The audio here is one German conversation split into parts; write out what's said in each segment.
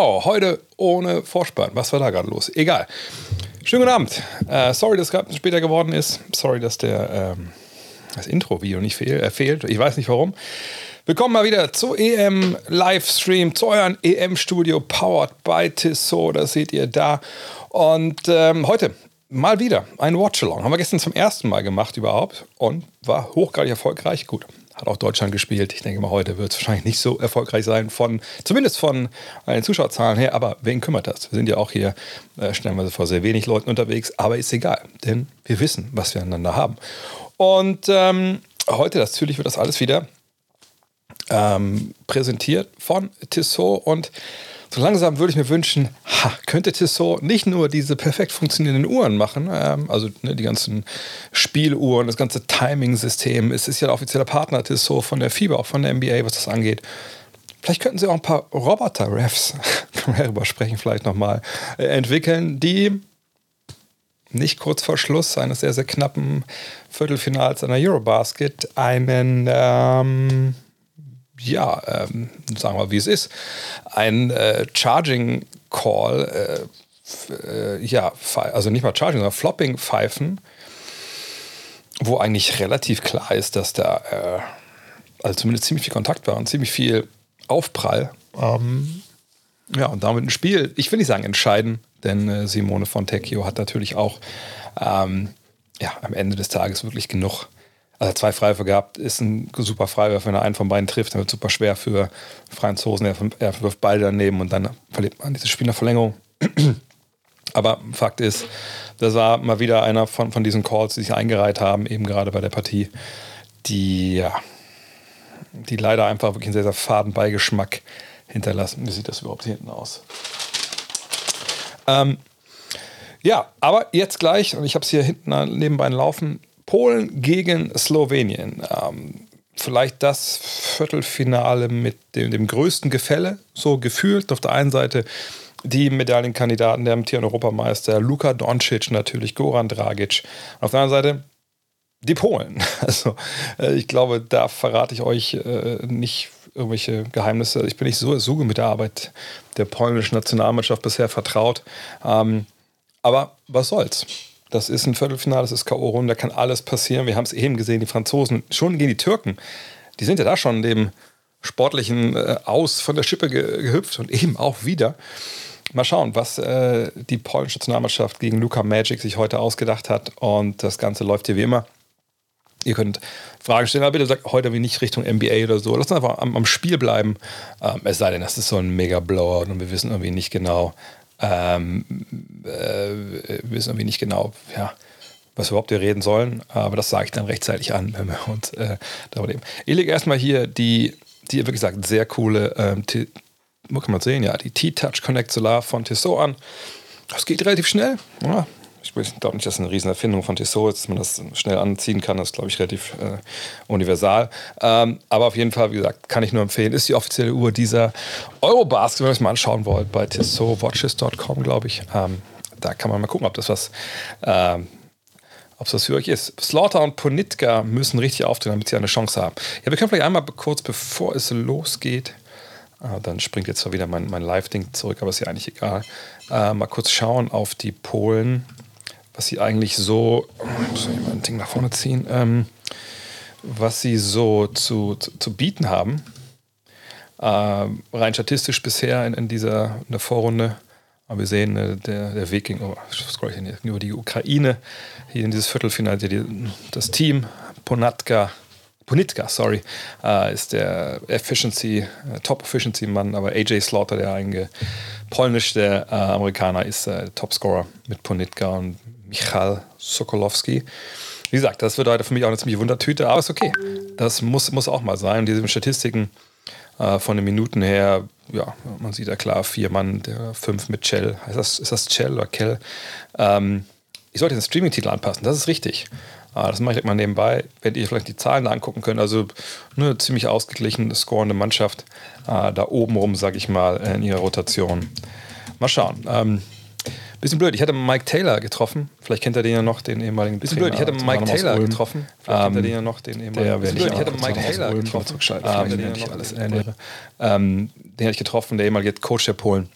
Wow, heute ohne Vorspann. Was war da gerade los? Egal. Schönen guten Abend. Äh, sorry, dass es gerade später geworden ist. Sorry, dass der ähm, das Intro-Video nicht fehl, äh, fehlt. Ich weiß nicht warum. Willkommen mal wieder zu EM Livestream, zu euren EM-Studio, powered by Tissot. Das seht ihr da. Und ähm, heute mal wieder ein Watch-Along. Haben wir gestern zum ersten Mal gemacht überhaupt und war hochgradig erfolgreich. Gut, hat auch Deutschland gespielt. Ich denke mal, heute wird es wahrscheinlich nicht so erfolgreich sein, von, zumindest von den Zuschauerzahlen her. Aber wen kümmert das? Wir sind ja auch hier äh, stellenweise vor sehr wenig Leuten unterwegs. Aber ist egal, denn wir wissen, was wir einander haben. Und ähm, heute, natürlich, wird das alles wieder ähm, präsentiert von Tissot und so langsam würde ich mir wünschen, ha, könnte Tissot nicht nur diese perfekt funktionierenden Uhren machen, ähm, also ne, die ganzen Spieluhren, das ganze Timing-System. Es ist ja der offizielle Partner Tissot von der FIBA, auch von der NBA, was das angeht. Vielleicht könnten sie auch ein paar Roboter-Refs, darüber sprechen vielleicht nochmal, äh, entwickeln, die nicht kurz vor Schluss eines sehr, sehr knappen Viertelfinals einer Eurobasket einen ähm, ja, ähm, sagen wir mal, wie es ist, ein äh, Charging Call, äh, äh, ja, also nicht mal Charging, sondern Flopping pfeifen, wo eigentlich relativ klar ist, dass da äh, also zumindest ziemlich viel Kontakt war und ziemlich viel Aufprall. Ähm, ja, und damit ein Spiel, ich will nicht sagen entscheiden, denn äh, Simone Fontecchio hat natürlich auch ähm, ja, am Ende des Tages wirklich genug also zwei Freiwürfe gehabt, ist ein super Freiwurf. Wenn er einen von beiden trifft, dann wird es super schwer für Franzosen. Er, er wirft beide daneben und dann verliert man dieses Spiel nach Verlängerung. Aber Fakt ist, das war mal wieder einer von, von diesen Calls, die sich eingereiht haben, eben gerade bei der Partie, die, ja, die leider einfach wirklich einen sehr, sehr faden Beigeschmack hinterlassen. Wie sieht das überhaupt hier hinten aus? Ähm, ja, aber jetzt gleich, und ich habe es hier hinten nebenbei laufen, Polen gegen Slowenien. Ähm, vielleicht das Viertelfinale mit dem, dem, größten Gefälle, so gefühlt. Auf der einen Seite die Medaillenkandidaten, der amtierende Europameister, Luka Doncic natürlich, Goran Dragic. Auf der anderen Seite die Polen. Also äh, ich glaube, da verrate ich euch äh, nicht irgendwelche Geheimnisse. Ich bin nicht so, so mit der Arbeit der polnischen Nationalmannschaft bisher vertraut. Ähm, aber was soll's? Das ist ein Viertelfinale, das ist K.O.-Runde, da kann alles passieren. Wir haben es eben gesehen, die Franzosen, schon gegen die Türken, die sind ja da schon dem sportlichen äh, Aus von der Schippe ge gehüpft und eben auch wieder. Mal schauen, was äh, die polnische Nationalmannschaft gegen Luka Magic sich heute ausgedacht hat. Und das Ganze läuft hier wie immer. Ihr könnt Fragen stellen, aber bitte sagt heute wie nicht Richtung NBA oder so. Lasst uns einfach am, am Spiel bleiben. Ähm, es sei denn, das ist so ein Mega-Blower und wir wissen irgendwie nicht genau, ähm, äh, wissen irgendwie nicht genau, ja, was überhaupt wir reden sollen, aber das sage ich dann rechtzeitig an, wenn wir uns äh, darüber reden. Ich lege erstmal hier die, die, wie gesagt, sehr coole, ähm, wo kann man sehen, ja, die T-Touch Connect Solar von Tissot an. Das geht relativ schnell. Ja, ich glaube nicht, dass es eine riesen Erfindung von Tissot ist, dass man das schnell anziehen kann. Das ist, glaube ich, relativ äh, universal. Ähm, aber auf jeden Fall, wie gesagt, kann ich nur empfehlen. Ist die offizielle Uhr dieser Eurobasket, wenn ihr es mal anschauen wollt, bei tissotwatches.com, glaube ich. Ähm, da kann man mal gucken, ob das was, ähm, ob das für euch ist. Slaughter und Ponitka müssen richtig auftreten, damit sie eine Chance haben. Ja, wir können vielleicht einmal kurz, bevor es losgeht, äh, dann springt jetzt zwar wieder mein, mein Live-Ding zurück, aber ist ja eigentlich egal. Äh, mal kurz schauen auf die Polen was sie eigentlich so, muss ich mal ein Ding nach vorne ziehen, ähm, was sie so zu, zu, zu bieten haben. Äh, rein statistisch bisher in, in, dieser in der Vorrunde. Aber wir sehen, äh, der, der Weg ging oh, über die Ukraine, hier in dieses Viertelfinale. Die, das Team Ponatka, Ponitka, sorry, äh, ist der Efficiency, äh, Top Efficiency Mann, aber AJ Slaughter, der einge polnisch, der äh, Amerikaner, ist äh, Topscorer mit Ponitka und Michal Sokolowski. Wie gesagt, das wird heute für mich auch eine ziemliche Wundertüte, aber ist okay. Das muss, muss auch mal sein. Diese Statistiken äh, von den Minuten her, ja, man sieht ja klar, vier Mann, der fünf mit Cell. Heißt das, ist das Cell oder Kell? Ähm, ich sollte den Streaming-Titel anpassen, das ist richtig. Äh, das mache ich mal nebenbei, wenn ihr vielleicht die Zahlen da angucken könnt. Also eine ziemlich ausgeglichene, scorende Mannschaft äh, da oben rum, sage ich mal, in ihrer Rotation. Mal schauen. Ähm, Bisschen blöd, ich hatte Mike Taylor getroffen. Vielleicht kennt er den ja noch, den ehemaligen. Bisschen blöd, ich hatte Mike Taylor getroffen. Vielleicht kennt er den ja noch, den ehemaligen. Der blöd, ich hatte Mike Taylor getroffen. Ähm, den, alles ähm, den hatte ich getroffen, der ehemalige Coach der Polen.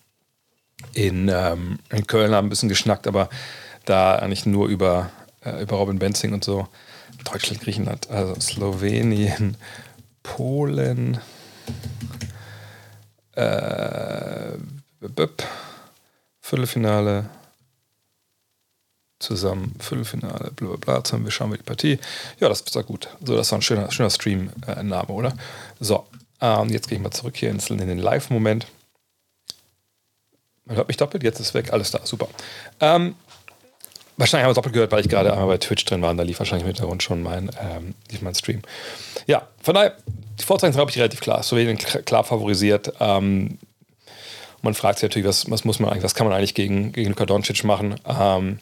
In, ähm, in Köln haben ein bisschen geschnackt, aber da eigentlich nur über, äh, über Robin Benzing und so. Deutschland, Griechenland, also Slowenien, Polen, äh, Viertelfinale zusammen, Viertelfinale, bla bla bla, zusammen, wir schauen wir die Partie. Ja, das ist doch gut. So, das war ein schöner, schöner Stream-Name, oder? So, ähm, jetzt gehe ich mal zurück hier in den Live-Moment. Man hört mich doppelt, jetzt ist weg, alles da, super. Ähm, wahrscheinlich haben wir es doppelt gehört, weil ich gerade einmal bei Twitch drin war und da lief wahrscheinlich im Hintergrund schon mein, ähm, lief mein Stream. Ja, von daher, die Vorzeichen sind, glaube ich, relativ klar. Slowenien klar favorisiert. Ähm, man fragt sich natürlich, was, was muss man eigentlich, was kann man eigentlich gegen, gegen Luka Doncic machen? Ähm,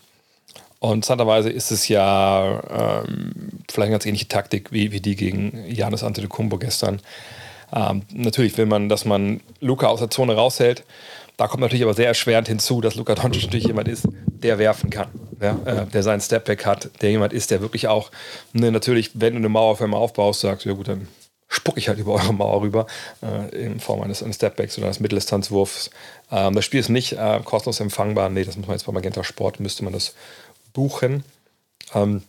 und interessanterweise ist es ja ähm, vielleicht eine ganz ähnliche Taktik wie, wie die gegen Janis Antetokounmpo gestern. Ähm, natürlich will man, dass man Luca aus der Zone raushält. Da kommt natürlich aber sehr erschwerend hinzu, dass Luka Doncic natürlich jemand ist, der werfen kann, ja? äh, der seinen Stepback hat, der jemand ist, der wirklich auch ne, natürlich, wenn du eine Mauer für einmal aufbaust, sagst, ja gut, dann spucke ich halt über eure Mauer rüber äh, in Form eines, eines Stepbacks oder eines Mitteldistanzwurfs. Ähm, das Spiel ist nicht äh, kostenlos empfangbar. Nee, das muss man jetzt bei Magenta Sport, müsste man das buchen. Ähm,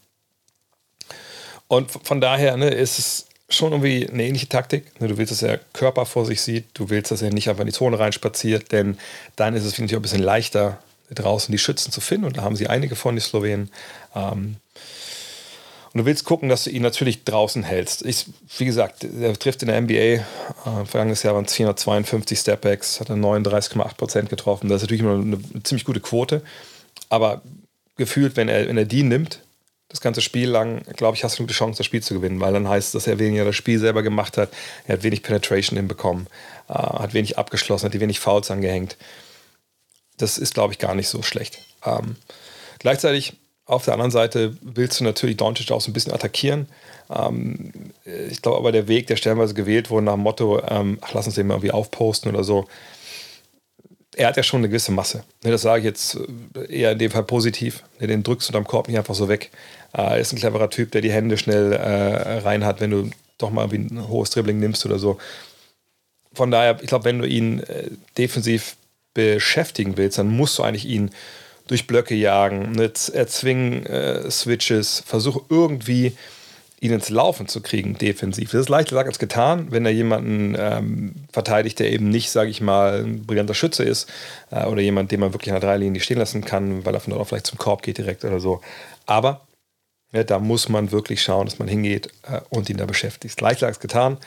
und von daher ne, ist es schon irgendwie eine ähnliche Taktik. Ne, du willst, dass er Körper vor sich sieht, du willst, dass er nicht einfach in die Zone reinspaziert, denn dann ist es, finde ich, auch ein bisschen leichter, draußen die Schützen zu finden. Und da haben sie einige von, die Slowenen. Ähm, und du willst gucken, dass du ihn natürlich draußen hältst. Ich, wie gesagt, er trifft in der NBA. Äh, vergangenes Jahr waren es 452 Stepbacks, hat er 39,8% getroffen. Das ist natürlich immer eine, ziemlich gute Quote. Aber gefühlt, wenn er, wenn er die nimmt, das ganze Spiel lang, glaube ich, hast du eine gute Chance, das Spiel zu gewinnen, weil dann heißt es, dass er weniger das Spiel selber gemacht hat. Er hat wenig Penetration hinbekommen, äh, hat wenig abgeschlossen, hat die wenig Fouls angehängt. Das ist, glaube ich, gar nicht so schlecht. Ähm, gleichzeitig auf der anderen Seite willst du natürlich Doncic auch so ein bisschen attackieren. Ähm, ich glaube aber, der Weg, der stellenweise gewählt wurde, nach dem Motto, ähm, ach, lass uns den mal irgendwie aufposten oder so, er hat ja schon eine gewisse Masse. Ne, das sage ich jetzt äh, eher in dem Fall positiv. Ne, den drückst du unterm Korb nicht einfach so weg. Äh, er ist ein cleverer Typ, der die Hände schnell äh, rein hat, wenn du doch mal ein hohes Dribbling nimmst oder so. Von daher, ich glaube, wenn du ihn defensiv beschäftigen willst, dann musst du eigentlich ihn durch Blöcke jagen, mit erzwingen äh, Switches, versuche irgendwie ihn ins Laufen zu kriegen, defensiv. Das ist leichter gesagt als getan, wenn er jemanden ähm, verteidigt, der eben nicht, sage ich mal, ein brillanter Schütze ist äh, oder jemand, den man wirklich an der Dreilinie stehen lassen kann, weil er von dort auch vielleicht zum Korb geht direkt oder so. Aber ja, da muss man wirklich schauen, dass man hingeht äh, und ihn da beschäftigt. Leichter als getan,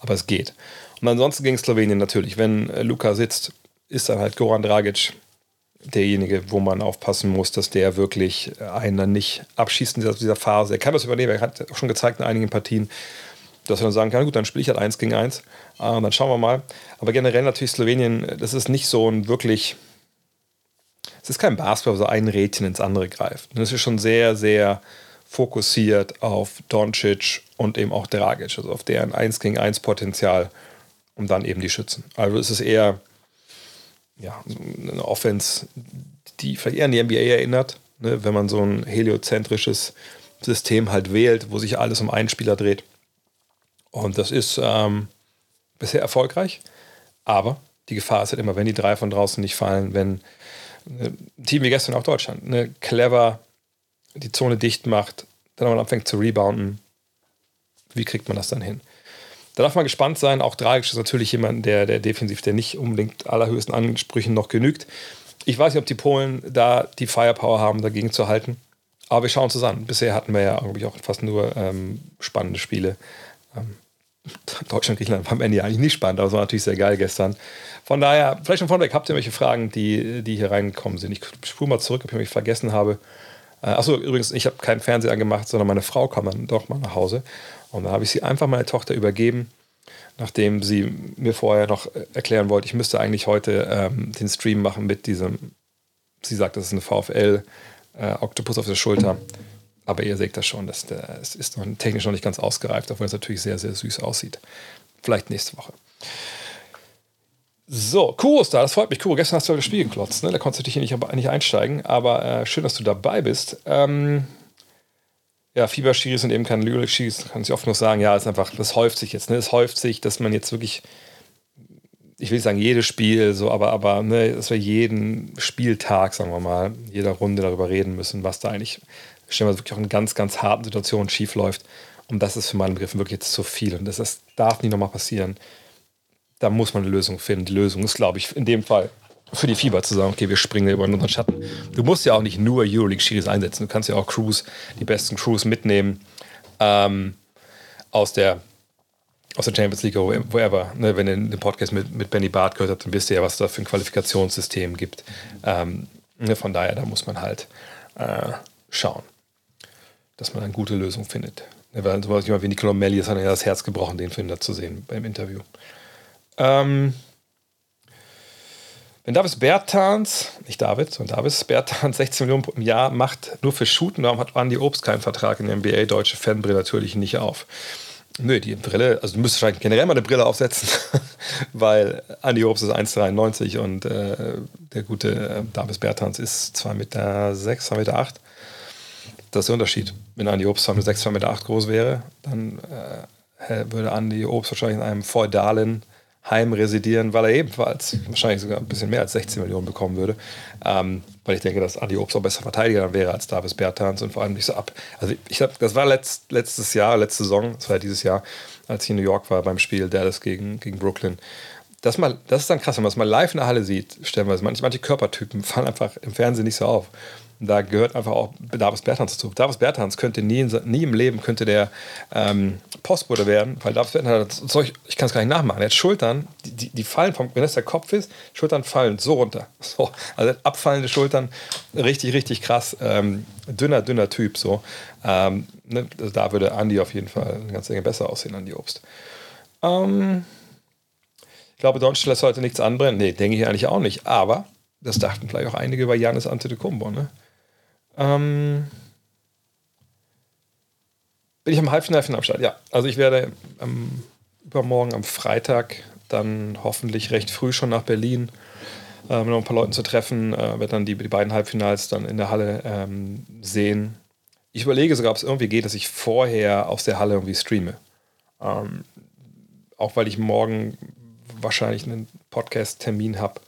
aber es geht. Und ansonsten gegen Slowenien natürlich. Wenn äh, Luca sitzt, ist dann halt Goran Dragic derjenige, wo man aufpassen muss, dass der wirklich einen dann nicht abschießt in dieser, Phase. Er kann das übernehmen, er hat auch schon gezeigt in einigen Partien, dass er dann sagen kann, gut, dann spiele ich halt eins gegen eins, äh, dann schauen wir mal. Aber generell natürlich Slowenien, das ist nicht so ein wirklich, es ist kein Basketball, wo so ein Rädchen ins andere greift. Das ist schon sehr, sehr fokussiert auf Doncic und eben auch Dragic, also auf deren 1 gegen 1 Potenzial und dann eben die Schützen. Also es ist eher ja, eine Offense, die vielleicht eher an die NBA erinnert, ne, wenn man so ein heliozentrisches System halt wählt, wo sich alles um einen Spieler dreht. Und das ist ähm, bisher erfolgreich, aber die Gefahr ist halt immer, wenn die drei von draußen nicht fallen, wenn ein Team wie gestern auch Deutschland ne, clever die Zone dicht macht, dann aber anfängt zu rebounden, wie kriegt man das dann hin? Da darf man gespannt sein. Auch Dragic ist natürlich jemand, der, der defensiv, der nicht unbedingt allerhöchsten Ansprüchen noch genügt. Ich weiß nicht, ob die Polen da die Firepower haben, dagegen zu halten. Aber wir schauen uns das an. Bisher hatten wir ja irgendwie auch fast nur ähm, spannende Spiele. Ähm, Deutschland, Griechenland war am Ende ja eigentlich nicht spannend, aber es war natürlich sehr geil gestern. Von daher, vielleicht schon vorweg, habt ihr welche Fragen, die, die hier reingekommen sind? Ich spule mal zurück, ob ich mich vergessen habe. Äh, achso, übrigens, ich habe keinen Fernseher angemacht, sondern meine Frau kam dann doch mal nach Hause. Und dann habe ich sie einfach meiner Tochter übergeben, nachdem sie mir vorher noch erklären wollte, ich müsste eigentlich heute ähm, den Stream machen mit diesem, sie sagt, das ist eine VfL äh, Oktopus auf der Schulter. Aber ihr seht das schon, das, das ist noch, technisch noch nicht ganz ausgereift, obwohl es natürlich sehr, sehr süß aussieht. Vielleicht nächste Woche. So, Kuro ist da, das freut mich. Kuro, gestern hast du das Spiel geklotzt, ne? da konntest du dich hier nicht, nicht einsteigen, aber äh, schön, dass du dabei bist. Ähm, ja, Fieberschiris sind eben keine Lyrik-Schiris, kann ich oft nur sagen, ja, es ist einfach, das häuft sich jetzt. Ne? Es häuft sich, dass man jetzt wirklich ich will nicht sagen jedes Spiel, so, aber, aber ne, dass wir jeden Spieltag, sagen wir mal, jeder Runde darüber reden müssen, was da eigentlich, stellen wir wirklich auch in ganz, ganz harten Situationen schief läuft. Und das ist für meinen Begriff wirklich jetzt zu viel. Und das, das darf nicht nochmal passieren. Da muss man eine Lösung finden. Die Lösung ist, glaube ich, in dem Fall für die Fieber zu sagen, okay, wir springen über unseren Schatten. Du musst ja auch nicht nur Euroleague-Schiris einsetzen. Du kannst ja auch Crews, die besten Crews mitnehmen ähm, aus der aus der Champions League wherever, ne, wenn ihr den Podcast mit, mit Benny Barth gehört habt, dann wisst ihr ja, was da für ein Qualifikationssystem gibt. Ähm, ne, von daher, da muss man halt äh, schauen, dass man eine gute Lösung findet. Ne, weil zum Beispiel wie Nicola Melli ist hat ja das Herz gebrochen, den da zu sehen beim Interview. Ähm, wenn Davis Bertans, nicht David, sondern Davis Bertans 16 Millionen im Jahr macht, nur für Shooten, warum hat Andy Obst keinen Vertrag in der NBA? Deutsche Fanbrille natürlich nicht auf. Nö, die Brille, also du müsstest wahrscheinlich generell mal eine Brille aufsetzen, weil Andi Obst ist 1,93 und äh, der gute äh, Davis Bertans ist 2,6 Meter, 6, 2,8 Meter. 8. Das ist der Unterschied. Wenn Andi Obst 2,6 Meter, 2,8 Meter 8 groß wäre, dann äh, würde Andi Obst wahrscheinlich in einem feudalen Heim residieren, weil er ebenfalls wahrscheinlich sogar ein bisschen mehr als 16 Millionen bekommen würde. Ähm, weil ich denke, dass Adi Obst auch besser Verteidiger wäre als Davis Bertans und vor allem nicht so ab. Also ich habe, das war letzt, letztes Jahr, letzte Saison, das war dieses Jahr, als ich in New York war beim Spiel Dallas gegen, gegen Brooklyn. Das, mal, das ist dann krass, wenn man es mal live in der Halle sieht, stellenweise. Manche, manche Körpertypen fallen einfach im Fernsehen nicht so auf da gehört einfach auch Davis Bertans zu. Davis Bertans könnte nie, nie im Leben könnte der ähm, Postbote werden, weil Davis Bertans hat solch, ich kann es gar nicht nachmachen. Er hat Schultern, die, die, die, fallen vom, wenn das der Kopf ist, Schultern fallen so runter. So, also abfallende Schultern, richtig, richtig krass. Ähm, dünner, dünner Typ. So. Ähm, ne, also da würde Andy auf jeden Fall eine ganze Menge besser aussehen, Andy Obst. Ähm, ich glaube, Deutschland lässt heute nichts anbrennen. Nee, denke ich eigentlich auch nicht. Aber das dachten vielleicht auch einige über Janis Antetokounmpo, ne? Ähm, bin ich am Halbfinale am Start? Ja, also ich werde am, übermorgen am Freitag dann hoffentlich recht früh schon nach Berlin, äh, um noch ein paar Leute zu treffen, äh, werde dann die, die beiden Halbfinals dann in der Halle ähm, sehen. Ich überlege sogar, ob es irgendwie geht, dass ich vorher aus der Halle irgendwie streame. Ähm, auch weil ich morgen wahrscheinlich einen Podcast-Termin habe,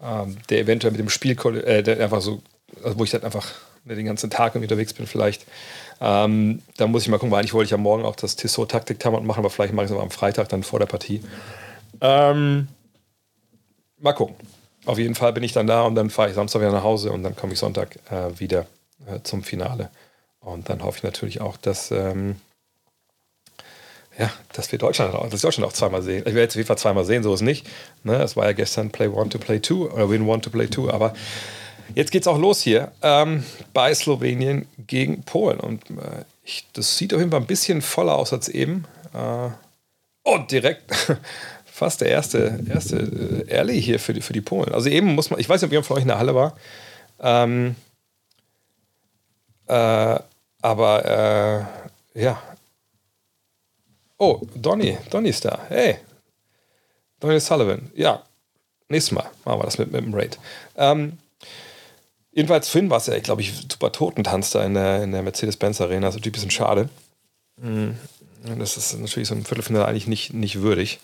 ähm, der eventuell mit dem Spiel, äh, der einfach so, also wo ich dann einfach den ganzen Tag unterwegs bin vielleicht. Ähm, da muss ich mal gucken, weil eigentlich wollte ich ja morgen auch das Tissot taktik machen, aber vielleicht mache ich es am Freitag dann vor der Partie. Ähm, mal gucken. Auf jeden Fall bin ich dann da und dann fahre ich Samstag wieder nach Hause und dann komme ich Sonntag äh, wieder äh, zum Finale. Und dann hoffe ich natürlich auch, dass, ähm, ja, dass wir Deutschland, dass Deutschland auch zweimal sehen. Ich werde jetzt auf jeden Fall zweimal sehen, so ist es nicht. Ne? Es war ja gestern Play One to Play Two oder Win One to Play Two, aber Jetzt geht es auch los hier ähm, bei Slowenien gegen Polen. Und äh, ich, das sieht auf jeden Fall ein bisschen voller aus als eben. Äh, und direkt fast der erste, erste äh, Early hier für die, für die Polen. Also eben muss man, ich weiß nicht, ob jemand von euch in der Halle war. Ähm, äh, aber äh, ja. Oh, Donny, Donny ist da. Hey. Donny Sullivan. Ja, nächstes Mal machen wir das mit, mit dem Raid. Ähm, Jedenfalls Finn war es ja, glaube ich, super Totentanz da in der, in der Mercedes-Benz Arena. Also ein bisschen schade. Mhm. Das ist natürlich so ein Viertelfinale eigentlich nicht, nicht würdig.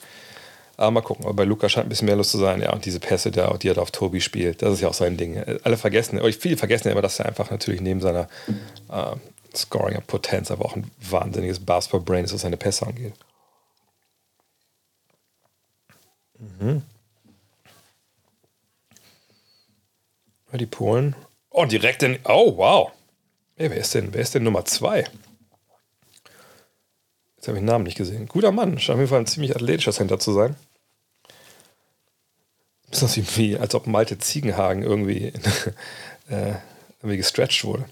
Aber mal gucken. Aber bei Luca scheint ein bisschen mehr Lust zu sein. Ja, und diese Pässe, die er auf Tobi spielt, das ist ja auch sein Ding. Alle vergessen, oder viele vergessen ja immer, dass er einfach natürlich neben seiner äh, Scoring-Potenz aber auch ein wahnsinniges Basketball-Brain ist, was seine Pässe angeht. Mhm. Die Polen. Oh, direkt in. Oh, wow. Hey, wer ist denn, wer ist denn Nummer zwei? Jetzt habe ich den Namen nicht gesehen. Guter Mann. Scheint auf jeden Fall ein ziemlich athletischer Center zu sein. Ist das wie, als ob Malte Ziegenhagen irgendwie, äh, irgendwie gestretched wurde.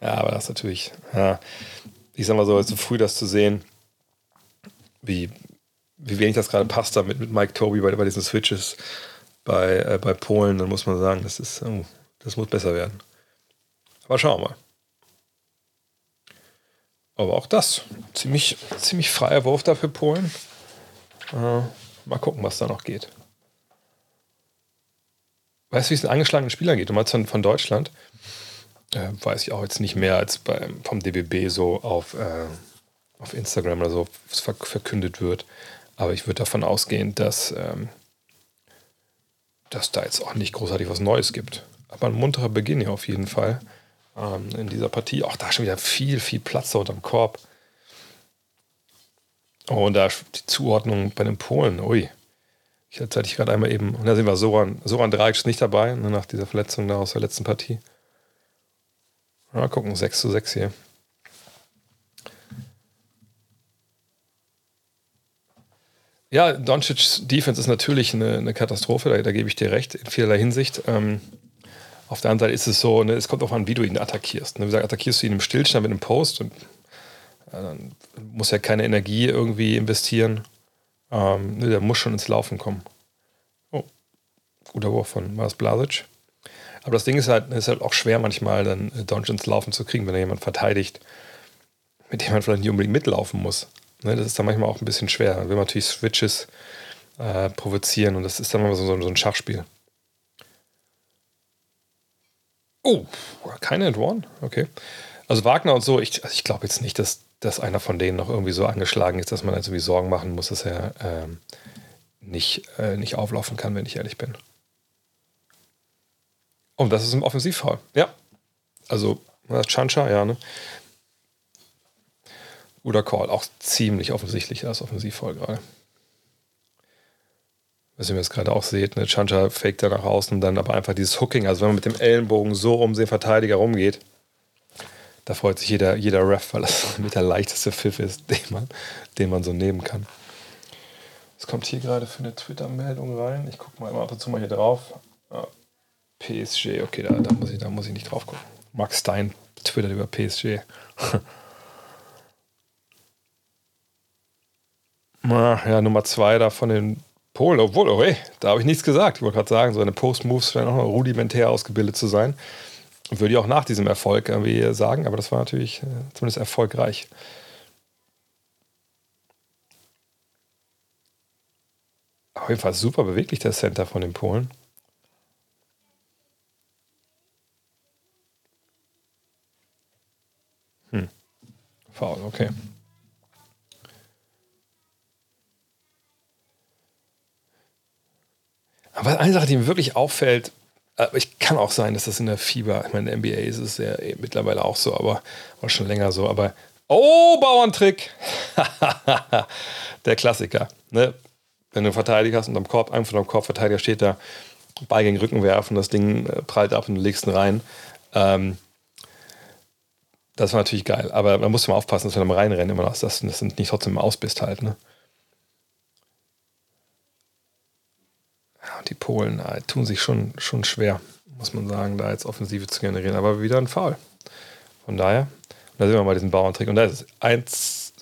Ja, aber das ist natürlich, ja, ich sag mal so, zu früh das zu sehen, wie, wie wenig das gerade passt da mit, mit Mike Toby bei, bei diesen Switches bei, äh, bei Polen, dann muss man sagen, das, ist, oh, das muss besser werden. Aber schauen wir mal. Aber auch das, ziemlich, ziemlich freier Wurf da für Polen. Äh, mal gucken, was da noch geht. Weißt du, wie es den angeschlagenen Spielern geht? Du meinst von, von Deutschland? Äh, weiß ich auch jetzt nicht mehr als bei, vom DBB so auf, äh, auf Instagram oder so verkündet wird. Aber ich würde davon ausgehen, dass, ähm, dass da jetzt auch nicht großartig was Neues gibt. Aber ein munterer Beginn hier auf jeden Fall ähm, in dieser Partie. Auch da schon wieder viel, viel Platz unterm Korb. Oh, und da die Zuordnung bei den Polen. Ui. Ich hatte ich gerade einmal eben, und da sind wir Soran, Soran Dragic ist nicht dabei, ne, nach dieser Verletzung da aus der letzten Partie. Mal gucken, 6 zu 6 hier. Ja, Doncic's Defense ist natürlich eine, eine Katastrophe, da, da, gebe ich dir recht, in vielerlei Hinsicht. Ähm, auf der anderen Seite ist es so, ne, es kommt auch an, wie du ihn attackierst. Ne? Wie gesagt, attackierst du ihn im Stillstand mit einem Post und ja, dann muss er keine Energie irgendwie investieren. Ähm, ne, der muss schon ins Laufen kommen. Oh, guter Wurf von Mars Blasic. Aber das Ding ist halt, ist halt auch schwer manchmal, dann Doncic ins Laufen zu kriegen, wenn er jemand verteidigt, mit dem man vielleicht nicht unbedingt mitlaufen muss. Ne, das ist dann manchmal auch ein bisschen schwer. Dann will man natürlich Switches äh, provozieren und das ist dann immer so, so, ein Schachspiel. Oh, keine and one. Okay. Also Wagner und so, ich, also ich glaube jetzt nicht, dass, dass einer von denen noch irgendwie so angeschlagen ist, dass man jetzt irgendwie Sorgen machen muss, dass er ähm, nicht, äh, nicht auflaufen kann, wenn ich ehrlich bin. Oh, das ist ein Offensivfall. Ja. Also, Chancha, ja, ne? Guter Call. Auch ziemlich offensichtlich, das Offensivfall gerade. Was ihr mir jetzt gerade auch seht, ne? Chancha fake da nach außen, dann aber einfach dieses Hooking, also wenn man mit dem Ellenbogen so um den Verteidiger rumgeht, da freut sich jeder, jeder Ref, weil das mit der leichteste Pfiff ist, den man, den man so nehmen kann. Was kommt hier gerade für eine Twitter-Meldung rein? Ich gucke mal immer ab und zu mal hier drauf. Ah, PSG, okay, da, da, muss ich, da muss ich nicht drauf gucken. Max Stein twittert über PSG. ja, Nummer zwei da von den Polen, obwohl, oh da habe ich nichts gesagt. Ich wollte gerade sagen, so eine Post-Moves scheinen auch noch rudimentär ausgebildet zu sein. Würde ich auch nach diesem Erfolg irgendwie sagen, aber das war natürlich äh, zumindest erfolgreich. Auf jeden Fall super beweglich der Center von den Polen. Hm. Foul, okay. Aber eine Sache, die mir wirklich auffällt, aber ich kann auch sein, dass das in der Fieber, ich meine, in der NBA ist es ja mittlerweile auch so, aber auch schon länger so. Aber oh, Bauerntrick! der Klassiker. Ne? Wenn du einen Verteidiger hast und am Korb, einfach am Korbverteidiger steht da, Ball gegen Rücken werfen, das Ding äh, prallt ab und du legst ihn rein. Ähm, das war natürlich geil. Aber da musst du mal aufpassen, dass du am Reinrennen immer noch das, das nicht trotzdem ausbist halt. Ne? Die Polen äh, tun sich schon, schon schwer, muss man sagen, da jetzt Offensive zu generieren. Aber wieder ein Foul. Von daher, da sehen wir mal diesen Bauerntrick. Und da ist eins,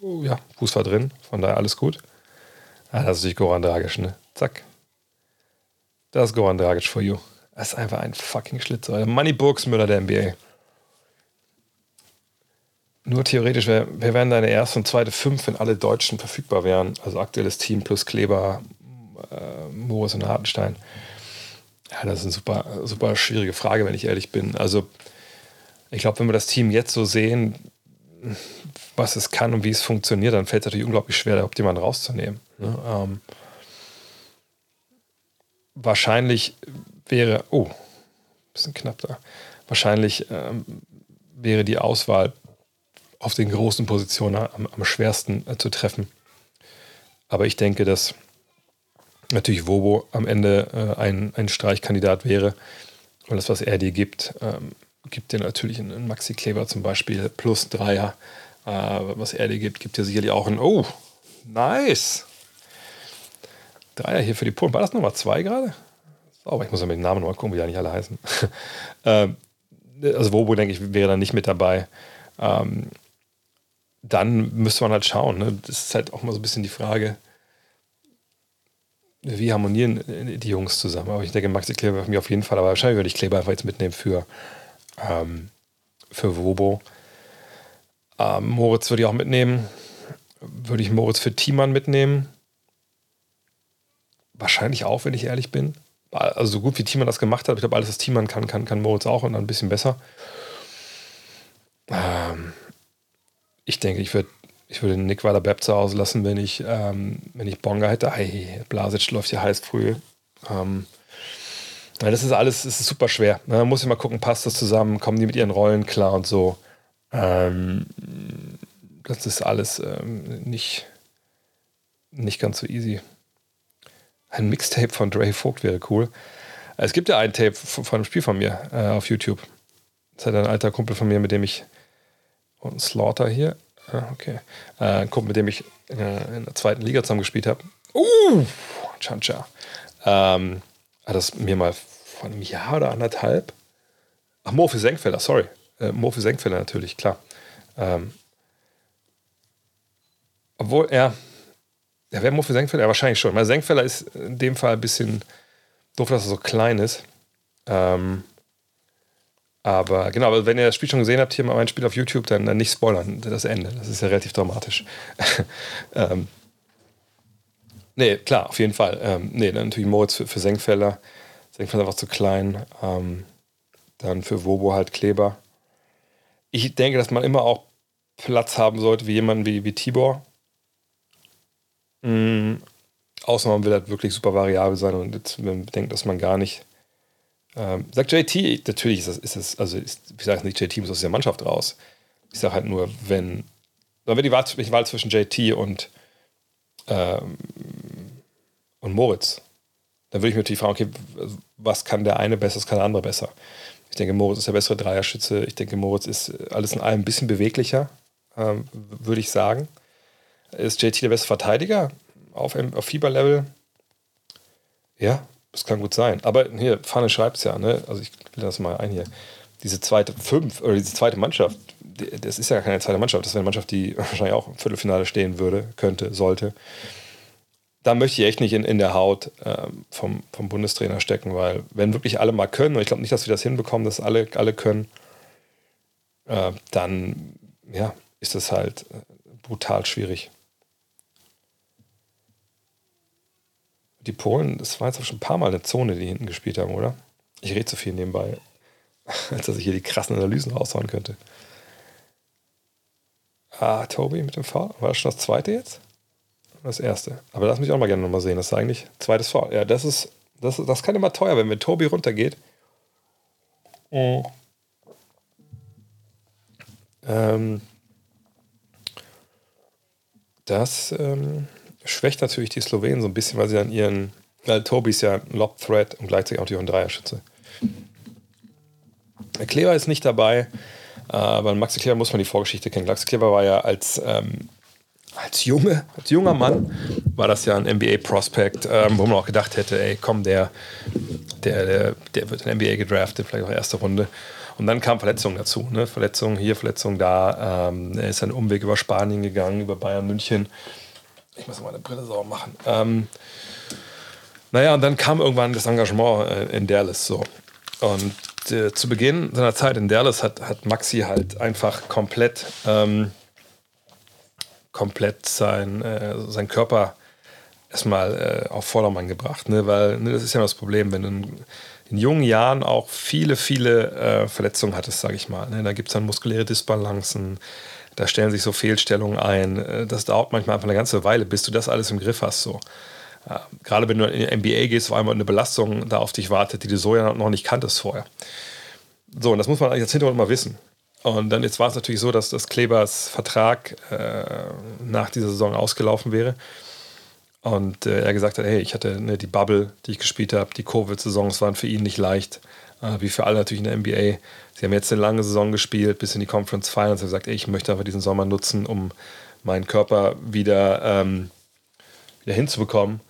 ja, Fuß war drin, von daher alles gut. Ah, das ist natürlich Goran Dragic, ne? Zack. Das ist Goran Dragic for you. Das ist einfach ein fucking Schlitzer. Der Money Burgsmüller der NBA. Nur theoretisch, wer, wer wären deine erste und zweite fünf, wenn alle Deutschen verfügbar wären? Also aktuelles Team plus Kleber, äh, Moritz und Hartenstein? Ja, das ist eine super, super schwierige Frage, wenn ich ehrlich bin. Also, ich glaube, wenn wir das Team jetzt so sehen, was es kann und wie es funktioniert, dann fällt es natürlich unglaublich schwer, da jemanden rauszunehmen. Ne? Ähm, wahrscheinlich wäre, oh, bisschen knapp da. Wahrscheinlich ähm, wäre die Auswahl auf den großen Positionen am, am schwersten äh, zu treffen. Aber ich denke, dass natürlich Wobo am Ende äh, ein, ein Streichkandidat wäre. Und das, was er dir gibt, ähm, gibt dir natürlich einen Maxi Kleber zum Beispiel plus Dreier. Äh, was er dir gibt, gibt dir sicherlich auch ein Oh, nice. Dreier hier für die Polen. War das Nummer zwei gerade? Sauber, ich muss ja mit den Namen nochmal gucken, wie die eigentlich alle heißen. ähm, also Wobo, denke ich, wäre dann nicht mit dabei. Ähm, dann müsste man halt schauen. Ne? Das ist halt auch mal so ein bisschen die Frage, wie harmonieren die Jungs zusammen? Aber ich denke, Maxi Kleber wird mir auf jeden Fall, aber wahrscheinlich würde ich Kleber einfach jetzt mitnehmen für, ähm, für Wobo. Ähm, Moritz würde ich auch mitnehmen. Würde ich Moritz für Thiemann mitnehmen? Wahrscheinlich auch, wenn ich ehrlich bin. Also so gut wie Thiemann das gemacht hat, ich glaube, alles, was Thiemann kann, kann, kann Moritz auch und dann ein bisschen besser. Ähm, ich denke, ich würde ich würde Nick Waller-Bepp zu Hause lassen, wenn ich, ähm, wenn ich Bonga hätte. Hey, Blasic läuft hier heiß früh. Ähm, das ist alles, das ist super schwer. Ne? Man muss immer gucken, passt das zusammen, kommen die mit ihren Rollen klar und so. Ähm, das ist alles ähm, nicht, nicht ganz so easy. Ein Mixtape von Dre Vogt wäre cool. Es gibt ja ein Tape von einem Spiel von mir äh, auf YouTube. Das hat ein alter Kumpel von mir, mit dem ich. Und Slaughter hier. Ah, okay. Äh, ein Kumpel, mit dem ich äh, in der zweiten Liga zusammen gespielt habe. Uh, Chancha. Ähm, hat das mir mal vor einem Jahr oder anderthalb. Ach, Morphy Senkfelder, sorry. Äh, Morphy Senkfelder natürlich, klar. Ähm, obwohl, ja. Ja, wer Morphy Senkfelder? Ja, wahrscheinlich schon. Weil Senkfelder ist in dem Fall ein bisschen doof, dass er so klein ist. Ähm, aber genau, aber wenn ihr das Spiel schon gesehen habt, hier mal mein Spiel auf YouTube, dann, dann nicht spoilern, das Ende. Das ist ja relativ dramatisch. ähm, nee, klar, auf jeden Fall. Ähm, nee, dann natürlich Moritz für, für Senkfelder. Senkfelder einfach zu klein. Ähm, dann für Wobo halt Kleber. Ich denke, dass man immer auch Platz haben sollte, wie jemanden wie, wie Tibor. Mhm. Außer man will halt wirklich super variabel sein und jetzt denkt, dass man gar nicht ähm, sagt JT, natürlich ist das, ist das also ist, ich sage nicht JT muss aus der Mannschaft raus. Ich sage halt nur, wenn, wenn die Wahl, die Wahl zwischen JT und, ähm, und Moritz, dann würde ich mir natürlich fragen, okay, was kann der eine besser, was kann der andere besser? Ich denke, Moritz ist der bessere Dreierschütze. Ich denke, Moritz ist alles in allem ein bisschen beweglicher, ähm, würde ich sagen. Ist JT der beste Verteidiger auf, auf Fieberlevel? Ja, das kann gut sein. Aber hier, Fahne schreibt es ja, ne? Also ich will das mal ein hier. Diese zweite fünf oder diese zweite Mannschaft, das ist ja keine zweite Mannschaft, das wäre eine Mannschaft, die wahrscheinlich auch im Viertelfinale stehen würde, könnte, sollte. Da möchte ich echt nicht in, in der Haut ähm, vom, vom Bundestrainer stecken, weil wenn wirklich alle mal können, und ich glaube nicht, dass wir das hinbekommen, dass alle, alle können, äh, dann ja, ist das halt äh, brutal schwierig. Die Polen, das war jetzt auch schon ein paar Mal eine Zone, die hinten gespielt haben, oder? Ich rede zu viel nebenbei, als dass ich hier die krassen Analysen raushauen könnte. Ah, Tobi mit dem V. War das schon das zweite jetzt? Das erste. Aber das muss ich auch mal gerne nochmal sehen. Das ist eigentlich zweites V. Ja, das ist, das, das kann immer teuer, wenn, wenn Tobi runtergeht. Oh. Ähm, das, ähm, schwächt natürlich die Slowenen so ein bisschen, weil sie dann ihren, weil Tobi ist ja ein Lob-Thread und gleichzeitig auch ein Dreierschütze. Kleber ist nicht dabei, aber äh, Maxi Kleber muss man die Vorgeschichte kennen. Maxi Kleber war ja als, ähm, als, Junge, als junger Mann, war das ja ein NBA-Prospect, ähm, wo man auch gedacht hätte, ey, komm, der, der, der, der wird in NBA gedraftet, vielleicht auch erste Runde. Und dann kam Verletzungen dazu. Ne? Verletzungen hier, Verletzungen da. Ähm, er ist einen Umweg über Spanien gegangen, über Bayern München. Ich muss meine Brille sauber machen. Ähm, naja, und dann kam irgendwann das Engagement äh, in Dallas so. Und äh, zu Beginn seiner Zeit in Dallas hat, hat Maxi halt einfach komplett, ähm, komplett sein, äh, sein Körper erstmal äh, auf Vordermann gebracht. Ne? Weil ne, das ist ja das Problem, wenn du in, in jungen Jahren auch viele, viele äh, Verletzungen hattest, sage ich mal. Ne? Da gibt es dann muskuläre Disbalancen, da stellen sich so Fehlstellungen ein. Äh, das dauert manchmal einfach eine ganze Weile, bis du das alles im Griff hast. So. Ja, gerade wenn du in die NBA gehst, wo einmal eine Belastung da auf dich wartet, die du so ja noch nicht kanntest vorher. So, und das muss man eigentlich als Hintergrund mal wissen. Und dann jetzt war es natürlich so, dass das Klebers Vertrag äh, nach dieser Saison ausgelaufen wäre. Und äh, er gesagt hat, hey, ich hatte ne, die Bubble, die ich gespielt habe, die Covid-Saisons waren für ihn nicht leicht, äh, wie für alle natürlich in der NBA. Sie haben jetzt eine lange Saison gespielt, bis in die Conference Finals. Er hat gesagt, ey, ich möchte einfach diesen Sommer nutzen, um meinen Körper wieder, ähm, wieder hinzubekommen.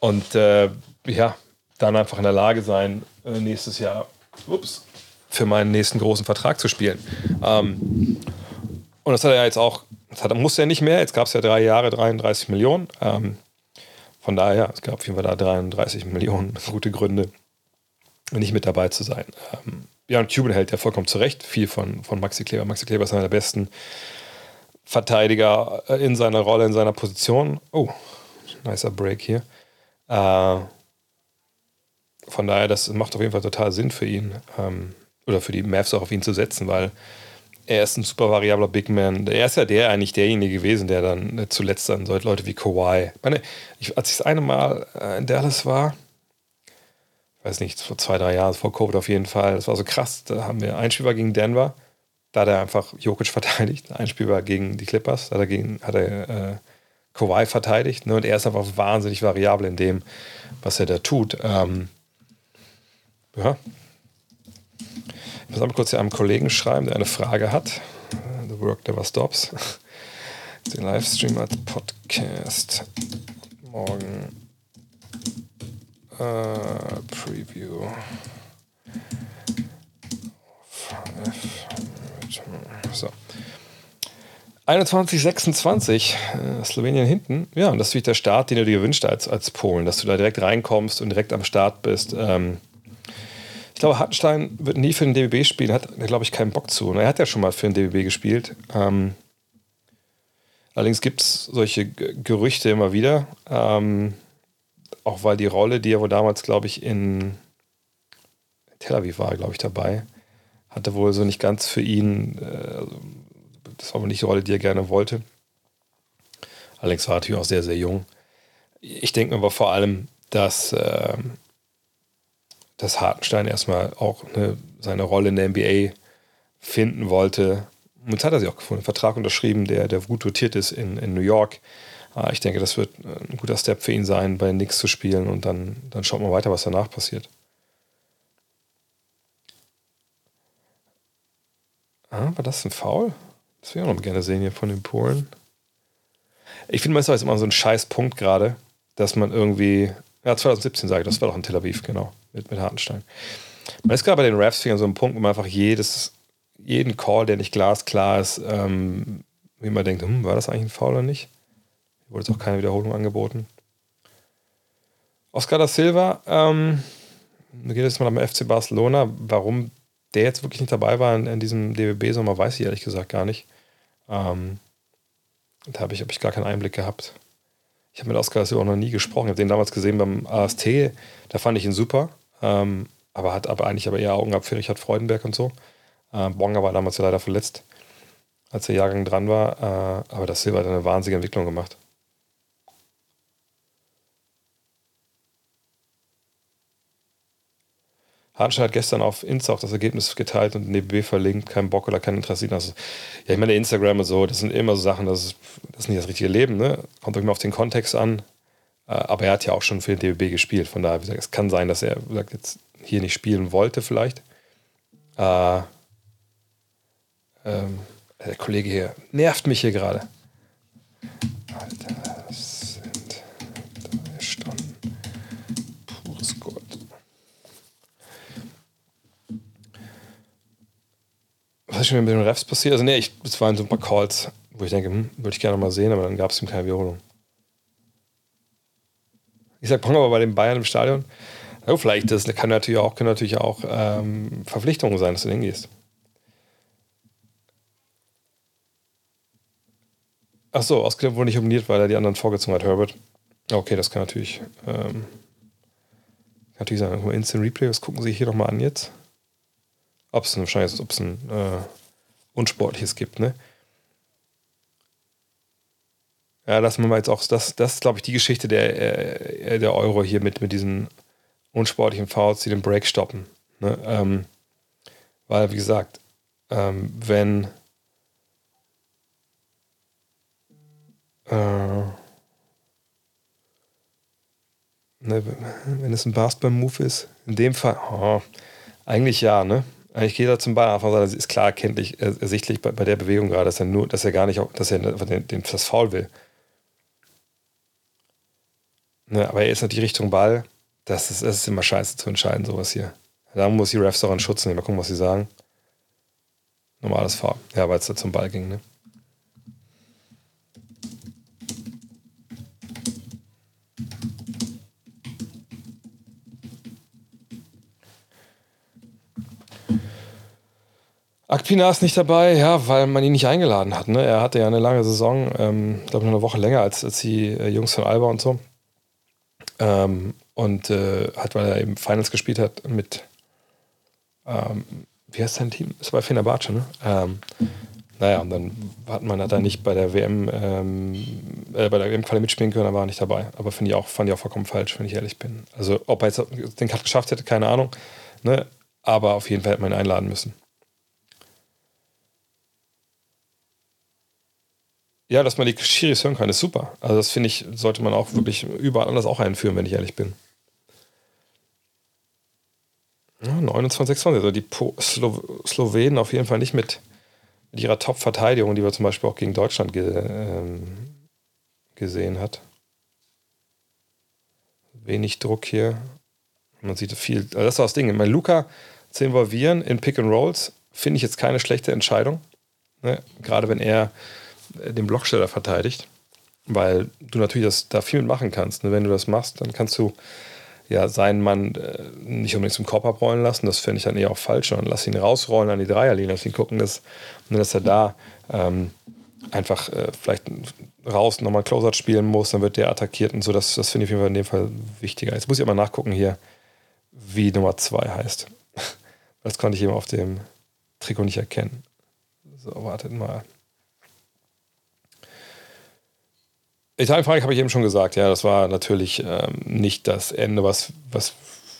Und äh, ja, dann einfach in der Lage sein, äh, nächstes Jahr ups, für meinen nächsten großen Vertrag zu spielen. Ähm, und das hat er jetzt auch, das hat, musste er nicht mehr. Jetzt gab es ja drei Jahre, 33 Millionen. Ähm, von daher, es gab auf jeden Fall da 33 Millionen gute Gründe, nicht mit dabei zu sein. Ähm, ja, und Cuban hält ja vollkommen zurecht viel von, von Maxi Kleber. Maxi Kleber ist einer der besten Verteidiger äh, in seiner Rolle, in seiner Position. Oh, nicer Break hier. Äh, von daher, das macht auf jeden Fall total Sinn für ihn ähm, oder für die Mavs auch auf ihn zu setzen, weil er ist ein super variabler Big Man. Er ist ja der eigentlich derjenige gewesen, der dann äh, zuletzt dann Leute wie Kawhi. Meine, ich, als ich das eine Mal äh, in Dallas war, weiß nicht, vor zwei, drei Jahren, vor Covid auf jeden Fall, das war so krass. Da haben wir ein Spiel war gegen Denver, da hat er einfach Jokic verteidigt. Ein Spiel war gegen die Clippers, da hat er, gegen, hat er äh, Kawhi verteidigt. Ne? Und er ist einfach wahnsinnig variabel in dem, was er da tut. Ähm, ja, ich muss einmal kurz hier einem Kollegen schreiben, der eine Frage hat. The Work Never Stops. Den Livestream als Podcast. Morgen. Uh, Preview. So. 21, 26, äh, Slowenien hinten. Ja, und das ist natürlich der Start, den du dir gewünscht als, als Polen, dass du da direkt reinkommst und direkt am Start bist. Ähm, ich glaube, Hartenstein wird nie für den DBB spielen, hat, glaube ich, keinen Bock zu. Er hat ja schon mal für den DBB gespielt. Ähm, allerdings gibt es solche Gerüchte immer wieder. Ähm, auch weil die Rolle, die er wohl damals, glaube ich, in Tel Aviv war, glaube ich, dabei, hatte wohl so nicht ganz für ihn, äh, das war wohl nicht die Rolle, die er gerne wollte. Allerdings war er natürlich auch sehr, sehr jung. Ich denke mir aber vor allem, dass äh, dass Hartenstein erstmal auch eine, seine Rolle in der NBA finden wollte. Und jetzt hat er sie auch gefunden. Einen Vertrag unterschrieben, der, der gut dotiert ist in, in New York. Ah, ich denke, das wird ein guter Step für ihn sein, bei Knicks zu spielen und dann, dann schaut man weiter, was danach passiert. Ah, war das ein Foul? Das will ich auch noch gerne sehen hier von den Polen. Ich finde, das ist immer so ein scheiß Punkt gerade, dass man irgendwie, ja, 2017 sage ich, das war doch in Tel Aviv, genau mit, mit Hartenstein. Man ist gerade bei den Raps an so einem Punkt, wo man einfach jedes, jeden Call, der nicht glasklar ist, ähm, wie man denkt, hm, war das eigentlich ein Foul oder nicht? Wurde jetzt auch keine Wiederholung angeboten. Oscar da Silva, ähm, wir gehen jetzt mal am FC Barcelona. Warum der jetzt wirklich nicht dabei war in, in diesem DWB-Sommer, weiß ich ehrlich gesagt gar nicht. Ähm, da habe ich, hab ich gar keinen Einblick gehabt. Ich habe mit Oscar Silva auch noch nie gesprochen. Ich habe den damals gesehen beim AST. Da fand ich ihn super. Ähm, aber hat aber eigentlich aber eher Augen gehabt für Richard Freudenberg und so. Äh, Bonga war damals ja leider verletzt, als der Jahrgang dran war. Äh, aber das Silber hat eine wahnsinnige Entwicklung gemacht. Hartenstein hat gestern auf Insta auch das Ergebnis geteilt und NBB verlinkt, kein Bock oder kein Interesse. Also, ja, ich meine, Instagram und so, das sind immer so Sachen, das ist, das ist nicht das richtige Leben, ne? Kommt immer auf den Kontext an. Äh, aber er hat ja auch schon für den DBB gespielt. Von daher, wie gesagt, es kann sein, dass er gesagt, jetzt hier nicht spielen wollte, vielleicht. Äh, ähm, der Kollege hier nervt mich hier gerade. Alter, das sind drei Stunden. Pures Gold. Was ist schon mit den Refs passiert? Also, nee, es waren so ein paar Calls, wo ich denke, hm, würde ich gerne mal sehen, aber dann gab es ihm keine Wiederholung. Ich sag Pong aber bei den Bayern im Stadion. Ja, vielleicht das kann natürlich auch, können natürlich auch ähm, Verpflichtungen sein, dass du hingehst. Ach so, wurde nicht nominiert, weil er die anderen vorgezogen hat, Herbert. Okay, das kann natürlich, ähm, kann natürlich sein. Instant Replay, das gucken Sie sich hier nochmal an jetzt. Ob es wahrscheinlich ob es ein äh, unsportliches gibt, ne? Ja, lassen wir mal jetzt auch, das, das ist, glaube ich, die Geschichte der, äh, der Euro hier mit, mit diesen unsportlichen Fouls, die den Break stoppen. Ne? Ähm, weil, wie gesagt, ähm, wenn äh, ne, wenn es ein Basketball-Move ist, in dem Fall, oh, eigentlich ja, ne? Ich gehe da zum Ball einfach sagen, das ist klar erkenntlich, ersichtlich bei, bei der Bewegung gerade, dass er nur, dass er gar nicht, dass er den, den, das Foul will. Ne, aber er ist natürlich Richtung Ball. Das ist, das ist immer scheiße zu entscheiden, sowas hier. Da muss die Refs auch einen Schutz nehmen. Mal gucken, was sie sagen. Normales Foul. Ja, weil es da zum Ball ging, ne? Akpina ist nicht dabei, ja, weil man ihn nicht eingeladen hat. Ne? Er hatte ja eine lange Saison, ähm, ich glaube eine Woche länger als, als die äh, Jungs von Alba und so. Ähm, und äh, hat, weil er eben Finals gespielt hat mit, ähm, wie heißt sein Team? Ist bei Fenerbahce, ne? Ähm, naja, und dann hat man er nicht bei der WM, ähm, äh, bei der WM-Quali mitspielen können, dann war nicht dabei. Aber finde ich auch, fand ich auch vollkommen falsch, wenn ich ehrlich bin. Also, ob er jetzt den Cut geschafft hätte, keine Ahnung. Ne? Aber auf jeden Fall hätte man ihn einladen müssen. Ja, dass man die Schiris hören kann, ist super. Also, das finde ich, sollte man auch wirklich überall anders auch einführen, wenn ich ehrlich bin. Ja, 29, 26. Also die po Slo Slowenen auf jeden Fall nicht mit mit ihrer Top-Verteidigung, die wir zum Beispiel auch gegen Deutschland ge ähm, gesehen hat. Wenig Druck hier. Man sieht viel. Also das ist das Ding. Mein Luca zu involvieren in Pick and Rolls finde ich jetzt keine schlechte Entscheidung. Ne? Gerade wenn er den Blocksteller verteidigt. Weil du natürlich das, da viel mitmachen kannst. Ne? Wenn du das machst, dann kannst du ja, seinen Mann äh, nicht unbedingt zum Korb abrollen lassen. Das fände ich dann eher auch falsch. Und lass ihn rausrollen an die Dreierlinie, lass ihn gucken, dass, dass er da ähm, einfach äh, vielleicht raus nochmal Closeout spielen muss, dann wird der attackiert und so. Das, das finde ich auf jeden Fall in dem Fall wichtiger. Jetzt muss ich aber nachgucken hier, wie Nummer 2 heißt. Das konnte ich eben auf dem Trikot nicht erkennen. So, wartet mal. Italien-Frankreich habe ich eben schon gesagt, ja, das war natürlich ähm, nicht das Ende, was, was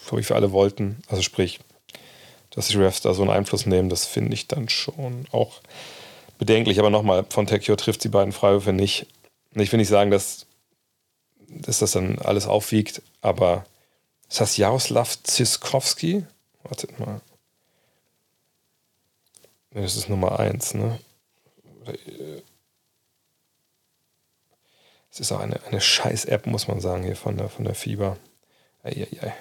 glaube ich, für alle wollten. Also sprich, dass die Refs da so einen Einfluss nehmen, das finde ich dann schon auch bedenklich. Aber nochmal, von Tecchio trifft die beiden Freiwürfe nicht. Ich will nicht sagen, dass, dass das dann alles aufwiegt, aber ist das Jaroslav Ziskowski? Wartet mal. Das ist Nummer 1, ne? Es ist auch eine, eine Scheiß-App, muss man sagen, hier von der, von der Fieber. Eieiei.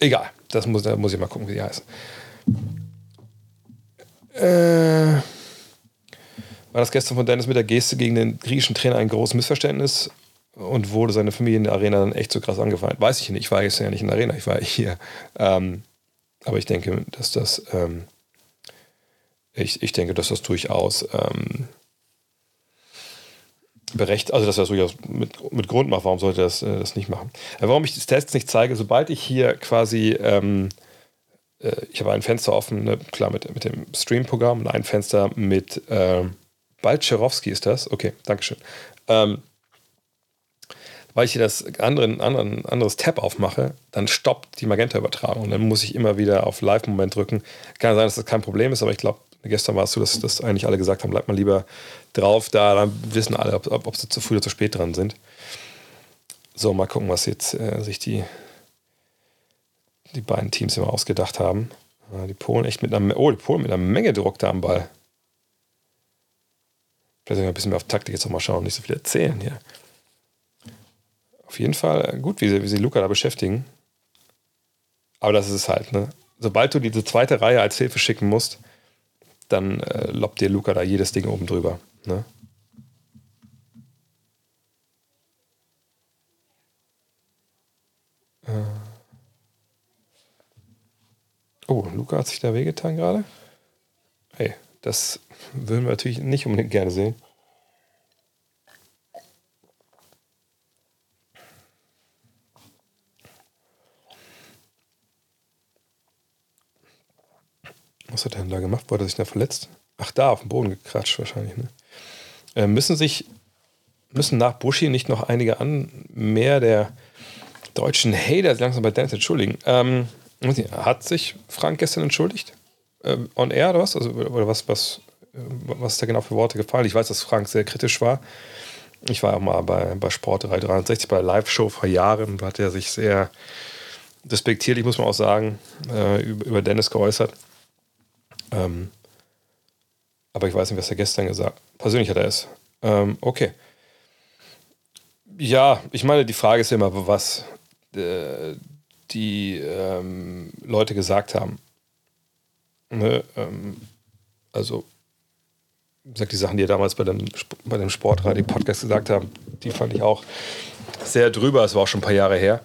Egal, das muss, da muss ich mal gucken, wie die heißt. Äh, war das gestern von Dennis mit der Geste gegen den griechischen Trainer ein großes Missverständnis und wurde seine Familie in der Arena dann echt so krass angefeindet? Weiß ich nicht, ich war gestern ja nicht in der Arena, ich war hier. Ähm, aber ich denke, dass das ähm, ich, ich denke, dass das durchaus ähm, berecht, also dass er das durchaus mit, mit Grund macht. Warum sollte das, äh, das nicht machen? Äh, warum ich die Tests nicht zeige, sobald ich hier quasi, ähm, äh, ich habe ein Fenster offen, ne, klar mit, mit dem Stream-Programm und ein Fenster mit äh, Balczerowski ist das. Okay, Dankeschön. Ähm, weil ich hier das andere, anderen, anderes Tab aufmache, dann stoppt die Magenta-Übertragung. Dann muss ich immer wieder auf Live-Moment drücken. Kann sein, dass das kein Problem ist, aber ich glaube, Gestern war es so, dass, dass eigentlich alle gesagt haben, bleibt mal lieber drauf da, dann wissen alle, ob, ob, ob sie zu früh oder zu spät dran sind. So, mal gucken, was jetzt äh, sich die, die beiden Teams immer ausgedacht haben. Äh, die Polen echt mit einer, oh, die Polen mit einer Menge Druck da am Ball. Vielleicht ein bisschen mehr auf Taktik jetzt nochmal schauen, nicht so viel erzählen hier. Auf jeden Fall äh, gut, wie sie, wie sie Luca da beschäftigen. Aber das ist es halt, ne? Sobald du diese zweite Reihe als Hilfe schicken musst, dann äh, lobt dir Luca da jedes Ding oben drüber. Ne? Äh. Oh, Luca hat sich da wehgetan gerade. Hey, das würden wir natürlich nicht unbedingt gerne sehen. Was hat er denn da gemacht? Wurde er sich da verletzt? Ach, da auf dem Boden gekratscht wahrscheinlich. Ne? Äh, müssen sich, müssen nach Buschi nicht noch einige an mehr der deutschen Hater langsam bei Dennis entschuldigen? Ähm, hat sich Frank gestern entschuldigt? Äh, on air oder was? Also, oder was, was, äh, was ist da genau für Worte gefallen? Ich weiß, dass Frank sehr kritisch war. Ich war auch mal bei, bei Sport 363 bei der Live-Show vor Jahren. Da hat er sich sehr respektierlich, muss man auch sagen, äh, über, über Dennis geäußert. Ähm, aber ich weiß nicht, was er gestern gesagt hat. Persönlich hat er es. Ähm, okay. Ja, ich meine, die Frage ist immer, was äh, die ähm, Leute gesagt haben. Ne? Ähm, also, gesagt, die Sachen, die er damals bei dem, bei dem Sportradio-Podcast gesagt haben, die fand ich auch sehr drüber. Es war auch schon ein paar Jahre her.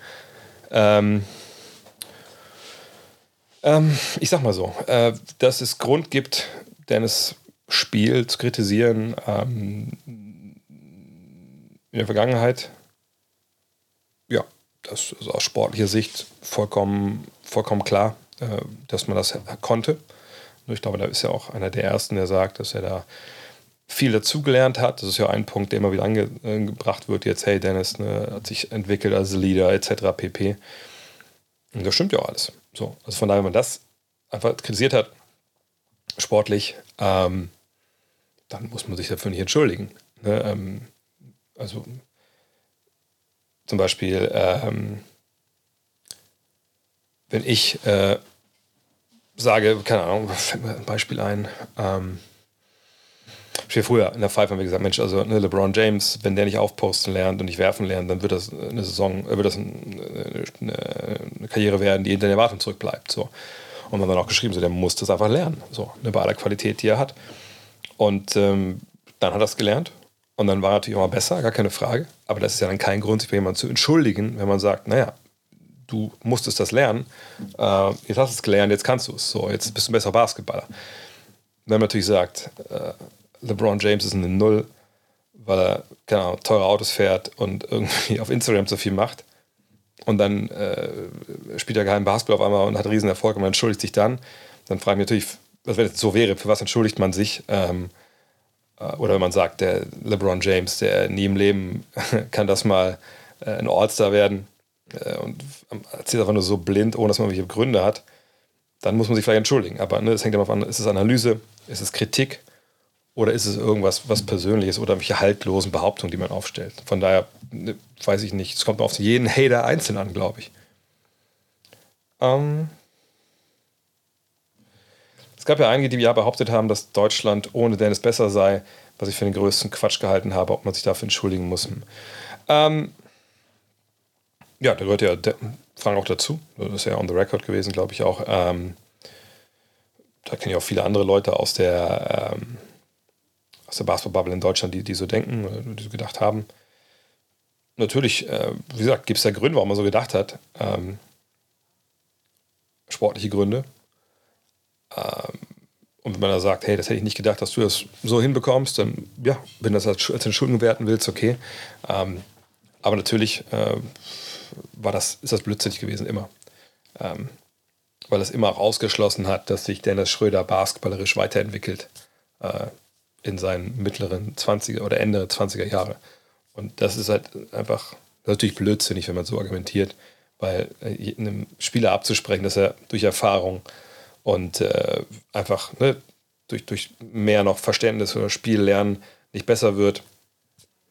Ähm, ähm, ich sag mal so, äh, dass es Grund gibt, Dennis Spiel zu kritisieren ähm, in der Vergangenheit. Ja, das ist aus sportlicher Sicht vollkommen, vollkommen klar, äh, dass man das konnte. Ich glaube, da ist ja auch einer der Ersten, der sagt, dass er da viel dazugelernt hat. Das ist ja ein Punkt, der immer wieder angebracht wird. Jetzt, hey, Dennis ne, hat sich entwickelt als Leader etc. pp. Und das stimmt ja auch alles. So, also von daher, wenn man das einfach kritisiert hat, sportlich, ähm, dann muss man sich dafür nicht entschuldigen. Ne? Ähm, also zum Beispiel, ähm, wenn ich äh, sage, keine Ahnung, fällt mir ein Beispiel ein, ähm, früher in der Five haben wir gesagt, Mensch, also ne, LeBron James, wenn der nicht aufposten lernt und nicht werfen lernt, dann wird das eine Saison, äh, wird das eine, eine Karriere werden, die hinter der Erwartung zurückbleibt. So. Und man dann auch geschrieben, so, der muss das einfach lernen, so, ne, bei aller Qualität, die er hat. Und ähm, dann hat er es gelernt und dann war er natürlich mal besser, gar keine Frage. Aber das ist ja dann kein Grund, sich bei jemandem zu entschuldigen, wenn man sagt, naja, du musstest das lernen, äh, jetzt hast du es gelernt, jetzt kannst du es. So, jetzt bist du ein besserer Basketballer. Wenn man natürlich sagt, äh, LeBron James ist eine Null, weil er keine Ahnung, teure Autos fährt und irgendwie auf Instagram so viel macht. Und dann äh, spielt er geheimen Basketball auf einmal und hat riesen Erfolg und man entschuldigt sich dann. Dann frage ich mich natürlich, was wenn es so wäre, für was entschuldigt man sich? Ähm, äh, oder wenn man sagt, der LeBron James, der nie im Leben kann das mal äh, ein All-Star werden äh, und erzählt einfach nur so blind, ohne dass man welche Gründe hat, dann muss man sich vielleicht entschuldigen. Aber ne, das hängt darauf an, ist es Analyse, ist es Kritik? Oder ist es irgendwas was Persönliches oder welche haltlosen Behauptungen, die man aufstellt? Von daher ne, weiß ich nicht. Es kommt auf jeden Hater einzeln an, glaube ich. Ähm es gab ja einige, die ja behauptet haben, dass Deutschland ohne Dennis besser sei, was ich für den größten Quatsch gehalten habe, ob man sich dafür entschuldigen muss. Ähm ja, da gehört ja Frank auch dazu. Das ist ja on the record gewesen, glaube ich auch. Ähm da kenne ich auch viele andere Leute aus der ähm, aus der Basketball-Bubble in Deutschland, die, die so denken, die so gedacht haben. Natürlich, äh, wie gesagt, gibt es ja Gründe, warum man so gedacht hat. Ähm, sportliche Gründe. Ähm, und wenn man da sagt, hey, das hätte ich nicht gedacht, dass du das so hinbekommst, dann ja, wenn du das als, als Entschuldigung werten willst, okay. Ähm, aber natürlich äh, war das, ist das blödsinnig gewesen, immer. Ähm, weil es immer auch ausgeschlossen hat, dass sich Dennis Schröder basketballerisch weiterentwickelt. Äh, in seinen mittleren 20er oder Ende 20er Jahre. Und das ist halt einfach natürlich blödsinnig, wenn man so argumentiert, weil äh, einem Spieler abzusprechen, dass er durch Erfahrung und äh, einfach ne, durch, durch mehr noch Verständnis oder Spiellernen nicht besser wird,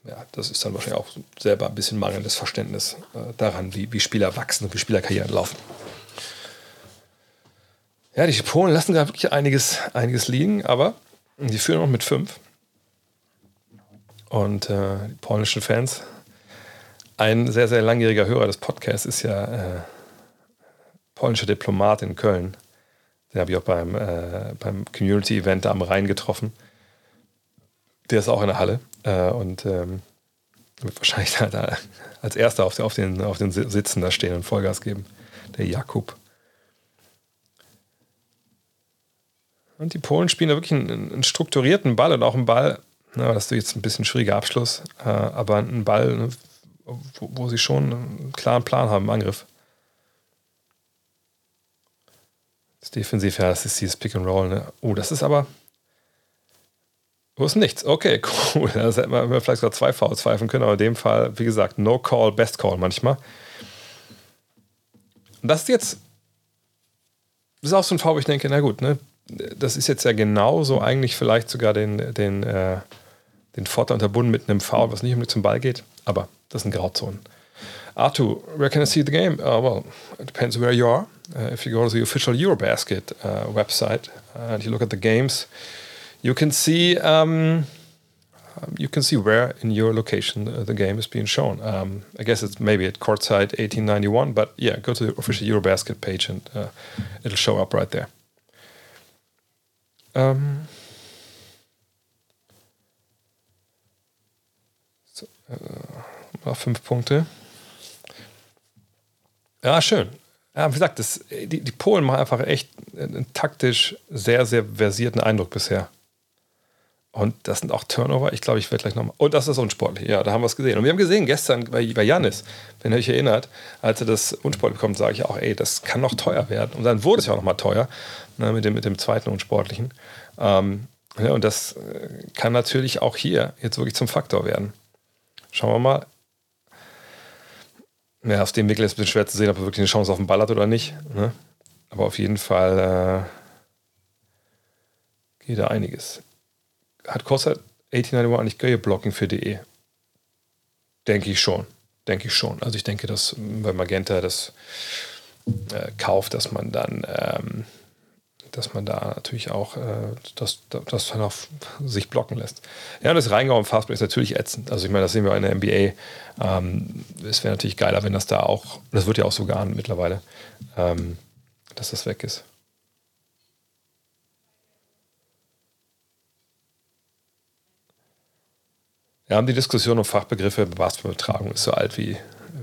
ja, das ist dann wahrscheinlich auch selber ein bisschen mangelndes Verständnis äh, daran, wie, wie Spieler wachsen und wie Spielerkarrieren laufen. Ja, die Polen lassen da wirklich einiges, einiges liegen, aber die führen noch mit fünf. Und äh, die polnischen Fans, ein sehr, sehr langjähriger Hörer des Podcasts ist ja äh, polnischer Diplomat in Köln. Den habe ich auch beim, äh, beim Community-Event am Rhein getroffen. Der ist auch in der Halle äh, und ähm, wird wahrscheinlich da als erster auf, auf, den, auf den Sitzen da stehen und Vollgas geben. Der Jakub. Und die Polen spielen da wirklich einen, einen strukturierten Ball und auch einen Ball, na, das ist jetzt ein bisschen schwieriger Abschluss, äh, aber einen Ball, ne, wo, wo, sie schon einen klaren Plan haben im Angriff. Das defensiv, ja, das ist dieses Pick and Roll. Ne? Oh, das ist aber. Wo ist nichts? Okay, cool. Das hätten wir vielleicht sogar zwei Fouls pfeifen können, aber in dem Fall, wie gesagt, No Call, Best Call manchmal. Und das ist jetzt. Das ist auch so ein Foul, wo ich denke, na gut, ne? Das ist jetzt ja genauso eigentlich vielleicht sogar den, den, äh, den Vorteil unterbunden mit einem Foul, was nicht unbedingt zum Ball geht. Aber das sind Grauzonen. Arthur, where can I see the game? Uh, well, it depends where you are. Uh, if you go to the official Eurobasket uh, website and you look at the games, you can see um, you can see where in your location the game is being shown. Um, I guess it's maybe at courtside 1891, but yeah, go to the official Eurobasket page and uh, it'll show up right there. Ähm, so, äh, fünf Punkte. Ja, schön. Ja, wie gesagt, das, die, die Polen machen einfach echt einen taktisch sehr, sehr versierten Eindruck bisher. Und das sind auch Turnover. Ich glaube, ich werde gleich nochmal. Und das ist unsportlich. Ja, da haben wir es gesehen. Und wir haben gesehen gestern bei, Janis, wenn ihr euch erinnert, als er das unsportlich bekommt, sage ich auch, ey, das kann noch teuer werden. Und dann wurde es ja auch nochmal teuer ne, mit, dem, mit dem zweiten unsportlichen. Ähm, ja, und das äh, kann natürlich auch hier jetzt wirklich zum Faktor werden. Schauen wir mal. Ja, auf dem Winkel ist es ein bisschen schwer zu sehen, ob er wirklich eine Chance auf den Ball hat oder nicht. Ne? Aber auf jeden Fall äh, geht da einiges. Hat Corsair 1891 eigentlich Geoblocking für DE? Denke ich schon. Denke ich schon. Also ich denke, dass bei Magenta das äh, kauft, dass man dann ähm, dass man da natürlich auch äh, das, das dann auch sich blocken lässt. Ja, das Reingauen Fastbreak ist natürlich ätzend. Also ich meine, das sehen wir in der NBA. Ähm, es wäre natürlich geiler, wenn das da auch, das wird ja auch so geahnt mittlerweile, ähm, dass das weg ist. Wir haben die Diskussion um Fachbegriffe bei Basketballübertragung ist so alt wie,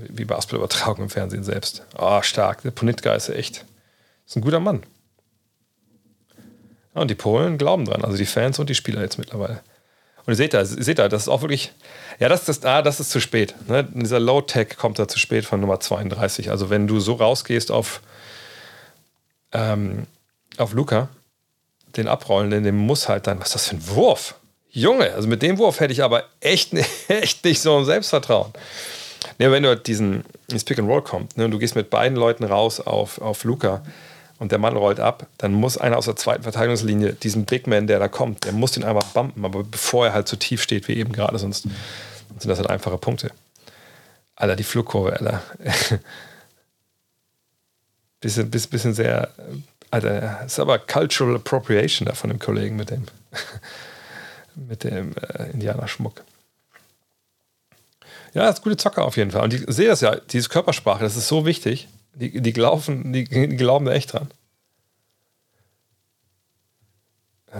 wie Basketballübertragung im Fernsehen selbst. Oh, stark. Der Ponitka ist echt ist ein guter Mann. Ja, und die Polen glauben dran, also die Fans und die Spieler jetzt mittlerweile. Und ihr seht da, ihr seht da, das ist auch wirklich, ja, das, das, ah, das ist zu spät. Ne? Dieser Low-Tech kommt da zu spät von Nummer 32. Also wenn du so rausgehst auf, ähm, auf Luca, den Abrollenden, dem muss halt dann, was ist das für ein Wurf? Junge, also mit dem Wurf hätte ich aber echt, echt nicht so ein Selbstvertrauen. Ne, wenn du halt diesen, ins Pick and Roll kommt ne, und du gehst mit beiden Leuten raus auf, auf Luca, und der Mann rollt ab, dann muss einer aus der zweiten Verteidigungslinie diesen Big Man, der da kommt, der muss den einfach bumpen, aber bevor er halt so tief steht wie eben gerade, sonst sind das halt einfache Punkte. Alter, die Flugkurve, Alter. bisschen, bisschen, bisschen sehr, Alter, ist aber Cultural Appropriation da von dem Kollegen mit dem, mit dem äh, Indianerschmuck. Ja, das ist gute Zocker auf jeden Fall. Und ich sehe das ja, diese Körpersprache, das ist so wichtig. Die, die, glauben, die, die glauben da echt dran. Äh,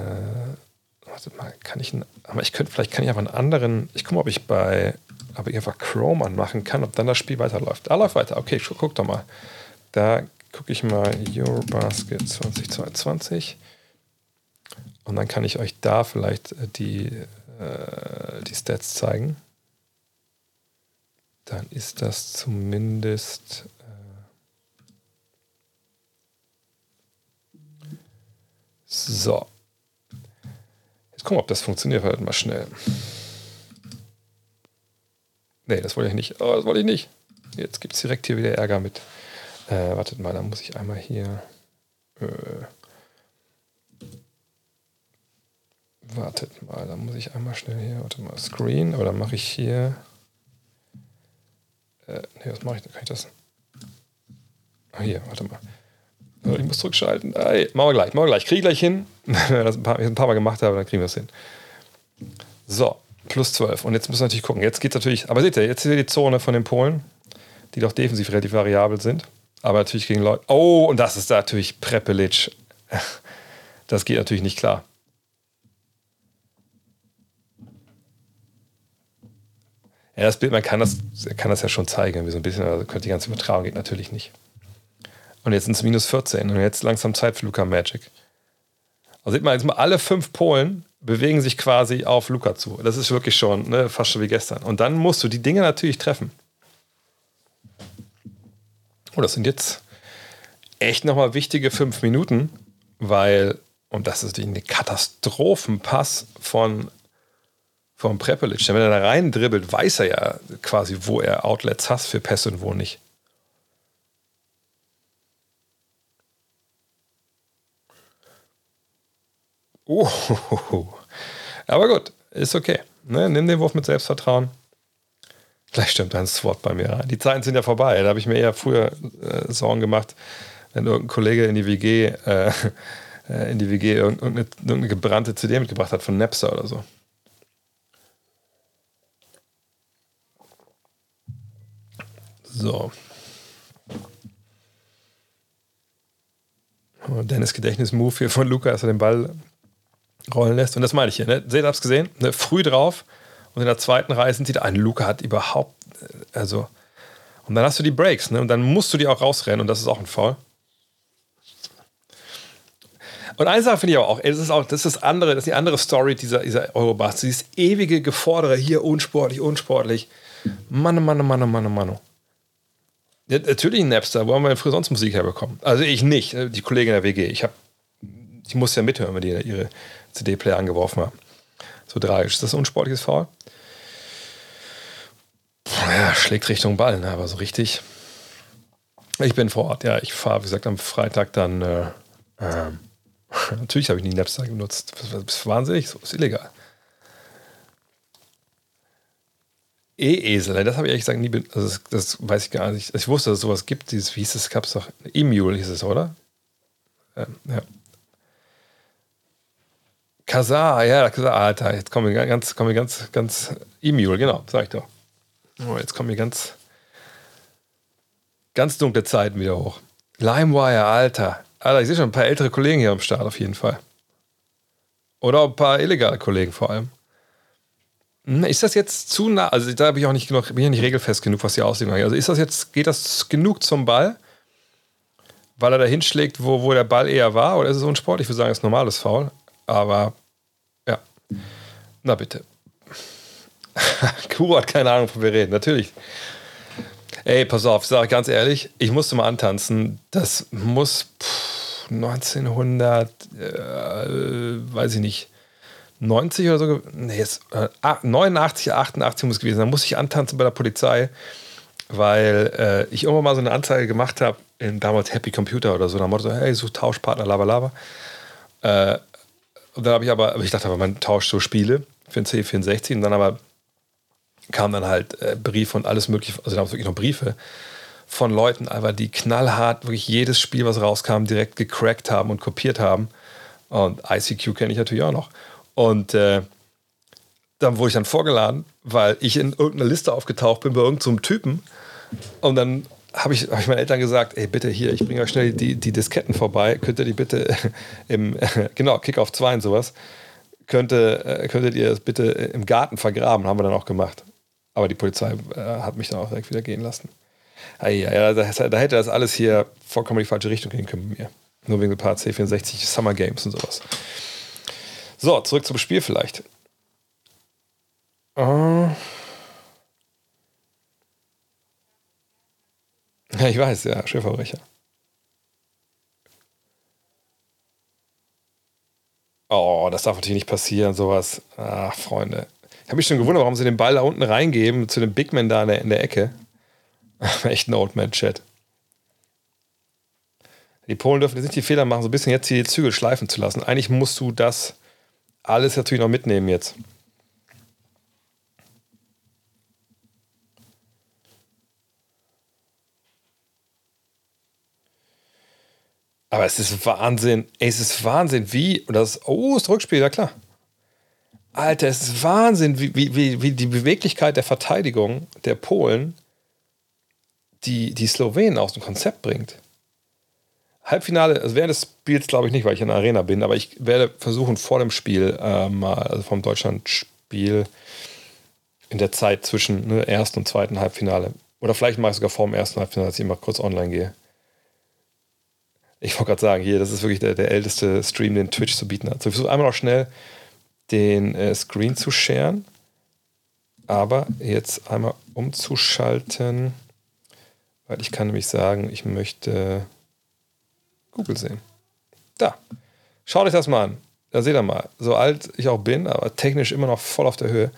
warte mal, kann ich, aber ich könnte, vielleicht kann ich einfach einen anderen, ich gucke mal, ob ich bei, ob ich einfach Chrome anmachen kann, ob dann das Spiel weiterläuft. Ah, läuft weiter. Okay, guck doch mal. Da gucke ich mal Eurobasket 2022 und dann kann ich euch da vielleicht äh, die, äh, die Stats zeigen. Dann ist das zumindest So. Jetzt gucken wir, ob das funktioniert. Halt mal schnell. Nee, das wollte ich nicht. Oh, das wollte ich nicht. Jetzt gibt es direkt hier wieder Ärger mit. Äh, wartet mal, da muss ich einmal hier. Äh, wartet mal, da muss ich einmal schnell hier. Warte mal, Screen. Oder mache ich hier. Äh, nee, was mache ich? Kann ich das? Ah, hier, warte mal. Ich muss zurückschalten. Ey, machen wir gleich, machen wir gleich. Kriege ich gleich hin. Wenn wir das ein paar, ein paar Mal gemacht haben, dann kriegen wir es hin. So, plus 12. Und jetzt müssen wir natürlich gucken. Jetzt geht es natürlich, aber seht ihr, jetzt ist die Zone von den Polen, die doch defensiv relativ variabel sind. Aber natürlich gegen Leute. Oh, und das ist natürlich Prepelic. Das geht natürlich nicht klar. Ja, das Bild, man kann das, kann das ja schon zeigen, wie so ein bisschen, also könnte die ganze Übertragung geht natürlich nicht. Und jetzt sind es minus 14 und jetzt langsam Zeit für Luca Magic. Also sieht man jetzt mal, alle fünf Polen bewegen sich quasi auf Luca zu. Das ist wirklich schon ne, fast schon wie gestern. Und dann musst du die Dinge natürlich treffen. Oh, das sind jetzt echt nochmal wichtige fünf Minuten, weil, und das ist ein Katastrophenpass von, von Prepelic. Wenn er da rein dribbelt, weiß er ja quasi, wo er Outlets hat für Pässe und wo nicht. Uh, aber gut, ist okay. Ne? Nimm den Wurf mit Selbstvertrauen. Gleich stimmt ein Swat bei mir rein. Die Zeiten sind ja vorbei. Da habe ich mir eher früher äh, Sorgen gemacht, wenn irgendein Kollege in die WG, äh, äh, in die WG irgendeine, irgendeine gebrannte CD mitgebracht hat von Napster oder so. So. Dennis Gedächtnis-Move hier von Luca, als er den Ball rollen lässt. Und das meine ich hier. Ne? Seht, hab's gesehen? Ne? Früh drauf. Und in der zweiten Reihe sind sie da. Ein Luca hat überhaupt. Äh, also. Und dann hast du die Breaks. Ne? Und dann musst du die auch rausrennen. Und das ist auch ein Foul. Und eine Sache finde ich aber auch, das ist auch, das ist andere, das ist die andere Story dieser, dieser Eurobars. Dieses ewige Gefordere hier, unsportlich, unsportlich. Mann, Mann, Mann, Mann, Mann. Ja, natürlich ein Napster, wo haben wir denn früher sonst Musik herbekommen? Also ich nicht, die Kollegin der WG. Ich habe, ich musste ja mithören, wenn die ihre CD-Player angeworfen haben. So tragisch. Ist das ein unsportliches Foul? Ja, schlägt Richtung Ball, ne? aber so richtig. Ich bin vor Ort, ja. Ich fahre, wie gesagt, am Freitag dann. Äh, äh, natürlich habe ich nie Napster genutzt. Das ist wahnsinnig, so ist illegal. E-Esel, das habe ich ehrlich gesagt nie, also das, das, weiß ich gar nicht. Ich wusste, dass es sowas gibt, dieses, wie hieß es, gab es doch, E-Mule hieß es, oder? Ähm, ja. Kazar, ja, Kazar, Alter, jetzt kommen wir ganz, kommen wir ganz, ganz, E-Mule, genau, sag ich doch. Oh, jetzt kommen wir ganz, ganz dunkle Zeiten wieder hoch. LimeWire, Alter. Alter, ich sehe schon ein paar ältere Kollegen hier am Start auf jeden Fall. Oder ein paar illegale Kollegen vor allem. Hm, ist das jetzt zu nah? Also da bin ich auch nicht genug, bin ich nicht regelfest genug, was die Auslegung angeht. Also ist das jetzt, geht das genug zum Ball? Weil er da hinschlägt, wo, wo der Ball eher war? Oder ist es unsportlich? Ich würde sagen, es ist normales Foul. Aber ja. Na bitte. Kuro hat keine Ahnung, wovon wir reden. Natürlich. Ey, pass auf, sage ganz ehrlich, ich musste mal antanzen. Das muss pff, 1900, äh, weiß ich nicht, 90 oder so, nee, jetzt, äh, 89, 88 muss es gewesen sein. Da musste ich antanzen bei der Polizei, weil äh, ich irgendwann mal so eine Anzeige gemacht habe, in damals Happy Computer oder so, da Motto, hey, such Tauschpartner, lava, lava. Äh, und dann habe ich aber, ich dachte aber, man tauscht so Spiele für den C64 und dann aber kam dann halt äh, Briefe und alles mögliche, also da wirklich noch Briefe von Leuten, aber die knallhart wirklich jedes Spiel, was rauskam, direkt gecrackt haben und kopiert haben. Und ICQ kenne ich natürlich auch noch. Und äh, dann wurde ich dann vorgeladen, weil ich in irgendeiner Liste aufgetaucht bin bei irgendeinem so Typen. Und dann habe ich, hab ich meinen Eltern gesagt, ey, bitte hier, ich bringe euch schnell die, die Disketten vorbei. Könnt ihr die bitte im, genau, Kick auf 2 und sowas, könnte, äh, könntet ihr das bitte im Garten vergraben. Haben wir dann auch gemacht. Aber die Polizei äh, hat mich dann auch direkt wieder gehen lassen. Ja, ja, da, da, hätte das alles hier vollkommen in die falsche Richtung gehen können mit mir. Nur wegen ein paar C64 Summer Games und sowas. So, zurück zum Spiel vielleicht. Uh. Ja, ich weiß, ja, Schwerverbrecher. Oh, das darf natürlich nicht passieren, sowas. Ach, Freunde. Ich habe mich schon gewundert, warum sie den Ball da unten reingeben, zu dem Big Man da in der, in der Ecke. Echt ein Old Man-Chat. Die Polen dürfen jetzt nicht die Fehler machen, so ein bisschen jetzt die Zügel schleifen zu lassen. Eigentlich musst du das alles natürlich noch mitnehmen jetzt. Aber es ist Wahnsinn. Es ist Wahnsinn, wie. Das, oh, das Rückspiel, ja klar. Alter, es ist Wahnsinn, wie, wie, wie die Beweglichkeit der Verteidigung der Polen die, die Slowenen aus dem Konzept bringt. Halbfinale, also während des Spiels glaube ich nicht, weil ich in der Arena bin, aber ich werde versuchen, vor dem Spiel äh, mal, also vom Deutschlandspiel in der Zeit zwischen ne, ersten und zweiten Halbfinale, oder vielleicht mache ich sogar vor dem ersten Halbfinale, dass ich mal kurz online gehe. Ich wollte gerade sagen, hier, das ist wirklich der, der älteste Stream, den Twitch zu bieten hat. So, ich versuche einmal noch schnell den äh, Screen zu sharen, aber jetzt einmal umzuschalten, weil ich kann nämlich sagen, ich möchte Google sehen. Da. Schaut euch das mal an. Da seht ihr mal. So alt ich auch bin, aber technisch immer noch voll auf der Höhe.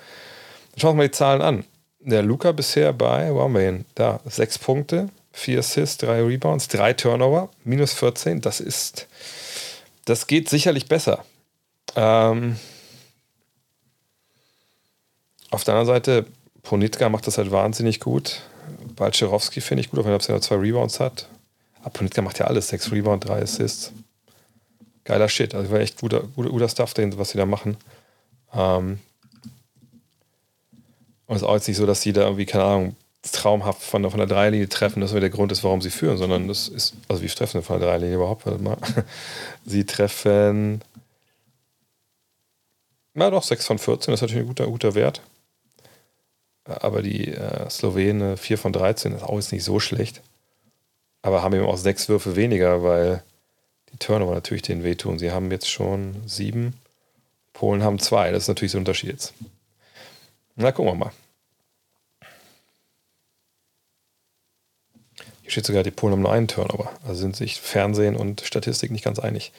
Schaut uns mal die Zahlen an. Der Luca bisher bei, wo haben wir hin? Da, sechs Punkte, vier Assists, drei Rebounds, drei Turnover, minus 14. Das ist, das geht sicherlich besser. Ähm, auf der anderen Seite, Ponitka macht das halt wahnsinnig gut. Balcerowski finde ich gut, auch wenn er zwei Rebounds hat. Aponitka macht ja alles. Sechs Rebound, drei Assists. Geiler Shit. Also war echt guter, guter, guter Stuff drin, was sie da machen. Ähm und es ist auch jetzt nicht so, dass sie da irgendwie, keine Ahnung, traumhaft von, von der Dreilinie treffen, das der Grund ist, warum sie führen, sondern das ist, also wie treffen sie von der Dreilinie überhaupt? Mal. Sie treffen, na doch, 6 von 14, das ist natürlich ein guter, guter Wert. Aber die äh, Slowene 4 von 13 ist auch jetzt nicht so schlecht aber haben eben auch sechs Würfe weniger, weil die Turnover natürlich denen wehtun. Sie haben jetzt schon sieben, Polen haben zwei. Das ist natürlich so ein Unterschied jetzt. Na, gucken wir mal. Hier steht sogar, die Polen haben nur einen Turnover. Also sind sich Fernsehen und Statistik nicht ganz einig.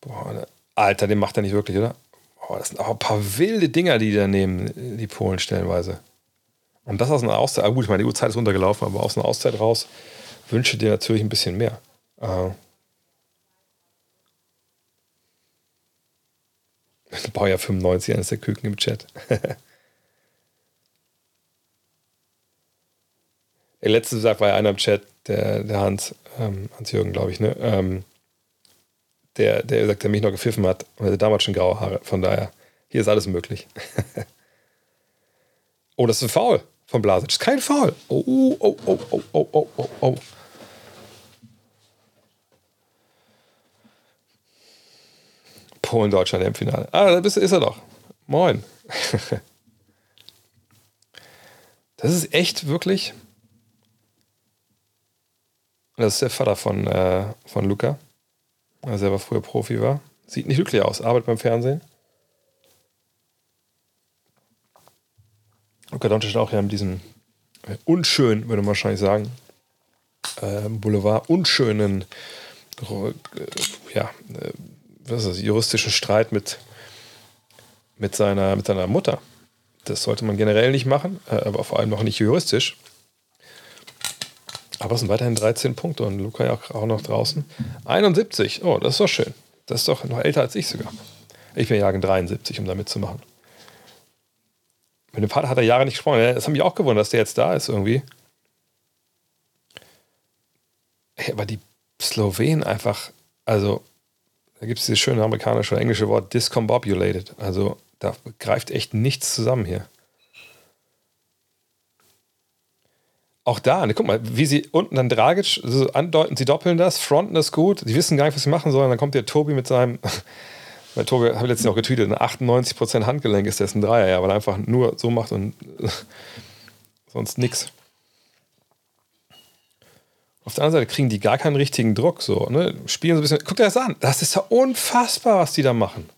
Boah, Alter, den macht er nicht wirklich, oder? Boah, das sind auch ein paar wilde Dinger, die da nehmen, die Polen stellenweise. Und das aus einer Auszeit, ah, gut, ich meine, die Uhrzeit ist runtergelaufen, aber aus einer Auszeit raus wünsche dir natürlich ein bisschen mehr. Äh, Baujahr 95, eines der Küken im Chat. Der letzte Tag war ja einer im Chat, der, der Hans, ähm, Hans-Jürgen, glaube ich, ne? Ähm, der, der sagt, der mich noch gepfiffen hat und hatte damals schon graue Haare. Von daher, hier ist alles möglich. oh, das ist ein Foul von Blasic. Das ist kein Foul. Oh, oh, oh, oh, oh, oh, oh, oh. Polen, Deutschland im Finale. Ah, da bist, ist er doch. Moin. das ist echt wirklich. Das ist der Vater von, äh, von Luca, der selber früher Profi war. Sieht nicht glücklich aus, arbeitet beim Fernsehen. Luca Doncic auch ja in diesem äh, unschönen, würde man wahrscheinlich sagen, äh, Boulevard, unschönen, äh, ja, äh, was ist juristischen Streit mit, mit, seiner, mit seiner Mutter. Das sollte man generell nicht machen, äh, aber vor allem auch nicht juristisch. Aber es sind weiterhin 13 Punkte und Luca ja auch noch draußen. 71, oh, das ist doch schön. Das ist doch noch älter als ich sogar. Ich bin Jahren 73, um da mitzumachen. Mit dem Vater hat er Jahre nicht gesprochen. Das hat mich auch gewundert, dass der jetzt da ist irgendwie. Aber die Slowenen einfach, also da gibt es dieses schöne amerikanische oder englische Wort discombobulated. Also da greift echt nichts zusammen hier. Auch da, ne, guck mal, wie sie unten dann Dragic so andeuten, sie doppeln das, fronten das gut, sie wissen gar nicht, was sie machen sollen. Dann kommt der Tobi mit seinem, weil Tobi, habe ich letztens auch getweetet, 98% Handgelenk ist das ein Dreier, ja, weil er einfach nur so macht und sonst nichts. Auf der anderen Seite kriegen die gar keinen richtigen Druck. So, ne? Spielen so ein bisschen. Guck dir das an. Das ist ja unfassbar, was die da machen.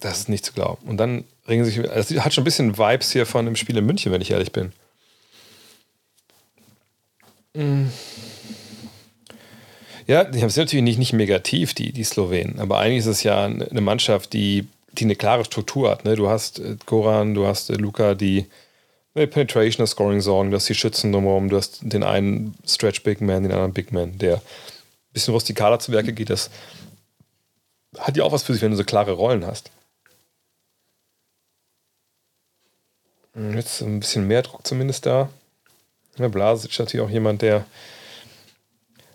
Das ist nicht zu glauben. Und dann regen sich. Es hat schon ein bisschen Vibes hier von dem Spiel in München, wenn ich ehrlich bin. Mhm. Ja, die haben es natürlich nicht, nicht negativ, die, die Slowenen. Aber eigentlich ist es ja eine Mannschaft, die, die eine klare Struktur hat. Ne? Du hast äh, Goran, du hast äh, Luca, die äh, Penetration, das Scoring sorgen, du hast die Schützen drumherum, du hast den einen Stretch Big Man, den anderen Big Man, der ein bisschen rustikaler zu Werke geht. Das hat ja auch was für sich, wenn du so klare Rollen hast. Jetzt ein bisschen mehr Druck zumindest da. Ja, Blasic ist natürlich auch jemand, der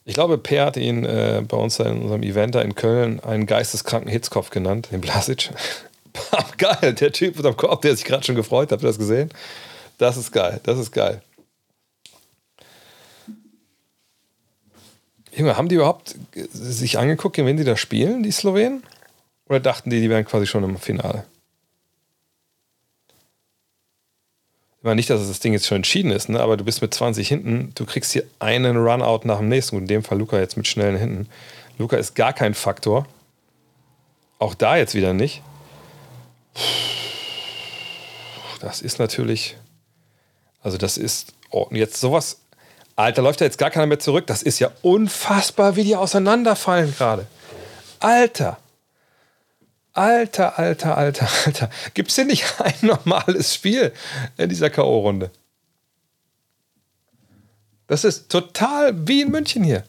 ich glaube, Per hat ihn äh, bei uns in unserem Event da in Köln einen geisteskranken Hitzkopf genannt, den Blasic. geil, der Typ mit dem Korb, der sich gerade schon gefreut hat. Habt ihr das gesehen? Das ist geil, das ist geil. Junge, haben die überhaupt sich angeguckt, wenn die da spielen, die Slowenen? Oder dachten die, die wären quasi schon im Finale? Meine nicht, dass das Ding jetzt schon entschieden ist, ne? aber du bist mit 20 hinten, du kriegst hier einen Runout nach dem nächsten. Und in dem Fall Luca jetzt mit schnellen Hinten. Luca ist gar kein Faktor. Auch da jetzt wieder nicht. Das ist natürlich. Also, das ist. Oh, jetzt sowas. Alter, läuft da jetzt gar keiner mehr zurück. Das ist ja unfassbar, wie die auseinanderfallen gerade. Alter. Alter, alter, alter, alter. Gibt es hier nicht ein normales Spiel in dieser K.O.-Runde? Das ist total wie in München hier.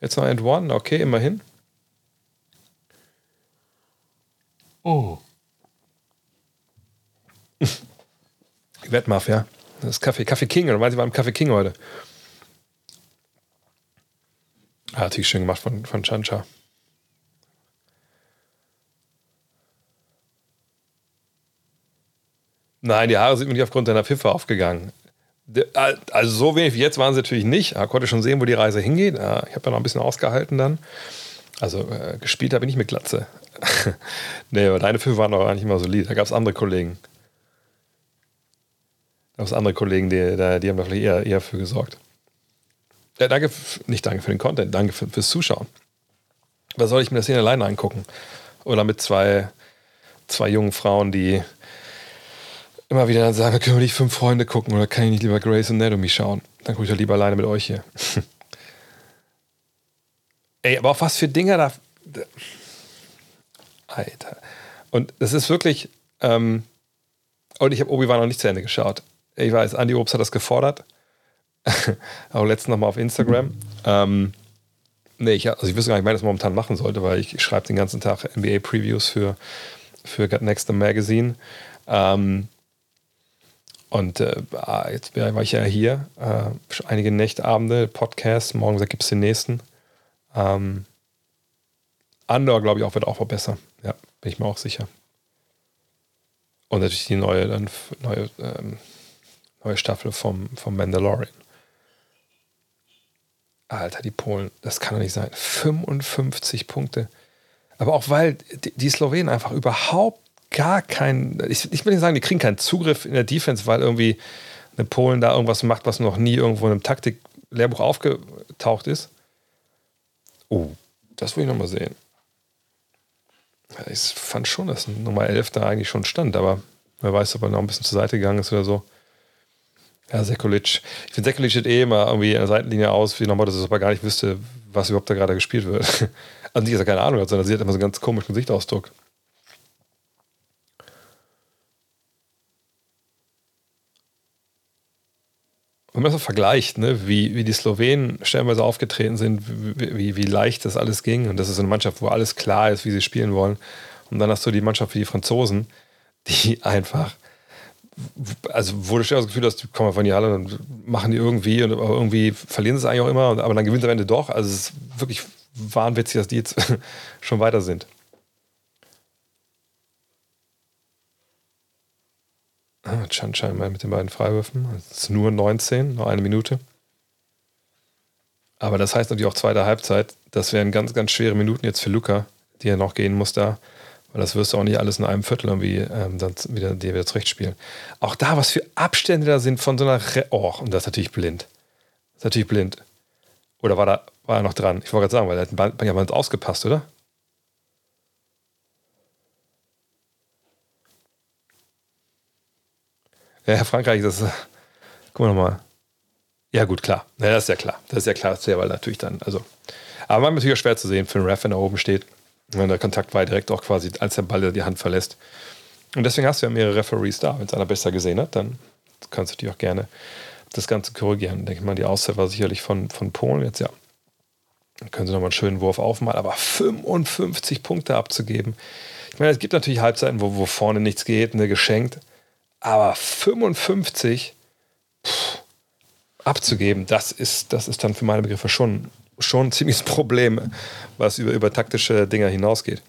Jetzt noch ein One, okay, immerhin. Oh. Wettmafia. Das ist Kaffee, Kaffee King, oder meinst du, war im Kaffee King heute? Ah, natürlich schön gemacht von, von Chancha. Nein, die Haare sind mir nicht aufgrund deiner Pfiffe aufgegangen. Also so wenig wie jetzt waren sie natürlich nicht. Ich konnte schon sehen, wo die Reise hingeht. Ich habe ja noch ein bisschen ausgehalten dann. Also äh, gespielt habe ich nicht mit Glatze. nee, aber deine Filme waren doch eigentlich immer solid. Da gab es andere Kollegen. Da gab es andere Kollegen, die, die haben da vielleicht eher, eher für gesorgt. Ja, danke, nicht danke für den Content, danke für, fürs Zuschauen. Was soll ich mir das hier alleine angucken? Oder mit zwei, zwei jungen Frauen, die immer wieder dann sagen, können wir nicht fünf Freunde gucken oder kann ich nicht lieber Grace Anatomy schauen? Dann gucke ich doch lieber alleine mit euch hier. Ey, aber auch was für Dinger da. Alter. Und es ist wirklich. Ähm, und ich habe Obi-Wan noch nicht zu Ende geschaut. Ich weiß, Andy Obst hat das gefordert. auch letztens nochmal auf Instagram. Ähm, nee, ich, also ich wüsste gar nicht, ich das momentan machen sollte, weil ich, ich schreibe den ganzen Tag NBA-Previews für, für Got Next Magazine. Ähm, und äh, ah, jetzt war ich ja hier. Äh, einige Nächte, Abende, Podcasts. Morgen gibt es den nächsten. Ähm, Andor, glaube ich, auch wird auch besser. Ja, bin ich mir auch sicher. Und natürlich die neue, dann, neue, ähm, neue Staffel vom, vom Mandalorian. Alter, die Polen, das kann doch nicht sein. 55 Punkte. Aber auch weil die Slowenen einfach überhaupt gar keinen, ich, ich will nicht sagen, die kriegen keinen Zugriff in der Defense, weil irgendwie eine Polen da irgendwas macht, was noch nie irgendwo in einem Taktik-Lehrbuch aufgetaucht ist. Oh, das will ich nochmal sehen. Ich fand schon, dass Nummer 11 da eigentlich schon stand, aber wer weiß, ob er noch ein bisschen zur Seite gegangen ist oder so. Ja, Sekulic. Ich finde, Sekulic sieht eh immer irgendwie an der Seitenlinie aus, wie nochmal, dass er aber gar nicht wüsste, was überhaupt da gerade gespielt wird. Also nicht, dass er keine Ahnung hat, sondern sie hat immer so einen ganz komischen Gesichtsausdruck. Wenn man so vergleicht, ne, wie, wie die Slowenen stellenweise aufgetreten sind, wie, wie, wie leicht das alles ging, und das ist eine Mannschaft, wo alles klar ist, wie sie spielen wollen, und dann hast du die Mannschaft wie die Franzosen, die einfach, also wo du schnell das Gefühl hast, die kommen von die Halle und machen die irgendwie, und irgendwie verlieren sie es eigentlich auch immer, aber dann gewinnen sie am Ende doch. Also es ist wirklich wahnwitzig, dass die jetzt schon weiter sind. Ah, Chan scheinbar mit den beiden Freiwürfen. Es ist nur 19, nur eine Minute. Aber das heißt natürlich auch zweite Halbzeit. Das wären ganz, ganz schwere Minuten jetzt für Luca, die er noch gehen muss da. Weil das wirst du auch nicht alles in einem Viertel irgendwie ähm, dann wieder, dir wieder zurechtspielen. Auch da, was für Abstände da sind von so einer. Re oh, und das ist natürlich blind. Das ist natürlich blind. Oder war, da, war er noch dran? Ich wollte gerade sagen, weil er hat ja mal ausgepasst, oder? Ja, Frankreich, das ist. Guck mal nochmal. Ja, gut, klar. Ja, das ist ja klar. Das ist ja klar, das ist ja, weil natürlich dann, also. Aber man natürlich schwer zu sehen für einen Ref, wenn er oben steht. Wenn der Kontakt war direkt auch quasi, als der Ball die Hand verlässt. Und deswegen hast du ja mehrere Referees da. Wenn es einer besser gesehen hat, dann kannst du dich auch gerne das Ganze korrigieren. Denke ich mal, die Auszeit war sicherlich von, von Polen jetzt, ja. Dann können sie nochmal einen schönen Wurf aufmalen, aber 55 Punkte abzugeben. Ich meine, es gibt natürlich Halbzeiten, wo, wo vorne nichts geht, ne, geschenkt. Aber 55 pff, abzugeben, das ist, das ist dann für meine Begriffe schon, schon ein ziemliches Problem, was über, über taktische Dinge hinausgeht.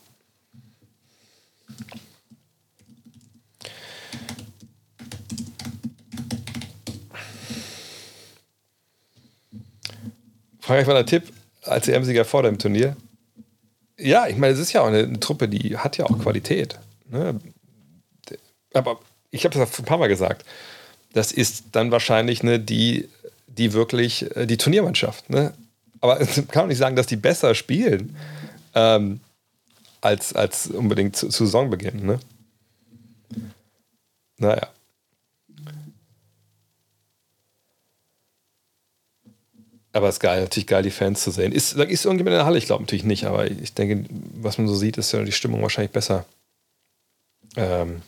Frankreich war der Tipp als EM-Sieger vor dem Turnier. Ja, ich meine, es ist ja auch eine, eine Truppe, die hat ja auch Qualität. Ne? Aber ich habe das ein paar Mal gesagt, das ist dann wahrscheinlich ne, die, die wirklich äh, die Turniermannschaft. Ne? Aber kann man nicht sagen, dass die besser spielen ähm, als, als unbedingt zu, zu Saisonbeginn. Ne? Naja. Aber es ist geil, natürlich geil, die Fans zu sehen. Ist, ist irgendjemand in der Halle? Ich glaube natürlich nicht, aber ich denke, was man so sieht, ist ja die Stimmung wahrscheinlich besser. Ähm,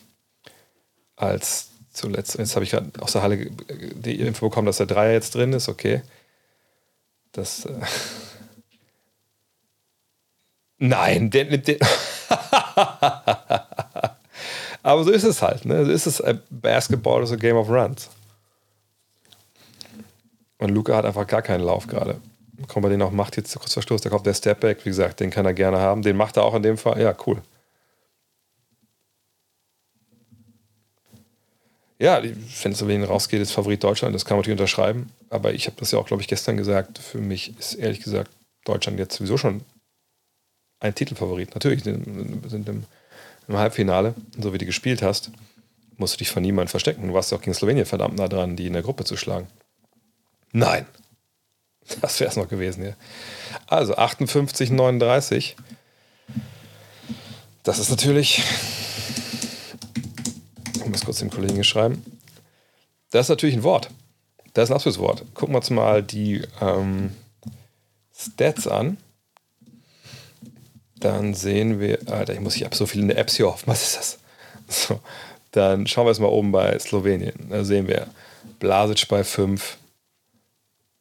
als zuletzt. Jetzt habe ich gerade aus der Halle die Info bekommen, dass der Dreier jetzt drin ist. Okay. Das. Äh Nein, der, der Aber so ist es halt. Ne? So ist es. Äh, Basketball ist a Game of Runs. Und Luca hat einfach gar keinen Lauf gerade. Kommt bei den auch macht jetzt kurz Verstoß, da kommt der Stepback, wie gesagt, den kann er gerne haben. Den macht er auch in dem Fall. Ja, cool. Ja, wenn es Slowenien rausgeht, ist Favorit Deutschland, das kann man natürlich unterschreiben. Aber ich habe das ja auch, glaube ich, gestern gesagt. Für mich ist ehrlich gesagt Deutschland jetzt sowieso schon ein Titelfavorit. Natürlich sind im, im Halbfinale, so wie du gespielt hast, musst du dich von niemandem verstecken. Du warst ja auch gegen Slowenien verdammt nah dran, die in der Gruppe zu schlagen. Nein. Das wäre es noch gewesen, ja. Also 58, 39. Das ist natürlich. Muss kurz dem Kollegen schreiben. Das ist natürlich ein Wort. Das ist ein absolutes Wort. Gucken wir uns mal die ähm, Stats an. Dann sehen wir, Alter, ich muss, ich habe so viel in der Apps hier offen. Was ist das? So, dann schauen wir es mal oben bei Slowenien. Da sehen wir Blasic bei 5,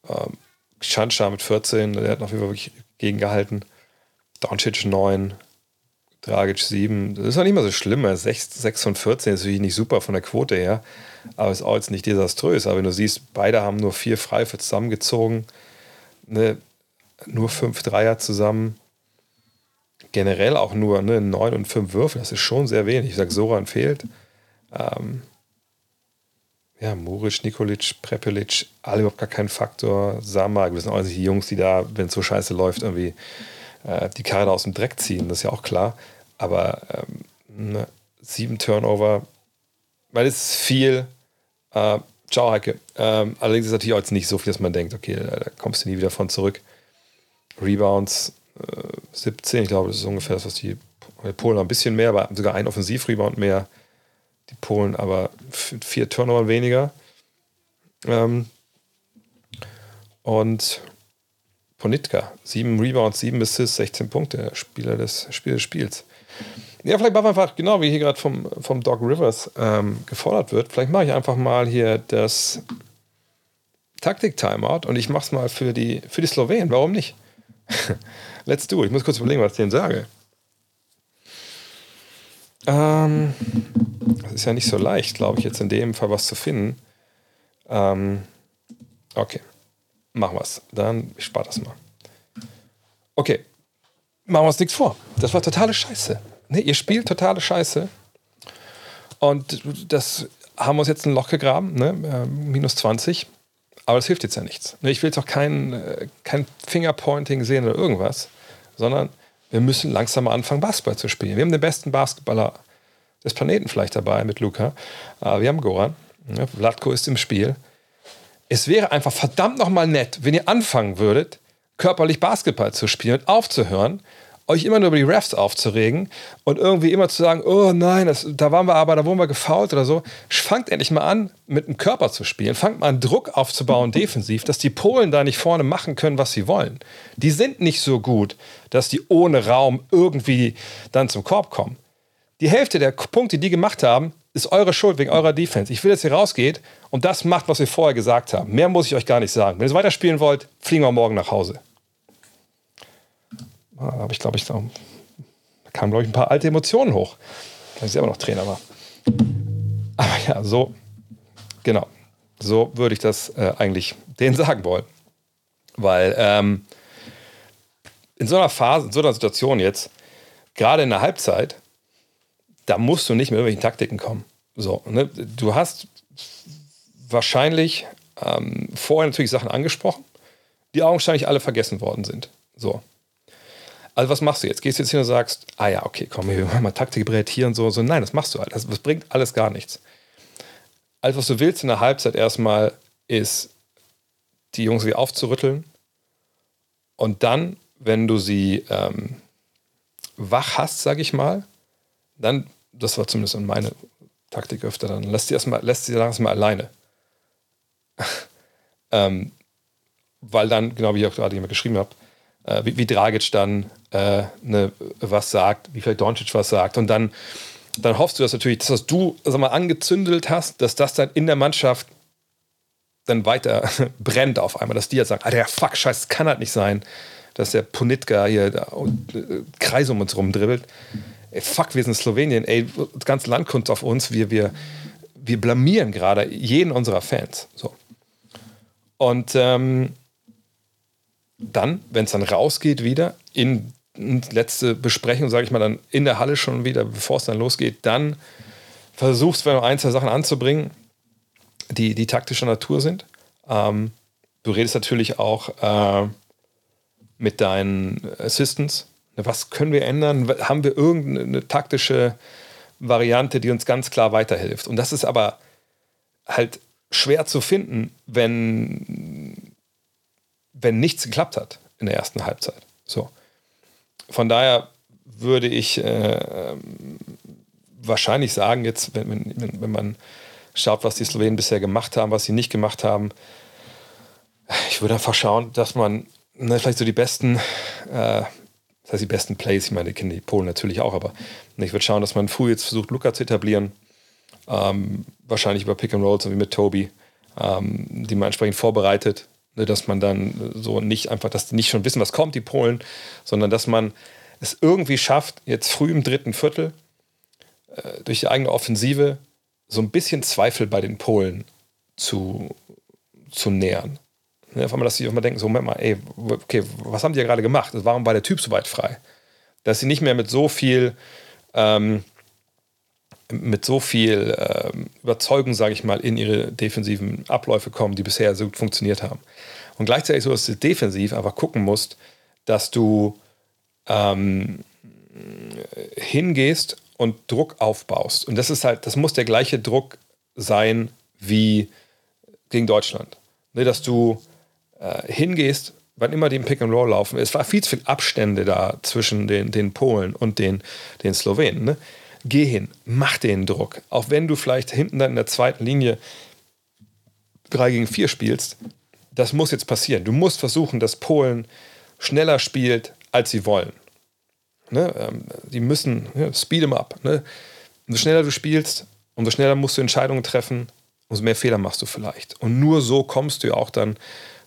ähm, Schancha mit 14, der hat noch wirklich gegengehalten. Doncic 9, Dragic 7. Das ist auch nicht mal so schlimm. 6, 6 von 14 ist natürlich nicht super von der Quote her, aber ist auch jetzt nicht desaströs. Aber wenn du siehst, beide haben nur vier Freife zusammengezogen, ne, nur fünf Dreier zusammen. Generell auch nur ne, 9 und 5 Würfe, das ist schon sehr wenig. Ich sage, Soran fehlt. Ähm, ja, Muric, Nikolic, Prepelic, alle überhaupt gar kein Faktor. Samar, wir sind auch die Jungs, die da, wenn es so scheiße läuft, irgendwie äh, die Karre aus dem Dreck ziehen, das ist ja auch klar. Aber ähm, ne, sieben Turnover, weil es ist viel. Äh, ciao, Heike. Ähm, allerdings ist natürlich auch jetzt nicht so viel, dass man denkt, okay, da, da kommst du nie wieder von zurück. Rebounds äh, 17, ich glaube, das ist ungefähr das, was die Polen noch ein bisschen mehr, aber sogar ein Offensivrebound mehr die Polen aber vier Turnover weniger. Ähm, und Ponitka, sieben Rebounds, sieben Assists, 16 Punkte, Spieler des, Spieler des Spiels. Ja, vielleicht machen wir einfach, genau wie hier gerade vom, vom Doc Rivers ähm, gefordert wird, vielleicht mache ich einfach mal hier das Taktik-Timeout und ich mache es mal für die, für die Slowenen. Warum nicht? Let's do. Ich muss kurz überlegen, was ich denen sage. Ähm, das ist ja nicht so leicht, glaube ich, jetzt in dem Fall was zu finden. Ähm, okay, machen wir es. Dann, ich spare das mal. Okay, machen wir uns nichts vor. Das war totale Scheiße. Ne, ihr spielt totale Scheiße. Und das haben wir uns jetzt ein Loch gegraben, ne? Äh, minus 20. Aber das hilft jetzt ja nichts. Ne, ich will jetzt auch kein, äh, kein Fingerpointing sehen oder irgendwas, sondern wir müssen langsam mal anfangen, Basketball zu spielen. Wir haben den besten Basketballer des Planeten vielleicht dabei mit Luca. Äh, wir haben Goran. Ja, Vlatko ist im Spiel. Es wäre einfach verdammt nochmal nett, wenn ihr anfangen würdet, körperlich Basketball zu spielen und aufzuhören, euch immer nur über die Refs aufzuregen und irgendwie immer zu sagen, oh nein, das, da waren wir aber, da wurden wir gefault oder so. Fangt endlich mal an, mit dem Körper zu spielen. Fangt mal an, Druck aufzubauen defensiv, dass die Polen da nicht vorne machen können, was sie wollen. Die sind nicht so gut, dass die ohne Raum irgendwie dann zum Korb kommen. Die Hälfte der Punkte, die die gemacht haben, ist eure Schuld wegen eurer Defense. Ich will, dass ihr rausgeht und das macht, was wir vorher gesagt haben. Mehr muss ich euch gar nicht sagen. Wenn ihr weiterspielen wollt, fliegen wir morgen nach Hause. Da habe ich, glaube ich, da kamen, glaube ich, ein paar alte Emotionen hoch, weil ich selber noch Trainer war. Aber ja, so, genau, so würde ich das äh, eigentlich denen sagen wollen. Weil ähm, in so einer Phase, in so einer Situation jetzt, gerade in der Halbzeit, da musst du nicht mit irgendwelchen Taktiken kommen. So, ne? Du hast wahrscheinlich ähm, vorher natürlich Sachen angesprochen, die augenscheinlich alle vergessen worden sind. So. Also was machst du jetzt? Gehst du jetzt hin und sagst, ah ja, okay, komm, wir machen mal Taktikbrett hier und so, so. Nein, das machst du halt. Das, das bringt alles gar nichts. Alles, was du willst in der Halbzeit erstmal, ist, die Jungs wieder aufzurütteln. Und dann, wenn du sie ähm, wach hast, sag ich mal, dann, das war zumindest meine Taktik öfter, dann lässt sie erstmal, lässt sie erstmal alleine. ähm, weil dann, genau wie ich auch gerade geschrieben habe, äh, wie, wie Dragic dann äh, ne, was sagt, wie vielleicht Doncic was sagt. Und dann, dann hoffst du, dass natürlich das, was du sag mal, angezündelt hast, dass das dann in der Mannschaft dann weiter brennt auf einmal, dass die jetzt sagen, Alter, fuck, scheiße, das kann halt nicht sein, dass der Ponitka hier da, und, äh, Kreis um uns rumdribbelt. Ey, fuck, wir sind Slowenien, ey, das ganze Land kommt auf uns, wir, wir, wir blamieren gerade jeden unserer Fans. So. Und ähm, dann, wenn es dann rausgeht wieder in letzte Besprechung, sage ich mal, dann in der Halle schon wieder, bevor es dann losgeht, dann versuchst du ein, zwei Sachen anzubringen, die, die taktischer Natur sind. Ähm, du redest natürlich auch äh, mit deinen Assistants. Was können wir ändern? Haben wir irgendeine taktische Variante, die uns ganz klar weiterhilft? Und das ist aber halt schwer zu finden, wenn, wenn nichts geklappt hat in der ersten Halbzeit. So. Von daher würde ich äh, wahrscheinlich sagen, jetzt, wenn, wenn, wenn man schaut, was die Slowenen bisher gemacht haben, was sie nicht gemacht haben, ich würde einfach schauen, dass man ne, vielleicht so die besten, äh, das heißt die besten Plays, ich meine, kennen die Polen natürlich auch, aber ne, ich würde schauen, dass man früh jetzt versucht, Luca zu etablieren, ähm, wahrscheinlich über Pick and Rolls so wie mit Toby, ähm, die man entsprechend vorbereitet, dass man dann so nicht einfach, dass die nicht schon wissen, was kommt, die Polen, sondern dass man es irgendwie schafft, jetzt früh im dritten Viertel äh, durch die eigene Offensive so ein bisschen Zweifel bei den Polen zu, zu nähern. Ne, auf einmal, dass sie auch mal denken, so, Moment mal, ey, okay, was haben die ja gerade gemacht? Warum war der Typ so weit frei? Dass sie nicht mehr mit so viel, ähm, mit so viel ähm, Überzeugung, sage ich mal, in ihre defensiven Abläufe kommen, die bisher so gut funktioniert haben. Und gleichzeitig so, dass du defensiv einfach gucken musst, dass du ähm, hingehst und Druck aufbaust. Und das ist halt, das muss der gleiche Druck sein wie gegen Deutschland. Ne, dass du äh, hingehst, wann immer die im Pick and Roll laufen, es war viel zu viel Abstände da zwischen den, den Polen und den, den Slowenen. Ne? Geh hin, mach den Druck. Auch wenn du vielleicht hinten dann in der zweiten Linie 3 gegen 4 spielst, das muss jetzt passieren. Du musst versuchen, dass Polen schneller spielt, als sie wollen. Ne? Ähm, die müssen, ja, speed them up. Ne? Umso schneller du spielst, umso schneller musst du Entscheidungen treffen, umso mehr Fehler machst du vielleicht. Und nur so kommst du ja auch dann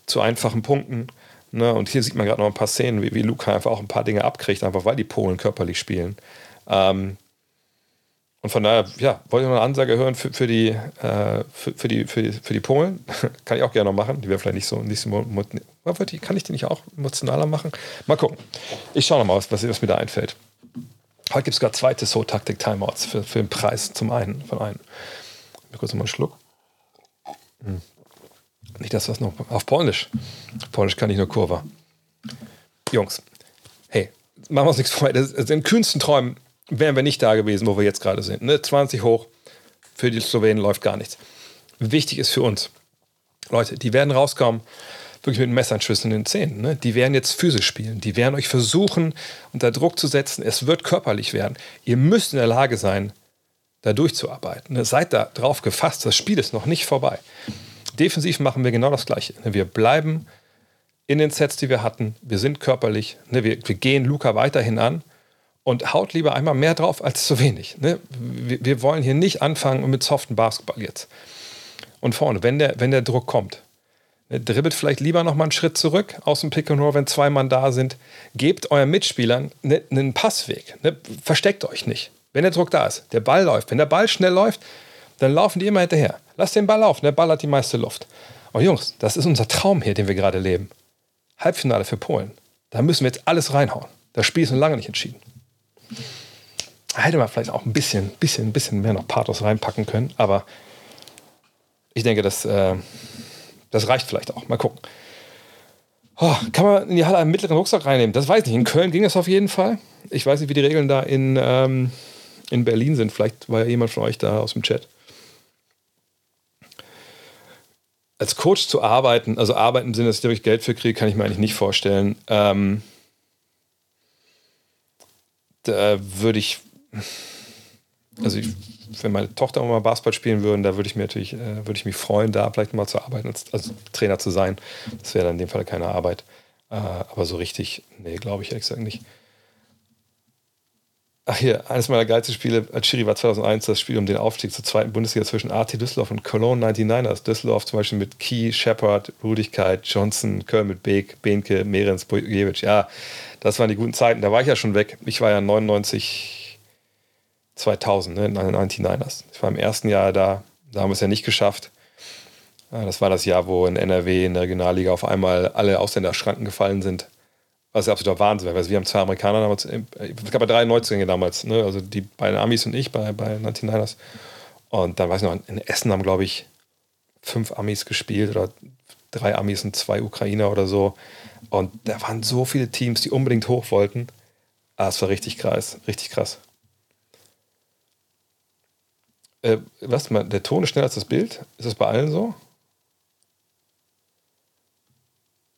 zu einfachen Punkten. Ne? Und hier sieht man gerade noch ein paar Szenen, wie, wie Luca einfach auch ein paar Dinge abkriegt, einfach weil die Polen körperlich spielen. Ähm, und von daher, ja, wollte ich noch eine Ansage hören für, für, die, äh, für, für, die, für, die, für die Polen. kann ich auch gerne noch machen. Die wäre vielleicht nicht so, nicht so kann ich die nicht auch emotionaler machen? Mal gucken. Ich schaue noch mal, was, was mir da einfällt. Heute gibt es gerade zwei Tissot-Taktik-Timeouts für, für den Preis zum einen von einem. Ich kurz noch mal einen Schluck. Hm. Nicht das, was noch auf Polnisch. Polnisch kann ich nur Kurva. Jungs, hey, machen wir uns nichts vor. Das, in kühnsten Träumen wären wir nicht da gewesen, wo wir jetzt gerade sind. Ne? 20 hoch, für die Slowenen läuft gar nichts. Wichtig ist für uns, Leute, die werden rauskommen, wirklich mit Messernschüssen in den Zähnen. Ne? Die werden jetzt physisch spielen. Die werden euch versuchen, unter Druck zu setzen. Es wird körperlich werden. Ihr müsst in der Lage sein, da durchzuarbeiten. Ne? Seid da drauf gefasst. Das Spiel ist noch nicht vorbei. Defensiv machen wir genau das Gleiche. Ne? Wir bleiben in den Sets, die wir hatten. Wir sind körperlich. Ne? Wir, wir gehen Luca weiterhin an und haut lieber einmal mehr drauf als zu wenig. Ne? Wir, wir, wollen hier nicht anfangen mit soften Basketball jetzt. Und vorne, wenn der, wenn der Druck kommt, ne, dribbelt vielleicht lieber noch mal einen Schritt zurück aus dem Pick and Roll, wenn zwei Mann da sind. Gebt euren Mitspielern ne, einen Passweg. Ne? Versteckt euch nicht. Wenn der Druck da ist, der Ball läuft. Wenn der Ball schnell läuft, dann laufen die immer hinterher. Lasst den Ball laufen, der Ball hat die meiste Luft. Und Jungs, das ist unser Traum hier, den wir gerade leben. Halbfinale für Polen. Da müssen wir jetzt alles reinhauen. Das Spiel ist noch lange nicht entschieden. Hätte man vielleicht auch ein bisschen, bisschen, bisschen mehr noch Pathos reinpacken können, aber ich denke, das, äh, das reicht vielleicht auch. Mal gucken. Oh, kann man in die Halle einen mittleren Rucksack reinnehmen? Das weiß ich nicht. In Köln ging das auf jeden Fall. Ich weiß nicht, wie die Regeln da in, ähm, in Berlin sind. Vielleicht war ja jemand von euch da aus dem Chat. Als Coach zu arbeiten, also arbeiten im Sinne, dass ich Geld für kriege, kann ich mir eigentlich nicht vorstellen. Ähm, da würde ich, also ich, wenn meine Tochter mal Basketball spielen würde, da würde ich mir natürlich, äh, würde ich mich freuen, da vielleicht mal zu arbeiten, als, als Trainer zu sein. Das wäre dann in dem Fall keine Arbeit. Äh, aber so richtig, nee, glaube ich ehrlich gesagt nicht. Ach hier, eines meiner geilsten Spiele als Schiri war 2001 das Spiel um den Aufstieg zur zweiten Bundesliga zwischen AT Düsseldorf und Cologne 99ers. Düsseldorf zum Beispiel mit Key, Shepard, Rudigkeit, Johnson, Köln mit Beek, Behnke, Mehrens, Bojewicz. Ja, das waren die guten Zeiten. Da war ich ja schon weg. Ich war ja 99, 2000, ne, in den 99ers. Ich war im ersten Jahr da. Da haben wir es ja nicht geschafft. Das war das Jahr, wo in NRW in der Regionalliga auf einmal alle Ausländerschranken gefallen sind was ja absoluter Wahnsinn wäre. Also wir haben zwei Amerikaner damals, es gab ja drei Neuzugänge damals, ne? also die beiden Amis und ich bei, bei 99ers. Und dann weiß ich noch, in Essen haben, glaube ich, fünf Amis gespielt oder drei Amis und zwei Ukrainer oder so. Und da waren so viele Teams, die unbedingt hoch wollten. Ah, es war richtig krass, richtig krass. Äh, was der Ton ist schneller als das Bild? Ist das bei allen so?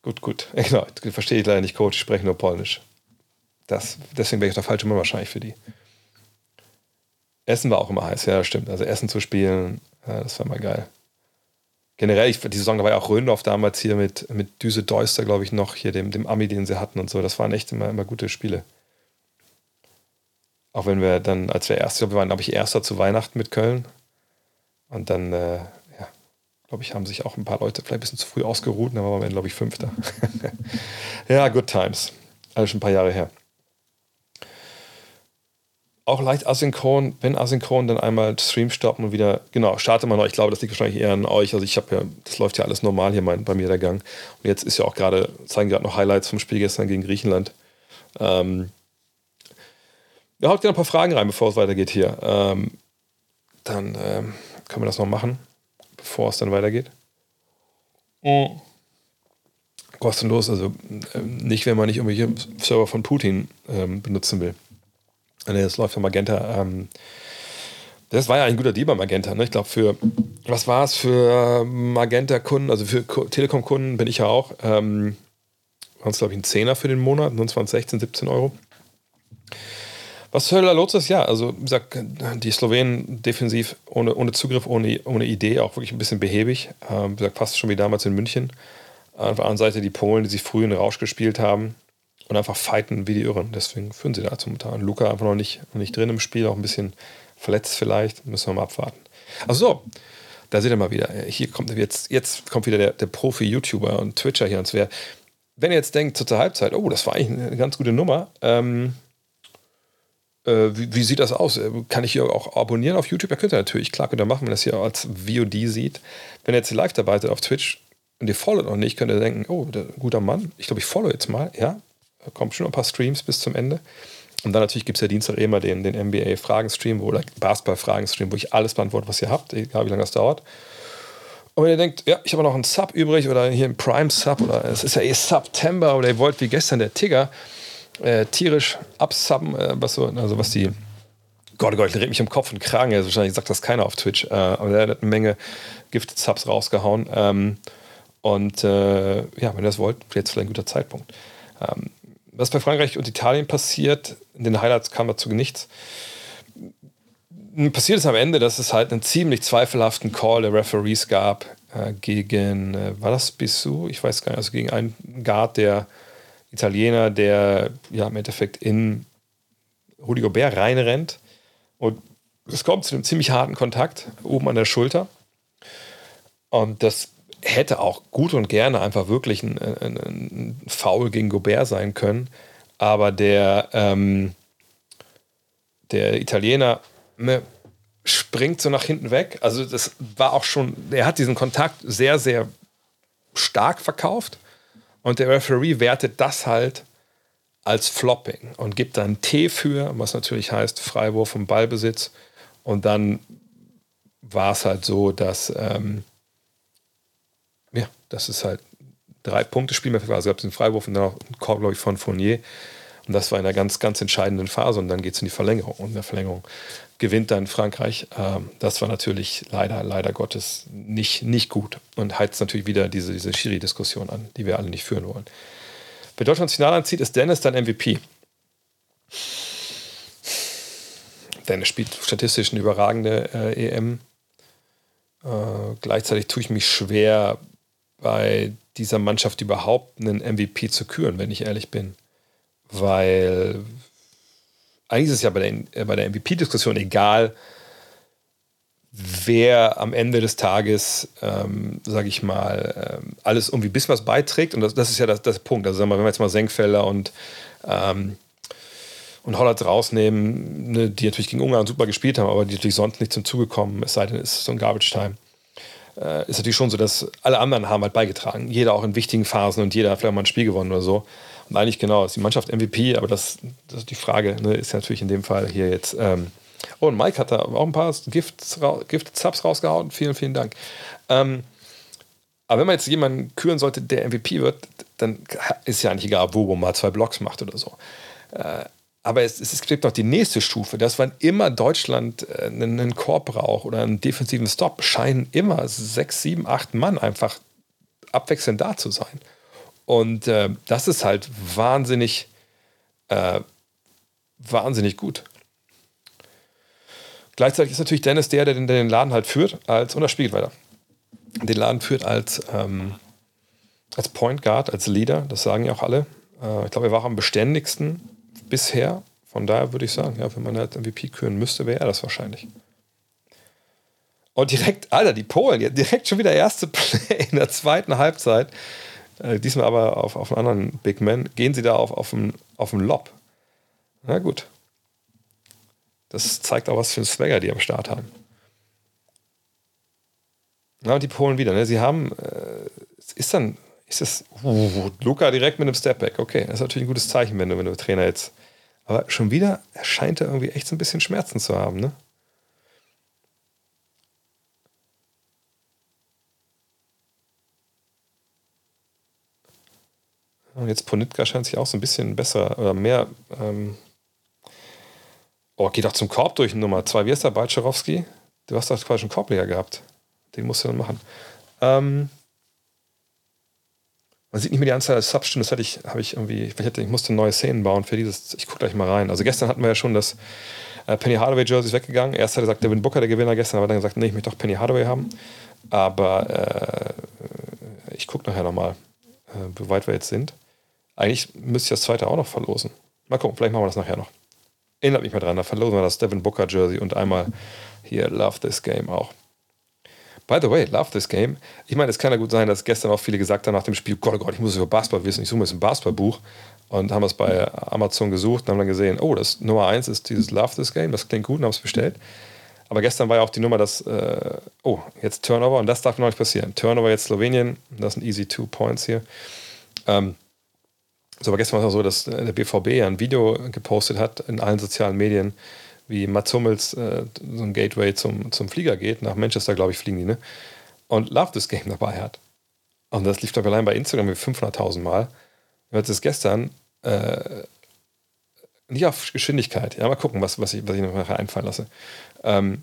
Gut, gut. Genau, verstehe ich leider nicht, Coach, ich spreche nur Polnisch. Das, deswegen wäre ich der falsche Mann wahrscheinlich für die. Essen war auch immer heiß, ja, stimmt. Also Essen zu spielen, ja, das war mal geil. Generell, ich, die Saison, war ja auch Röndorf damals hier mit, mit Düse Deuster, glaube ich, noch, hier dem, dem Ami, den sie hatten und so. Das waren echt immer, immer gute Spiele. Auch wenn wir dann, als wir erst, wir waren, glaube ich, Erster zu Weihnachten mit Köln. Und dann, äh, glaube ich, haben sich auch ein paar Leute vielleicht ein bisschen zu früh ausgeruht. Dann waren wir, glaube ich, Fünfter. ja, good times. Alles schon ein paar Jahre her auch leicht asynchron, wenn asynchron, dann einmal Stream stoppen und wieder, genau, starte mal noch. Ich glaube, das liegt wahrscheinlich eher an euch. Also ich habe ja, das läuft ja alles normal hier mein, bei mir der Gang. Und jetzt ist ja auch gerade, zeigen gerade noch Highlights vom Spiel gestern gegen Griechenland. Ähm, ja, haut gerne ein paar Fragen rein, bevor es weitergeht hier. Ähm, dann ähm, können wir das noch machen, bevor es dann weitergeht. Mhm. Kostenlos, also äh, nicht, wenn man nicht irgendwelche Server von Putin ähm, benutzen will. Nee, das läuft für Magenta. Ähm, das war ja ein guter Deal bei Magenta. Ne? Ich glaube, für, was war es für Magenta-Kunden, also für Telekom-Kunden bin ich ja auch, ähm, waren es, glaube ich, ein Zehner für den Monat, sonst waren es 16, 17 Euro. Was für los ist, ja, also wie gesagt, die Slowenen defensiv ohne, ohne Zugriff, ohne, ohne Idee, auch wirklich ein bisschen behäbig. Ähm, wie gesagt, fast schon wie damals in München. Auf der anderen Seite die Polen, die sich früh in den Rausch gespielt haben und einfach fighten wie die Irren. Deswegen führen sie da zum Teil. Luca einfach noch nicht, noch nicht drin im Spiel, auch ein bisschen verletzt vielleicht. Müssen wir mal abwarten. Achso, da seht ihr mal wieder. Hier kommt jetzt, jetzt kommt wieder der, der Profi-YouTuber und Twitcher hier ans Wehr. Wenn ihr jetzt denkt, zur Halbzeit, oh, das war eigentlich eine ganz gute Nummer, ähm, äh, wie, wie, sieht das aus? Kann ich hier auch abonnieren auf YouTube? Ja, könnt ihr natürlich, klar könnt ihr machen, wenn ihr das hier als VOD sieht. Wenn ihr jetzt live dabei seid auf Twitch und ihr followt noch nicht, könnt ihr denken, oh, guter Mann, ich glaube, ich follow jetzt mal. Ja, da kommen schon ein paar Streams bis zum Ende. Und dann natürlich gibt es ja Dienstag immer den, den NBA-Fragen-Stream oder Basketball-Fragen-Stream, wo ich alles beantworte, was ihr habt, egal wie lange das dauert. Und wenn ihr denkt, ja, ich habe noch einen Sub übrig oder hier einen Prime-Sub oder es ist ja eh September oder ihr wollt wie gestern der Tigger äh, tierisch absubben, äh, was so, also was die Gott, Gott, ich rede mich im Kopf und Kragen. Also wahrscheinlich sagt das keiner auf Twitch. Äh, aber der hat eine Menge Gift-Subs rausgehauen. Ähm, und äh, ja, wenn ihr das wollt, jetzt vielleicht ein guter Zeitpunkt. Ähm, was bei Frankreich und Italien passiert, in den Highlights kam dazu nichts. Passiert ist am Ende, dass es halt einen ziemlich zweifelhaften Call der Referees gab äh, gegen, äh, war das Bissou? Ich weiß gar nicht, also gegen einen Guard der Italiener, der ja im Endeffekt in Rudi Gobert reinrennt. Und es kommt zu einem ziemlich harten Kontakt oben an der Schulter. Und das hätte auch gut und gerne einfach wirklich ein, ein, ein Foul gegen Gobert sein können. Aber der, ähm, der Italiener ne, springt so nach hinten weg. Also das war auch schon, er hat diesen Kontakt sehr, sehr stark verkauft. Und der Referee wertet das halt als Flopping und gibt dann T für, was natürlich heißt Freiwurf und Ballbesitz. Und dann war es halt so, dass ähm, ja, das ist halt drei Punkte Spiel mehr. Also gab es einen Freiwurf und dann auch einen Call, glaube ich, von Fournier. Und das war in einer ganz, ganz entscheidenden Phase. Und dann geht es in die Verlängerung. Und in der Verlängerung gewinnt dann Frankreich. Ähm, das war natürlich leider, leider Gottes nicht, nicht gut. Und heizt natürlich wieder diese, diese Schiri-Diskussion an, die wir alle nicht führen wollen. Wer Deutschland ins Finale anzieht, ist Dennis dann MVP. Dennis spielt statistisch eine überragende äh, EM. Äh, gleichzeitig tue ich mich schwer, bei dieser Mannschaft überhaupt einen MVP zu küren, wenn ich ehrlich bin. Weil eigentlich ist es ja bei der, äh, bei der MVP-Diskussion egal, wer am Ende des Tages, ähm, sage ich mal, ähm, alles irgendwie bis was beiträgt. Und das, das ist ja das, das Punkt. Also sagen wir, wenn wir jetzt mal Senkfelder und, ähm, und Holland rausnehmen, ne, die natürlich gegen Ungarn super gespielt haben, aber die natürlich sonst nicht zum Zuge kommen, es sei denn, es ist so ein Garbage-Time äh, ist natürlich schon so, dass alle anderen haben halt beigetragen. Jeder auch in wichtigen Phasen und jeder hat vielleicht mal ein Spiel gewonnen oder so. Und eigentlich genau, ist die Mannschaft MVP, aber das, das die Frage, ne, ist natürlich in dem Fall hier jetzt. Ähm oh, und Mike hat da auch ein paar Gift-Subs Gift rausgehauen. Vielen, vielen Dank. Ähm, aber wenn man jetzt jemanden küren sollte, der MVP wird, dann ist ja eigentlich egal, ob Wobo mal zwei Blocks macht oder so. Äh, Aber es, es gibt noch die nächste Stufe, dass wann immer Deutschland äh, einen, einen Korb braucht oder einen defensiven Stop, scheinen immer sechs, sieben, acht Mann einfach abwechselnd da zu sein. Und äh, das ist halt wahnsinnig, äh, wahnsinnig gut. Gleichzeitig ist natürlich Dennis der, der den, der den Laden halt führt, als, und das spielt weiter, den Laden führt als, ähm, als Point Guard, als Leader, das sagen ja auch alle. Äh, ich glaube, er war am beständigsten bisher. Von daher würde ich sagen, ja, wenn man halt MVP küren müsste, wäre er das wahrscheinlich. Und direkt, Alter, die Polen, direkt schon wieder erste Play in der zweiten Halbzeit. Äh, diesmal aber auf, auf einen anderen Big Man. Gehen sie da auf, auf, einen, auf einen Lob. Na gut. Das zeigt auch, was für ein Swagger die am Start haben. Na, und die Polen wieder. Ne? Sie haben, äh, ist dann, ist das, uh, Luca direkt mit einem Stepback. Okay, das ist natürlich ein gutes Zeichen, wenn du, wenn du Trainer jetzt. Aber schon wieder scheint er irgendwie echt so ein bisschen Schmerzen zu haben, ne? Und jetzt Ponitka scheint sich auch so ein bisschen besser oder mehr. Ähm oh, geht auch zum Korb durch Nummer 2. Wie ist der Balczarowski? Du hast doch quasi einen Korbleger gehabt. Den musst du dann machen. Ähm man sieht nicht mehr die Anzahl der Substunden. Das hatte ich, habe ich irgendwie, ich, hätte, ich musste neue Szenen bauen für dieses. Ich gucke gleich mal rein. Also gestern hatten wir ja schon das äh, Penny Hardaway Jersey weggegangen. Erst hat er gesagt, Devin Booker der Gewinner gestern, aber dann gesagt, nee, ich möchte doch Penny Hardaway haben. Aber äh, ich gucke nachher nochmal, äh, wie weit wir jetzt sind. Eigentlich müsste ich das zweite auch noch verlosen. Mal gucken, vielleicht machen wir das nachher noch. Erinnert mich mal dran, da verlosen wir das Devin Booker Jersey und einmal hier Love This Game auch. By the way, love this game. Ich meine, es kann ja gut sein, dass gestern auch viele gesagt haben nach dem Spiel, Gott, oh Gott, ich muss über Basketball wissen, ich suche mir jetzt ein Basketballbuch und haben es bei Amazon gesucht und haben dann gesehen, oh, das Nummer eins ist dieses Love this game, das klingt gut und haben es bestellt. Aber gestern war ja auch die Nummer, dass, äh, oh, jetzt Turnover und das darf noch nicht passieren. Turnover jetzt Slowenien, das sind easy two points hier. Ähm, so, aber gestern war es so, dass der BVB ja ein Video gepostet hat in allen sozialen Medien, wie Mats Hummels äh, so ein Gateway zum, zum Flieger geht. Nach Manchester, glaube ich, fliegen die, ne? Und Love This Game dabei hat. Und das lief doch allein bei Instagram mit 500.000 Mal. Jetzt ist gestern äh, nicht auf Geschwindigkeit. Ja, mal gucken, was, was, ich, was ich noch nachher einfallen lasse. Ähm,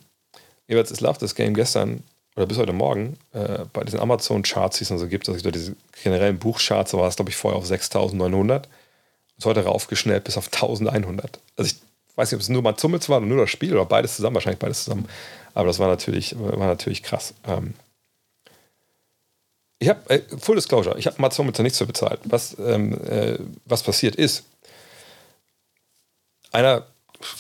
jeweils ist Love This Game gestern oder bis heute Morgen äh, bei diesen Amazon-Charts, die es so gibt, also diese generellen Buchcharts, war es, glaube ich, vorher auf 6.900. Ist heute raufgeschnellt bis auf 1.100. Also ich weiß nicht, ob es nur mal Zummels war oder nur das Spiel oder beides zusammen, wahrscheinlich beides zusammen. Aber das war natürlich, war natürlich krass. Ähm ich habe, äh, Full Disclosure, ich habe Mats Hummels nichts für bezahlt. Was, ähm, äh, was passiert ist, einer,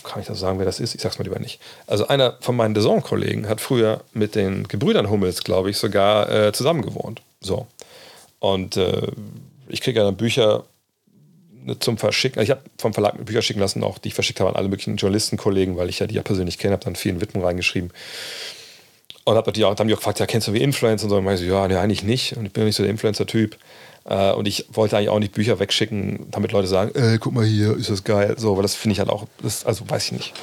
kann ich das sagen, wer das ist? Ich sag's mal lieber nicht. Also einer von meinen Design-Kollegen hat früher mit den Gebrüdern Hummels, glaube ich, sogar äh, zusammen gewohnt. So. Und äh, ich kriege ja dann Bücher zum Verschicken. Also ich habe vom Verlag Bücher schicken lassen, auch die ich verschickt habe an alle möglichen Journalistenkollegen, weil ich ja die ja persönlich kenne, habe dann vielen Widmungen reingeschrieben. Und habe die auch, haben die auch gefragt, ja, kennst du wie Influencer? Und so, und ich so, ja, nee, eigentlich nicht. Und ich bin nicht so der Influencer-Typ. Äh, und ich wollte eigentlich auch nicht Bücher wegschicken, damit Leute sagen, ey, guck mal hier, ist das geil. So, weil das finde ich halt auch, das, also weiß ich nicht.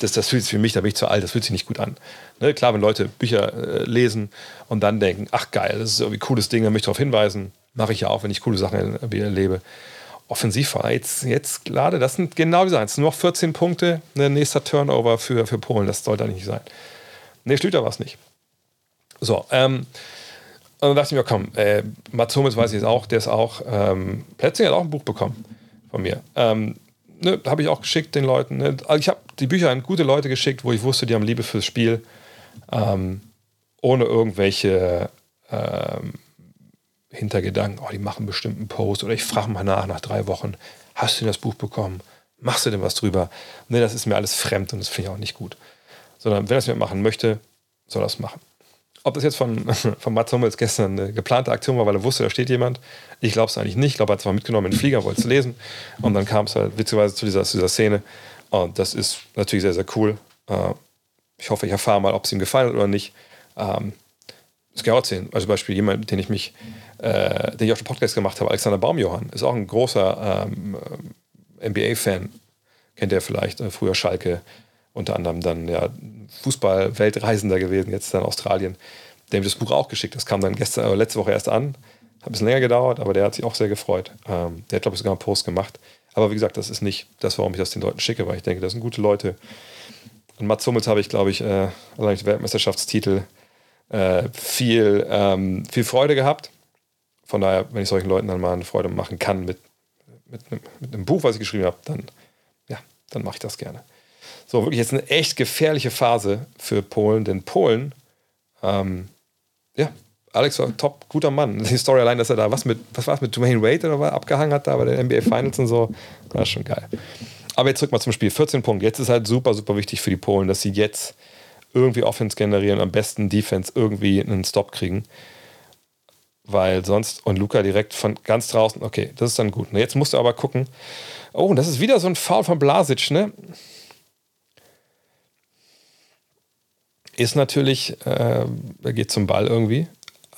Das, das fühlt sich für mich, da bin ich zu alt, das fühlt sich nicht gut an. Ne, klar, wenn Leute Bücher äh, lesen und dann denken, ach geil, das ist irgendwie ein cooles Ding, da möchte ich darauf hinweisen, mache ich ja auch, wenn ich coole Sachen erlebe offensiv war. Jetzt, jetzt gerade, das sind genau die Sachen. Nur noch 14 Punkte, ne, nächster Turnover für, für Polen. Das sollte eigentlich nicht sein. Nee, Schlüter war es nicht. So, ähm, und dann dachte ich mir, komm, äh, Mats Hummels weiß ich jetzt auch, der ist auch, ähm, Plätzing hat auch ein Buch bekommen von mir. Ähm, ne, habe ich auch geschickt den Leuten. Ne? Also ich habe die Bücher an gute Leute geschickt, wo ich wusste, die haben Liebe fürs Spiel, ähm, ohne irgendwelche ähm, Hintergedanken, oh, die machen bestimmt einen Post oder ich frage mal nach, nach drei Wochen, hast du denn das Buch bekommen? Machst du denn was drüber? Nee, das ist mir alles fremd und das finde ich auch nicht gut. Sondern wenn er es mitmachen möchte, soll es machen. Ob das jetzt von, von Mats Hummels gestern eine geplante Aktion war, weil er wusste, da steht jemand, ich glaube es eigentlich nicht. Ich glaube, er hat es mal mitgenommen in den Flieger, wollte es lesen. Und dann kam es halt witzigerweise zu dieser, zu dieser Szene. Und das ist natürlich sehr, sehr cool. Äh, ich hoffe, ich erfahre mal, ob es ihm gefallen hat oder nicht. Ähm, das kann ich auch erzählen. Also zum Beispiel jemand, den ich mich äh, den ich auf dem Podcast gemacht habe, Alexander Baumjohann, ist auch ein großer ähm, äh, NBA-Fan. Kennt ihr vielleicht, äh, früher Schalke, unter anderem dann ja, Fußball-Weltreisender gewesen, jetzt dann Australien. Dem das Buch auch geschickt. Das kam dann gestern, äh, letzte Woche erst an. Hat ein bisschen länger gedauert, aber der hat sich auch sehr gefreut. Ähm, der hat, glaube ich, sogar einen Post gemacht. Aber wie gesagt, das ist nicht das, warum ich das den Leuten schicke, weil ich denke, das sind gute Leute. Und Mats Hummels habe ich, glaube ich, äh, allein den Weltmeisterschaftstitel äh, viel, ähm, viel Freude gehabt. Von daher, wenn ich solchen Leuten dann mal eine Freude machen kann mit, mit, einem, mit einem Buch, was ich geschrieben habe, dann, ja, dann mache ich das gerne. So, wirklich jetzt eine echt gefährliche Phase für Polen, denn Polen, ähm, ja, Alex war top, guter Mann. Die Story allein, dass er da was mit, was war es mit Dwayne Wade oder was abgehangen hat da bei den NBA Finals und so, war schon geil. Aber jetzt zurück mal zum Spiel. 14 Punkte. Jetzt ist halt super, super wichtig für die Polen, dass sie jetzt irgendwie Offense generieren, am besten Defense irgendwie einen Stop kriegen. Weil sonst, und Luca direkt von ganz draußen, okay, das ist dann gut. Jetzt musst du aber gucken. Oh, das ist wieder so ein Foul von Blasic, ne? Ist natürlich, äh, er geht zum Ball irgendwie.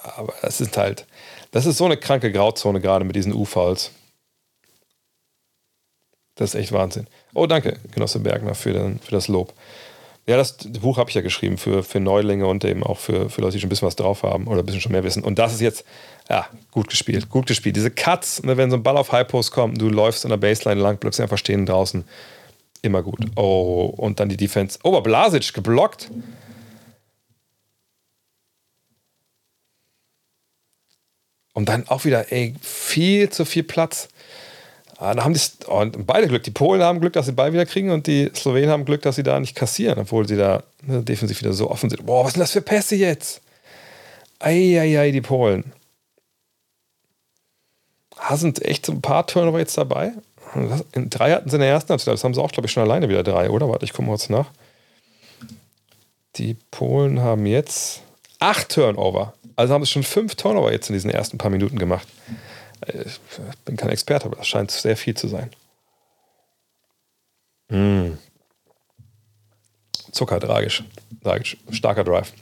Aber es ist halt, das ist so eine kranke Grauzone gerade mit diesen U-Fouls. Das ist echt Wahnsinn. Oh, danke, Genosse Bergner, für, den, für das Lob. Ja, das Buch habe ich ja geschrieben für, für Neulinge und eben auch für, für Leute, die schon ein bisschen was drauf haben oder ein bisschen schon mehr wissen. Und das ist jetzt, ja, gut gespielt, gut gespielt. Diese Cuts, ne, wenn so ein Ball auf High Post kommt, du läufst an der Baseline lang, bleibst einfach stehen draußen, immer gut. Oh, und dann die Defense. Oh, aber Blasic geblockt. Und dann auch wieder, ey, viel zu viel Platz. Ah, da haben die und beide Glück. Die Polen haben Glück, dass sie Ball wieder kriegen und die Slowenen haben Glück, dass sie da nicht kassieren, obwohl sie da ne, defensiv wieder so offen sind. Boah, was sind das für Pässe jetzt? Eieiei, die Polen. Da sind echt so ein paar Turnover jetzt dabei. In drei hatten sie in der ersten Halbzeit. Das haben sie auch, glaube ich, schon alleine wieder drei, oder? Warte, ich komme kurz nach. Die Polen haben jetzt acht Turnover. Also haben sie schon fünf Turnover jetzt in diesen ersten paar Minuten gemacht. Ich bin kein Experte, aber das scheint sehr viel zu sein. Mm. Zucker, tragisch. tragisch. Starker Drive.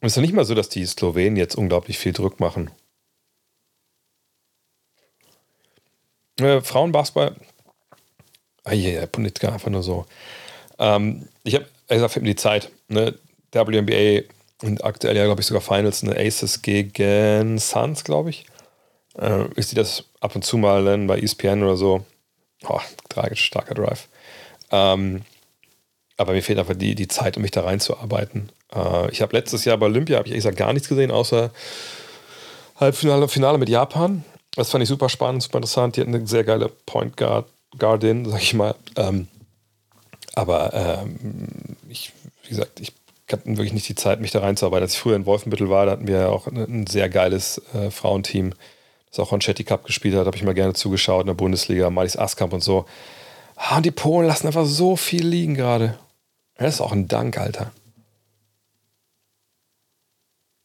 Es ist ja nicht mal so, dass die Slowenen jetzt unglaublich viel Druck machen. Äh, Frauenbasketball. Ah, yeah, Punitka, einfach nur so. Ähm, ich habe, gesagt, fehlt mir die Zeit. Ne? WNBA und aktuell ja, glaube ich, sogar Finals, eine Aces gegen Suns, glaube ich. Äh, ich sehe das ab und zu mal dann bei ESPN oder so. Oh, tragisch starker Drive. Ähm, aber mir fehlt einfach die, die Zeit, um mich da reinzuarbeiten. Äh, ich habe letztes Jahr bei Olympia, habe ich gesagt, gar nichts gesehen, außer Halbfinale Finale mit Japan. Das fand ich super spannend, super interessant. Die hatten eine sehr geile Point Guard, Guardin, sag ich mal. Ähm, aber ähm, ich, wie gesagt, ich hatte wirklich nicht die Zeit, mich da reinzuarbeiten. Als ich früher in Wolfenbüttel war, da hatten wir ja auch ein sehr geiles äh, Frauenteam, das auch Ronchetti Cup gespielt hat, habe ich mal gerne zugeschaut in der Bundesliga, Malis Askamp und so. Ah, und die Polen lassen einfach so viel liegen gerade. Das ist auch ein Dank, Alter.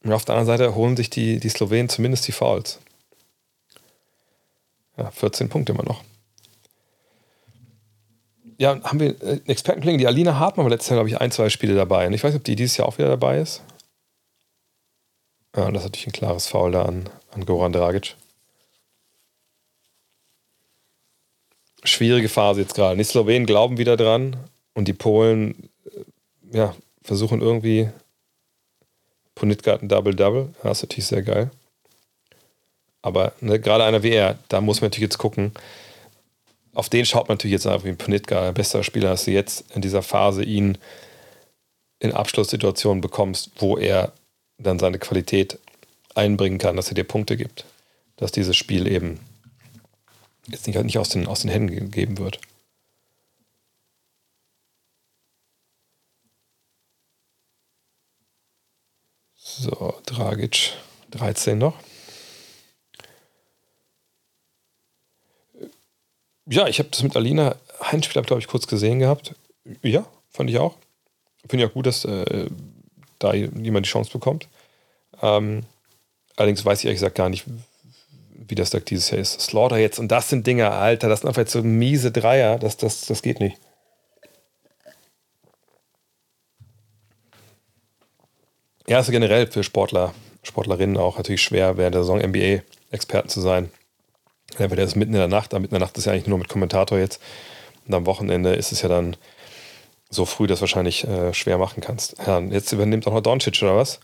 Und auf der anderen Seite holen sich die, die Slowenen zumindest die Fouls. Ja, 14 Punkte immer noch ja, haben wir einen äh, Expertenkollegen, die Alina Hartmann war letztes Jahr, glaube ich, ein, zwei Spiele dabei. Und ich weiß nicht, ob die dieses Jahr auch wieder dabei ist. Ja, und das ist natürlich ein klares Foul da an, an Goran Dragic. Schwierige Phase jetzt gerade. Die Slowenen glauben wieder dran und die Polen äh, ja, versuchen irgendwie Ponitka ein Double-Double. Das ist natürlich sehr geil. Aber ne, gerade einer wie er, da muss man natürlich jetzt gucken, auf den schaut man natürlich jetzt einfach wie Ponitka, bester Spieler, dass du jetzt in dieser Phase ihn in Abschlusssituationen bekommst, wo er dann seine Qualität einbringen kann, dass er dir Punkte gibt. Dass dieses Spiel eben jetzt nicht, nicht aus, den, aus den Händen gegeben wird. So, Dragic 13 noch. Ja, ich habe das mit Alina Heimspiel, glaube ich, kurz gesehen gehabt. Ja, fand ich auch. Finde ich auch gut, dass äh, da jemand die Chance bekommt. Ähm, allerdings weiß ich ehrlich gesagt gar nicht, wie das Deck dieses Jahr ist. Slaughter jetzt und das sind Dinge, Alter, das sind einfach jetzt so miese Dreier, das, das, das geht nicht. Ja, ist generell für Sportler, Sportlerinnen auch natürlich schwer, während der Saison NBA-Experten zu sein. Entweder ist mitten in der Nacht, aber mitten in der Nacht ist ja eigentlich nur mit Kommentator jetzt. Und am Wochenende ist es ja dann so früh, dass du wahrscheinlich äh, schwer machen kannst. Ja, jetzt übernimmt auch noch Doncic oder was?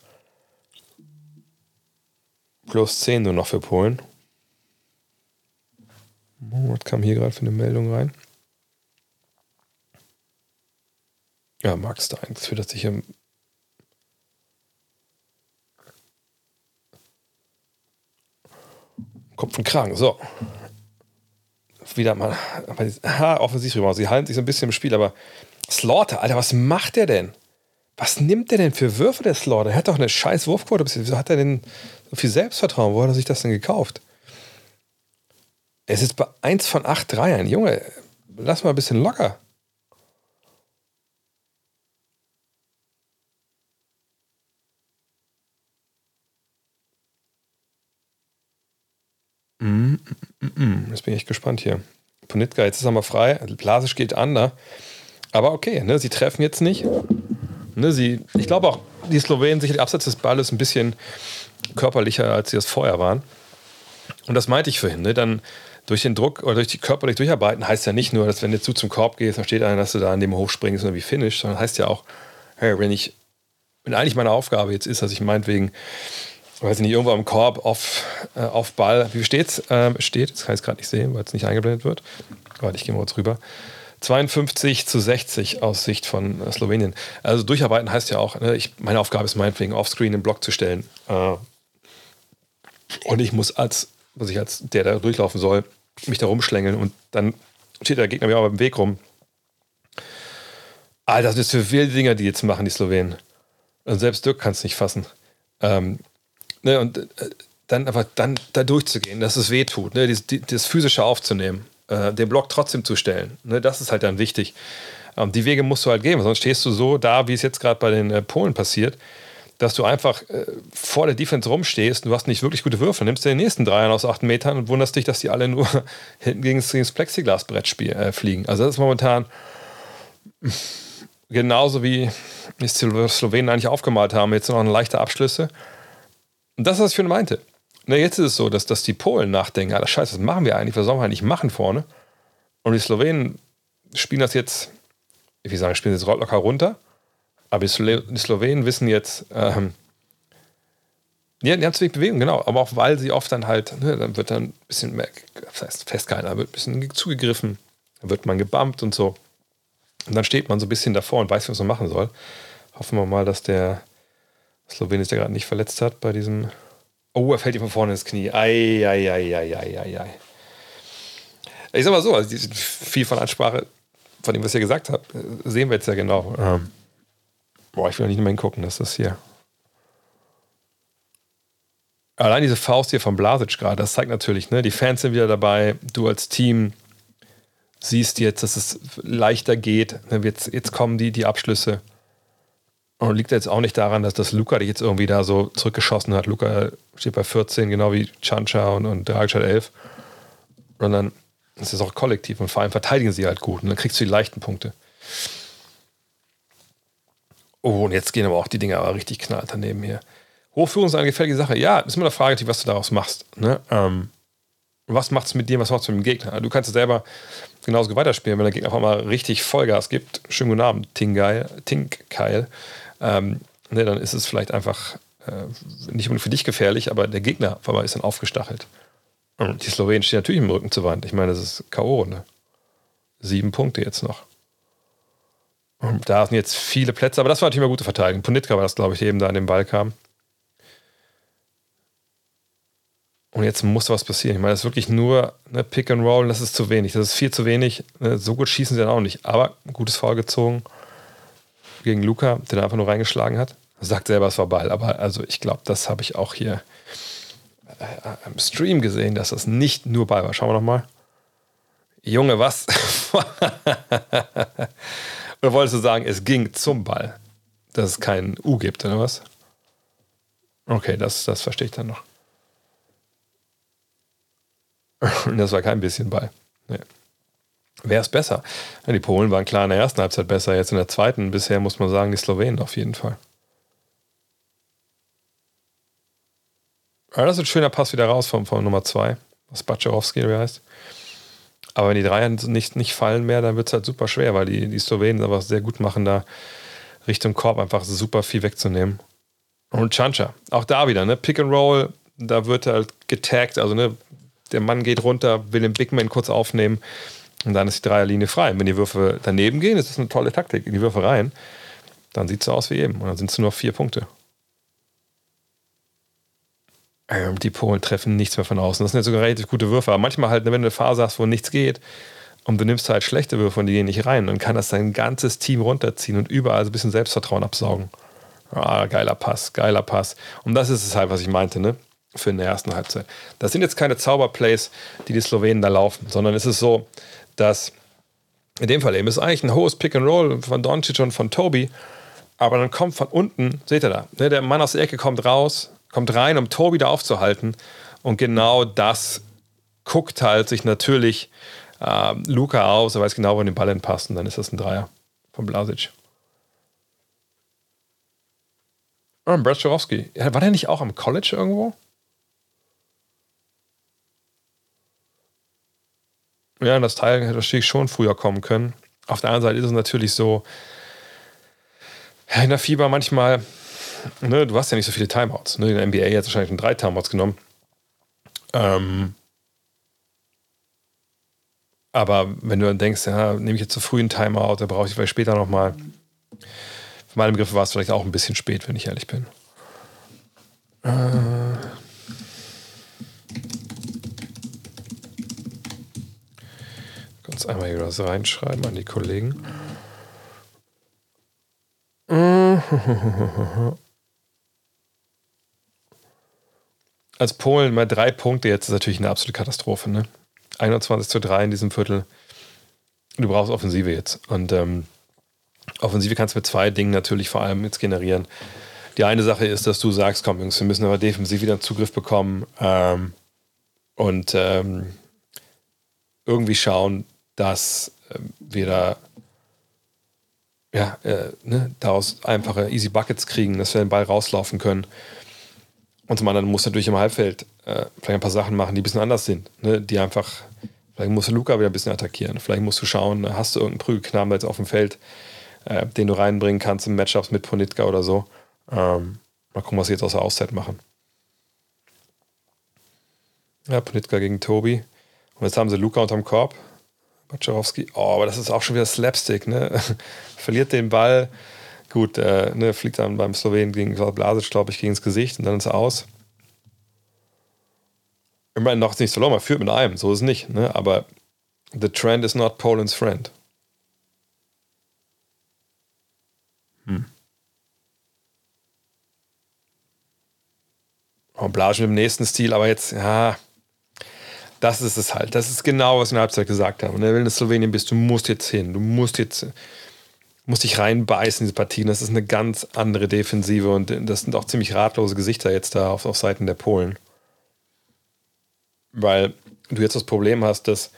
Plus 10 nur noch für Polen. Was kam hier gerade für eine Meldung rein? Ja, Mark Stein, das wird sich im Kopf und Kragen. So. Wieder mal. Ha, offensiv rüber. Sie halten sich so ein bisschen im Spiel, aber Slaughter, Alter, was macht der denn? Was nimmt der denn für Würfe, der Slaughter? Er hat doch eine scheiß Wurfquote. Wieso hat er denn so viel Selbstvertrauen? Wo hat er sich das denn gekauft? Es ist bei 1 von 8 Dreiern. Junge, lass mal ein bisschen locker. Mm, Jetzt bin ich gespannt hier. Ponitka, jetzt ist er mal frei. Blasisch geht an, ne? Aber okay, ne? sie treffen jetzt nicht. Ne, sie, ich glaube auch, die Slowenen sicherlich abseits des Balles ein bisschen körperlicher, als sie es vorher waren. Und das meinte ich vorhin. Ne? Dann durch den Druck oder durch die körperlich durcharbeiten heißt ja nicht nur, dass wenn du zu zum Korb gehst, dann steht einer, dass du da an dem hochspringst oder wie finish, sondern heißt ja auch, hey, wenn ich, wenn eigentlich meine Aufgabe jetzt ist, dass ich meinetwegen, weiß ich nicht, irgendwo am Korb auf, äh, auf Ball, wie steht's? Ähm, steht, das kann ich gerade nicht sehen, weil es nicht eingeblendet wird. Warte, ich gehe mal kurz rüber. 52 zu 60 aus Sicht von äh, Slowenien. Also durcharbeiten heißt ja auch, ne, ich, meine Aufgabe ist meinetwegen offscreen einen Block zu stellen. Äh, und ich muss als, was ich als der da durchlaufen soll, mich da rumschlängeln und dann steht der Gegner mir aber im Weg rum. Alter, das ist für wilde Dinger, die jetzt machen, die Slowenen. Und selbst Dirk kann es nicht fassen. Ähm, ne, und äh, dann aber dann da durchzugehen, dass es weh tut, ne, das, das Physische aufzunehmen, äh, den Block trotzdem zu stellen. Ne, das ist halt dann wichtig. Ähm, die Wege musst du halt gehen, sonst stehst du so da, wie es jetzt gerade bei den äh, Polen passiert dass du einfach äh, vor der Defense rumstehst, du hast nicht wirklich gute Würfel, nimmst den nächsten Dreiern aus acht Metern und wunderst dich, dass die alle nur hinten gegen das Plexiglasbrett spiel, äh, fliegen. Also das ist momentan genauso wie die Slowenen eigentlich aufgemalt haben, jetzt noch eine leichte Abschlüsse. Und das ist, was ich schon meinte. Na, jetzt ist es so, dass, dass die Polen nachdenken, Alter Scheiße, was machen wir eigentlich, was sollen wir eigentlich machen vorne? Und die Slowenen spielen das jetzt, ich will sagen, spielen jetzt locker runter aber die, Slo die Slowenen wissen jetzt, ähm, ja, die haben zu wenig Bewegung, genau. Aber auch weil sie oft dann halt, ne, dann wird dann ein bisschen mehr, das festgehalten, da wird ein bisschen zugegriffen, dann wird man gebumpt und so. Und dann steht man so ein bisschen davor und weiß, was man machen soll. Hoffen wir mal, dass der Slowene sich gerade nicht verletzt hat bei diesem. Oh, er fällt ihm von vorne ins Knie. Ei. Ich sag mal so, also viel von Ansprache, von dem, was ihr gesagt habt, sehen wir jetzt ja genau. Ähm, Boah, ich will nicht mehr hingucken, das ist hier. Allein diese Faust hier von Blasic gerade, das zeigt natürlich, ne, die Fans sind wieder dabei, du als Team siehst jetzt, dass es leichter geht. Ne, jetzt, jetzt kommen die, die Abschlüsse. Und liegt jetzt auch nicht daran, dass das Luca dich jetzt irgendwie da so zurückgeschossen hat. Luca steht bei 14, genau wie Chancha und, und Dragic hat 11. Sondern es ist auch kollektiv und vor allem verteidigen sie halt gut. Und dann kriegst du die leichten Punkte. Oh, und jetzt gehen aber auch die Dinger aber richtig knallt daneben hier. Hochführung ist eine gefährliche Sache. Ja, ist immer eine Frage, was du daraus machst. Ne? Ähm, was macht es mit dir, was macht es mit dem Gegner? Du kannst selber genauso weiterspielen, wenn der Gegner auf einmal richtig Vollgas gibt. Schönen guten Abend, Tingeil, Tinkkeil. Ähm, ne, dann ist es vielleicht einfach äh, nicht unbedingt für dich gefährlich, aber der Gegner auf einmal ist dann aufgestachelt. Und die Slowenen stehen natürlich im Rücken zur Wand. Ich meine, das ist K.O.-Runde. Sieben Punkte jetzt noch. Da sind jetzt viele Plätze, aber das war natürlich mal gute Verteidigung. Ponitka war das, glaube ich, eben da an den Ball kam. Und jetzt muss was passieren. Ich meine, das ist wirklich nur ne, Pick and Roll, das ist zu wenig. Das ist viel zu wenig. Ne, so gut schießen sie dann auch nicht. Aber gutes Foul gezogen gegen Luca, der einfach nur reingeschlagen hat. Sagt selber, es war Ball. Aber also ich glaube, das habe ich auch hier äh, im Stream gesehen, dass das nicht nur Ball war. Schauen wir nochmal. Junge, was? Oder wolltest du sagen, es ging zum Ball? Dass es kein U gibt, oder was? Okay, das, das verstehe ich dann noch. das war kein bisschen Ball. Nee. Wer ist besser? Ja, die Polen waren klar in der ersten Halbzeit besser, jetzt in der zweiten. Bisher muss man sagen, die Slowenen auf jeden Fall. Aber das ist ein schöner Pass wieder raus vom, vom Nummer 2, was Baczarowski heißt. Aber wenn die Dreier nicht, nicht fallen mehr, dann wird es halt super schwer, weil die, die Slowenen aber sehr gut machen, da Richtung Korb einfach super viel wegzunehmen. Und Chancha, auch da wieder, ne? Pick and Roll, da wird halt getaggt, also ne, der Mann geht runter, will den Big Man kurz aufnehmen und dann ist die Dreierlinie frei. Und wenn die Würfe daneben gehen, ist das eine tolle Taktik. In die Würfe rein, dann sieht es so aus wie eben. Und dann sind es nur vier Punkte. Ähm, die Polen treffen nichts mehr von außen. Das sind ja sogar relativ gute Würfe. Aber manchmal halt, wenn du eine Phase hast, wo nichts geht und du nimmst halt schlechte Würfe und die gehen nicht rein, dann kann das dein ganzes Team runterziehen und überall so ein bisschen Selbstvertrauen absaugen. Ah, geiler Pass, geiler Pass. Und das ist es halt, was ich meinte, ne? Für in der ersten Halbzeit. Das sind jetzt keine Zauberplays, die die Slowenen da laufen, sondern es ist so, dass in dem Fall eben ist eigentlich ein hohes Pick and Roll von Doncic und von Tobi, aber dann kommt von unten, seht ihr da, ne, der Mann aus der Ecke kommt raus, kommt rein, um Tobi da aufzuhalten und genau das guckt halt sich natürlich äh, Luca aus, er weiß genau, wo den Ball entpasst und dann ist das ein Dreier von Blasic. Oh, Brad Jarowski. War der nicht auch am College irgendwo? Ja, das Teil hätte wahrscheinlich schon früher kommen können. Auf der anderen Seite ist es natürlich so, in der Fieber manchmal, ne, du hast ja nicht so viele Timeouts. Ne? In der NBA hat wahrscheinlich schon drei Timeouts genommen. Ähm, aber wenn du dann denkst, ja, nehme ich jetzt zu früh einen Timeout, da brauche ich vielleicht später nochmal. Für meinen Begriff war es vielleicht auch ein bisschen spät, wenn ich ehrlich bin. Äh, kurz einmal hier was reinschreiben an die Kollegen. Als Polen mal drei Punkte jetzt ist natürlich eine absolute Katastrophe. Ne? 21 zu 3 in diesem Viertel. Du brauchst Offensive jetzt. Und ähm, Offensive kannst du mit zwei Dingen natürlich vor allem jetzt generieren. Die eine Sache ist, dass du sagst, komm Jungs, wir müssen aber defensiv wieder einen Zugriff bekommen ähm, und ähm, irgendwie schauen, dass äh, wir da ja, äh, ne, daraus einfache Easy Buckets kriegen, dass wir den Ball rauslaufen können. Und zum anderen muss natürlich im Halbfeld äh, vielleicht ein paar Sachen machen, die ein bisschen anders sind, ne, die einfach, vielleicht musst du Luca wieder ein bisschen attackieren, vielleicht musst du schauen, hast du irgendeinen Prügelknaben jetzt auf dem Feld, äh, den du reinbringen kannst in Matchups mit Ponitka oder so. Ähm, mal gucken, was sie jetzt aus der Auszeit machen. Ja, Ponitka gegen Tobi. Und jetzt haben sie Luca unterm Korb. Baczarowski. Oh, aber das ist auch schon wieder Slapstick, ne? Verliert den Ball. Gut, äh, ne, fliegt dann beim Slowen gegen Blasic, glaube ich, gegen das Gesicht und dann ist er aus. Immerhin noch nicht so lang, man führt mit einem, so ist es nicht, ne? Aber the trend is not Poland's friend. Hm. Und Blage mit dem nächsten Stil, aber jetzt, ja, das ist es halt. Das ist genau, was ich in der Halbzeit gesagt habe. wenn du in Slowenien bist, du musst jetzt hin. Du musst jetzt, musst dich reinbeißen in diese Partien. Das ist eine ganz andere Defensive und das sind auch ziemlich ratlose Gesichter jetzt da auf, auf Seiten der Polen. Weil du jetzt das Problem hast, dass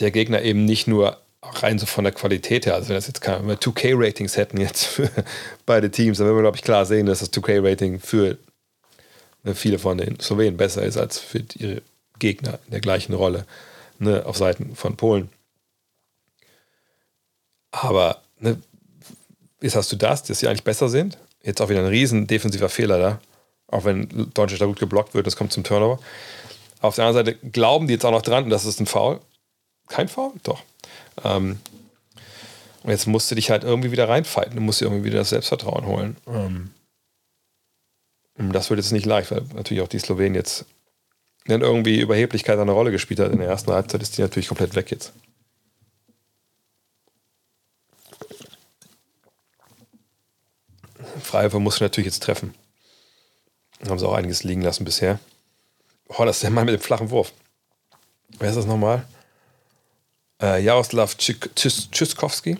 der Gegner eben nicht nur rein so von der Qualität her, also wenn das jetzt keine, wenn wir 2K-Ratings hätten jetzt für beide Teams, dann würden wir, glaube ich, klar sehen, dass das 2K-Rating für viele von den Slowenen besser ist als für ihre Gegner in der gleichen Rolle ne, auf Seiten von Polen. Aber ne, jetzt hast du das, dass sie eigentlich besser sind. Jetzt auch wieder ein riesen defensiver Fehler da. Auch wenn Deutschland da gut geblockt wird, das kommt zum Turnover. Auf der anderen Seite glauben die jetzt auch noch dran, das ist ein Foul. Kein Foul? Doch. Ähm, und jetzt musst du dich halt irgendwie wieder reinfighten. Du musst dir irgendwie wieder das Selbstvertrauen holen. Ähm, das wird jetzt nicht leicht, weil natürlich auch die Slowenen jetzt wenn irgendwie Überheblichkeit eine Rolle gespielt hat in der ersten Halbzeit, ist die natürlich komplett weg jetzt. Freiwürfe muss natürlich jetzt treffen. Haben sie auch einiges liegen lassen bisher. Oh, das ist der Mann mit dem flachen Wurf. Wer ist das nochmal? Äh, Jaroslav Tschüskowski.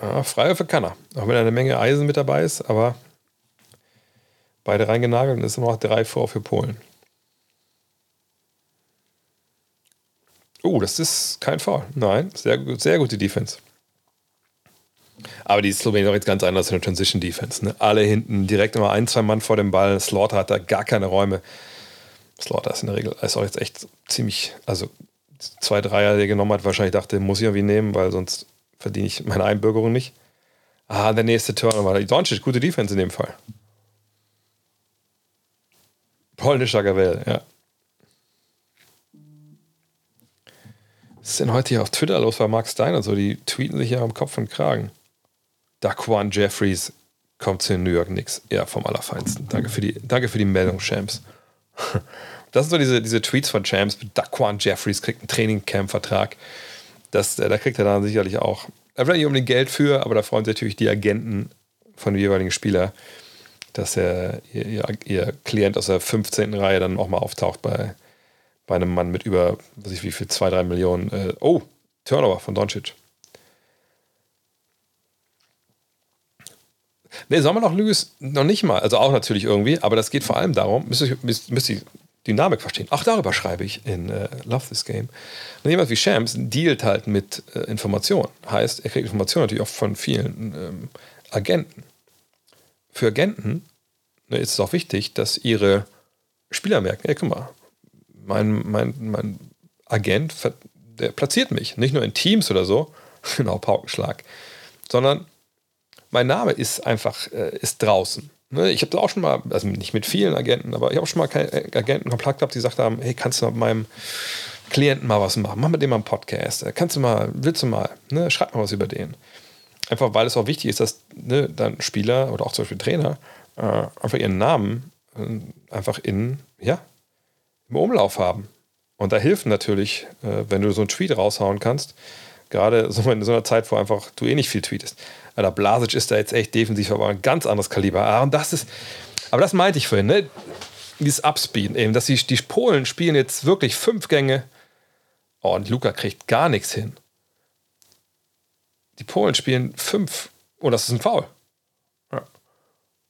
Ja, Freiwürfe kann er. Auch wenn eine Menge Eisen mit dabei ist, aber beide reingenagelt und ist immer noch drei vor für Polen. Oh, das ist kein Foul. Nein, sehr, sehr gute Defense. Aber die Slowenien auch jetzt ganz anders in der Transition Defense. Ne? Alle hinten, direkt immer ein, zwei Mann vor dem Ball. Slaughter hat da gar keine Räume. Slaughter ist in der Regel ist auch jetzt echt ziemlich, also zwei Dreier, die er genommen hat, wahrscheinlich dachte, muss ich irgendwie nehmen, weil sonst verdiene ich meine Einbürgerung nicht. Ah, der nächste Turnover. Doncic, gute Defense in dem Fall. Polnischer Gavel, ja. Was ist denn heute hier auf Twitter los bei Mark Stein und so? Die tweeten sich ja am Kopf und Kragen. Daquan Jeffries kommt zu den New York Knicks. Ja, vom Allerfeinsten. Danke für die, danke für die Meldung, Champs. Das sind so diese, diese Tweets von Champs. Daquan Jeffries kriegt einen Trainingcamp-Vertrag. Das, äh, da kriegt er dann sicherlich auch. Er will nicht unbedingt Geld für, aber da freuen sich natürlich die Agenten von den jeweiligen Spieler, dass er, ihr, ihr, ihr Klient aus der 15. Reihe dann auch mal auftaucht bei, bei einem Mann mit über, weiß ich wie viel, 2, 3 Millionen. Äh, oh, Turnover von Doncic. Ne, soll man noch Lüges noch nicht mal. Also auch natürlich irgendwie, aber das geht vor allem darum, müsst ihr, müsst, müsst ihr Dynamik verstehen. Auch darüber schreibe ich in äh, Love This Game. Und jemand wie Shams dealt halt mit äh, Informationen. Heißt, er kriegt Informationen natürlich auch von vielen ähm, Agenten. Für Agenten ne, ist es auch wichtig, dass ihre Spieler merken, ey, guck mal, mein, mein, mein Agent, der platziert mich. Nicht nur in Teams oder so, genau, Paukenschlag, sondern mein Name ist einfach, äh, ist draußen. Ne? Ich habe da auch schon mal, also nicht mit vielen Agenten, aber ich habe schon mal äh, Agenten Kontakt gehabt, die gesagt haben, hey, kannst du mit meinem Klienten mal was machen? Mach mit dem mal einen Podcast. Äh, kannst du mal, willst du mal, ne? schreib mal was über den. Einfach weil es auch wichtig ist, dass ne, dann Spieler oder auch zum Beispiel Trainer äh, einfach ihren Namen äh, einfach in, ja, im Umlauf haben. Und da hilft natürlich, äh, wenn du so einen Tweet raushauen kannst, gerade so in so einer Zeit, wo einfach du eh nicht viel tweetest. Alter, Blasic ist da jetzt echt defensiv, aber ein ganz anderes Kaliber. Ah, und das ist, aber das meinte ich vorhin, ne? Dieses Upspeed eben, dass die, die Polen spielen jetzt wirklich fünf Gänge. Oh, und Luca kriegt gar nichts hin. Die Polen spielen fünf, oh, das ist ein Foul. Ja.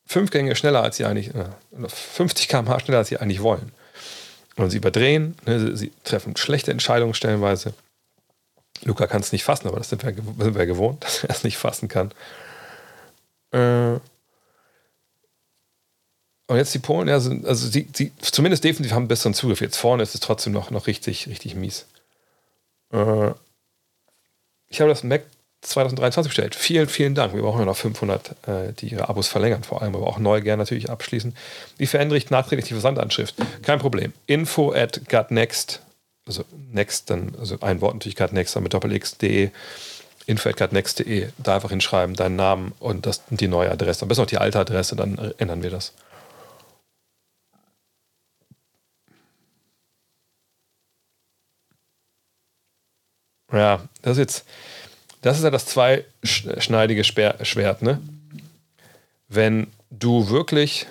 Fünf Gänge schneller als sie eigentlich, äh, 50 km/h schneller als sie eigentlich wollen. Und sie überdrehen, ne, sie treffen schlechte Entscheidungen stellenweise. Luca kann es nicht fassen, aber das sind wir, sind wir gewohnt, dass er es nicht fassen kann. Äh und jetzt die Polen, ja, sind, also sie, sie, zumindest defensiv haben besseren Zugriff. Jetzt vorne ist es trotzdem noch, noch richtig, richtig mies. Äh ich habe das Mac 2023 bestellt. Vielen, vielen Dank. Wir brauchen ja noch 500, äh, die ihre Abos verlängern, vor allem, aber auch neu gerne natürlich abschließen. Wie verändere ich nachträglich die Versandanschrift? Kein Problem. Info at gutnext also next, dann, also ein Wort natürlich Next, dann mit doppelx.de, info.gutnext.de, da einfach hinschreiben, deinen Namen und das, die neue Adresse. Am besten auch die alte Adresse, dann ändern wir das. Ja, das ist jetzt, das ist ja das zweischneidige Schwert, ne? Wenn du wirklich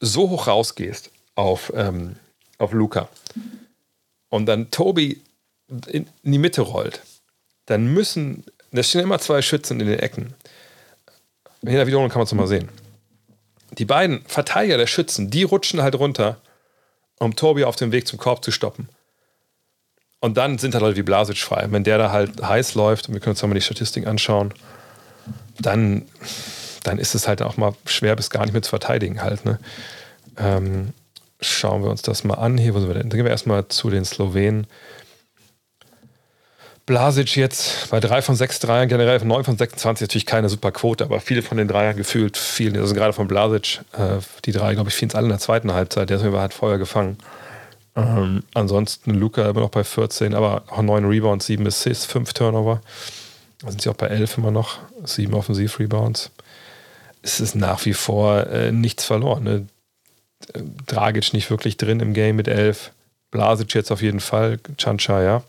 so hoch rausgehst auf, ähm, auf Luca, und dann Tobi in, die Mitte rollt, dann müssen, da stehen immer zwei Schützen in den Ecken. In der Wiederholung kann man es mal sehen. Die beiden Verteidiger der Schützen, die rutschen halt runter, um Tobi auf dem Weg zum Korb zu stoppen. Und dann sind halt Leute wie Blasic frei. Wenn der da halt heiß läuft, und wir können uns mal die Statistik anschauen, dann, dann ist es halt auch mal schwer bis gar nicht mehr zu verteidigen halt. Ne? Ähm, schauen wir uns das mal an. Hier, wo sind wir denn? Dann gehen wir erstmal zu den Slowenen. Blasic jetzt bei 3 von 6 Dreiern, generell 9 von 26 natürlich keine super Quote, aber viele von den Dreiern gefühlt, viele, also gerade von Blasic, äh, die drei, glaube ich, fielen es alle in der zweiten Halbzeit, der ist mir halt Feuer gefangen. Ähm, ansonsten Luca immer noch bei 14, aber auch 9 Rebounds, 7 Assists, 5 Turnover. Da sind sie auch bei 11 immer noch, 7 Offensiv-Rebounds. Es ist nach wie vor äh, nichts verloren. Ne? Dragic nicht wirklich drin im Game mit 11. Blasic jetzt auf jeden Fall, Chancha, ja.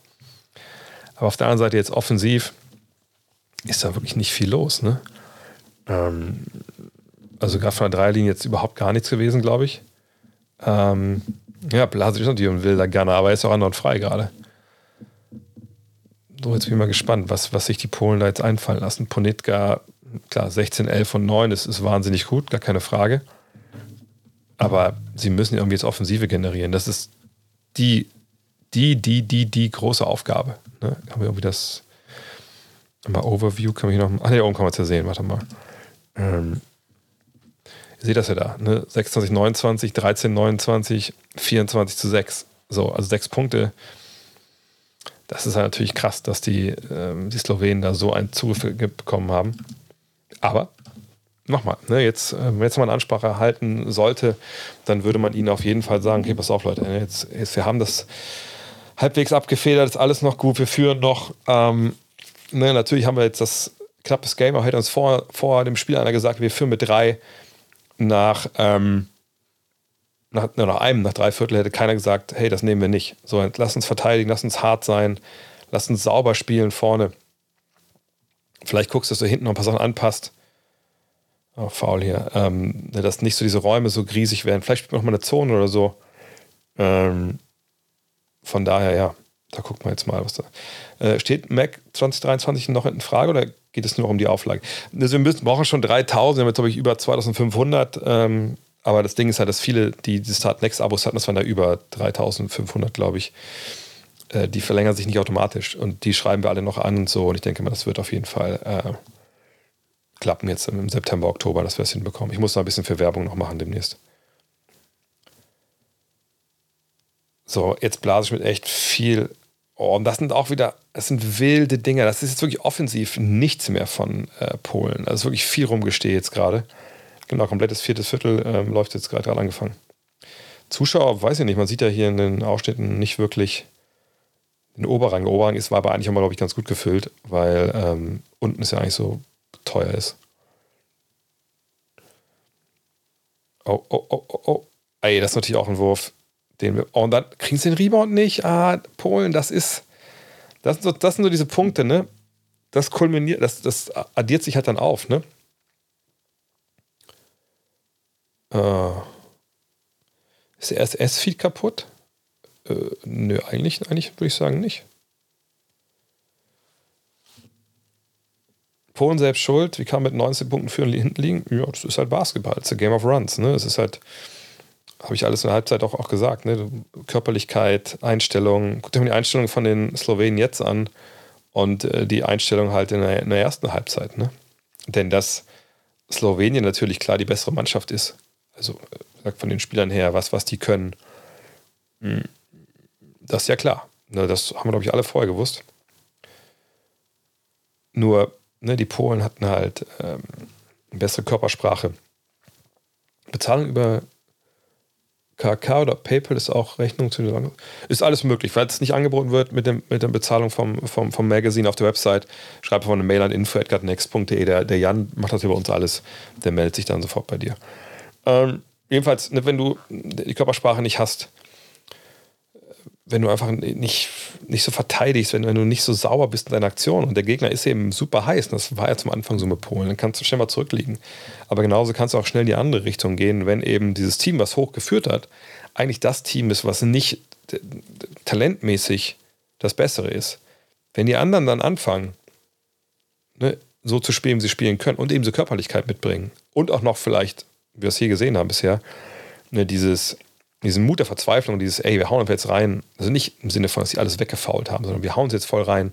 Aber auf der anderen Seite jetzt offensiv ist da wirklich nicht viel los, ne? Ähm, also gerade von der Dreierlinie jetzt überhaupt gar nichts gewesen, glaube ich. Ähm, ja, Blasic ist natürlich ein wilder Gunner, aber er ist auch anderen frei gerade. So, jetzt bin ich mal gespannt, was, was sich die Polen da jetzt einfallen lassen. Ponitka, klar, 16, 11 und 9, das ist wahnsinnig gut, gar keine Frage. Aber sie müssen irgendwie jetzt Offensive generieren. Das ist die, die, die, die, die große Aufgabe. Ne? Haben wir irgendwie das mal Overview, kann hier noch. Ach, hier oben kann man es ja sehen, warte mal. Ähm, ihr seht das ja da, ne? 26, 29, 13, 29, 24 zu 6. So, also sechs Punkte. Das ist halt natürlich krass, dass die, ähm, die Slowenen da so einen Zugriff bekommen haben. Aber nochmal, ne, jetzt, äh, wenn jetzt eine Ansprache erhalten sollte, dann würde man ihnen auf jeden Fall sagen, okay, pass auf, Leute, jetzt, jetzt wir haben das halbwegs abgefedert, ist alles noch gut, wir führen noch. Ähm, ne, natürlich haben wir jetzt das knappes Game, aber hätte uns vor, vor dem Spiel einer gesagt, wir führen mit drei nach, ähm, nach, nach einem, nach drei Viertel hätte keiner gesagt, hey, das nehmen wir nicht. So, lass uns verteidigen, lass uns hart sein, lass uns sauber spielen vorne. Vielleicht guckst du, dass du hinten noch ein paar Sachen anpasst. Oh, faul hier. Ähm, ne, dass nicht so diese Räume so riesig werden. Vielleicht spielt man noch mal eine Zone oder so. Ähm, von daher, ja, da guckt man jetzt mal, was da. Äh, steht Mac 2023 noch in Frage oder geht es nur um die Auflage? Also wir müssen, brauchen schon 3000, wir haben jetzt, glaube ich, über 2500. Ähm, aber das Ding ist halt, dass viele, die die Start Next Abos hatten, das waren da über 3500, glaube ich. Äh, die verlängern sich nicht automatisch und die schreiben wir alle noch an und so. Und ich denke mal, das wird auf jeden Fall äh, klappen jetzt im September, Oktober, dass wir es hinbekommen. Ich muss noch ein bisschen für Werbung noch machen demnächst. So, jetzt blase ich mit echt viel. Oh, und das sind auch wieder, das sind wilde Dinge. Das ist jetzt wirklich offensiv nichts mehr von äh, Polen. Also wirklich viel rumgestehe jetzt gerade. Genau, komplettes viertes Viertel ähm, läuft jetzt gerade angefangen. Zuschauer, weiß ich nicht, man sieht ja hier in den Ausschnitten nicht wirklich den Oberrang. Der Oberrang ist, war aber eigentlich immer, glaube ich, ganz gut gefüllt, weil ähm, unten ist ja eigentlich so teuer ist. Oh, oh, oh, oh, oh. Ey, das ist natürlich auch ein Wurf, den wir. Oh, und dann kriegen sie den Rebound nicht. Ah, Polen, das ist. Das sind so, das sind so diese Punkte, ne? Das kulminiert, das, das addiert sich halt dann auf, ne? Äh, ist der RSS-Feed kaputt? Äh, nö, eigentlich, eigentlich würde ich sagen nicht. Polen selbst schuld. Wie kann man mit 19 Punkten führen hinten liegen? Ja, das ist halt Basketball. Das ist a Game of Runs. Ne? Es ist halt, habe ich alles in der Halbzeit auch, auch gesagt, ne? Körperlichkeit, Einstellung. Guckt euch mal die Einstellung von den Slowenen jetzt an und äh, die Einstellung halt in der, in der ersten Halbzeit. Ne? Denn dass Slowenien natürlich klar die bessere Mannschaft ist, also äh, von den Spielern her, was, was die können, hm, das ist ja klar. Ne? Das haben wir, glaube ich, alle vorher gewusst. Nur ne, die Polen hatten halt ähm, bessere Körpersprache. Bezahlung über KK oder PayPal ist auch Rechnung zu den Ist alles möglich, weil es nicht angeboten wird mit, dem, mit der Bezahlung vom, vom, vom Magazine auf der Website. Schreib einfach eine Mail an info.next.de. Der, der Jan macht das über uns alles. Der meldet sich dann sofort bei dir. Ähm, jedenfalls, ne, wenn du die Körpersprache nicht hast, wenn du einfach nicht, nicht so verteidigst, wenn, wenn du nicht so sauer bist in deiner Aktion und der Gegner ist eben super heiß, und das war ja zum Anfang so mit Polen, dann kannst du schnell mal zurückliegen. Aber genauso kannst du auch schnell in die andere Richtung gehen, wenn eben dieses Team, was hochgeführt hat, eigentlich das Team ist, was nicht talentmäßig das Bessere ist. Wenn die anderen dann anfangen, ne, so zu spielen, wie sie spielen können und eben so Körperlichkeit mitbringen und auch noch vielleicht, wie wir es hier gesehen haben bisher, ne, dieses diesen Mut der Verzweiflung, dieses, ey, wir hauen jetzt rein, also nicht im Sinne von, dass sie alles weggefault haben, sondern wir hauen es jetzt voll rein.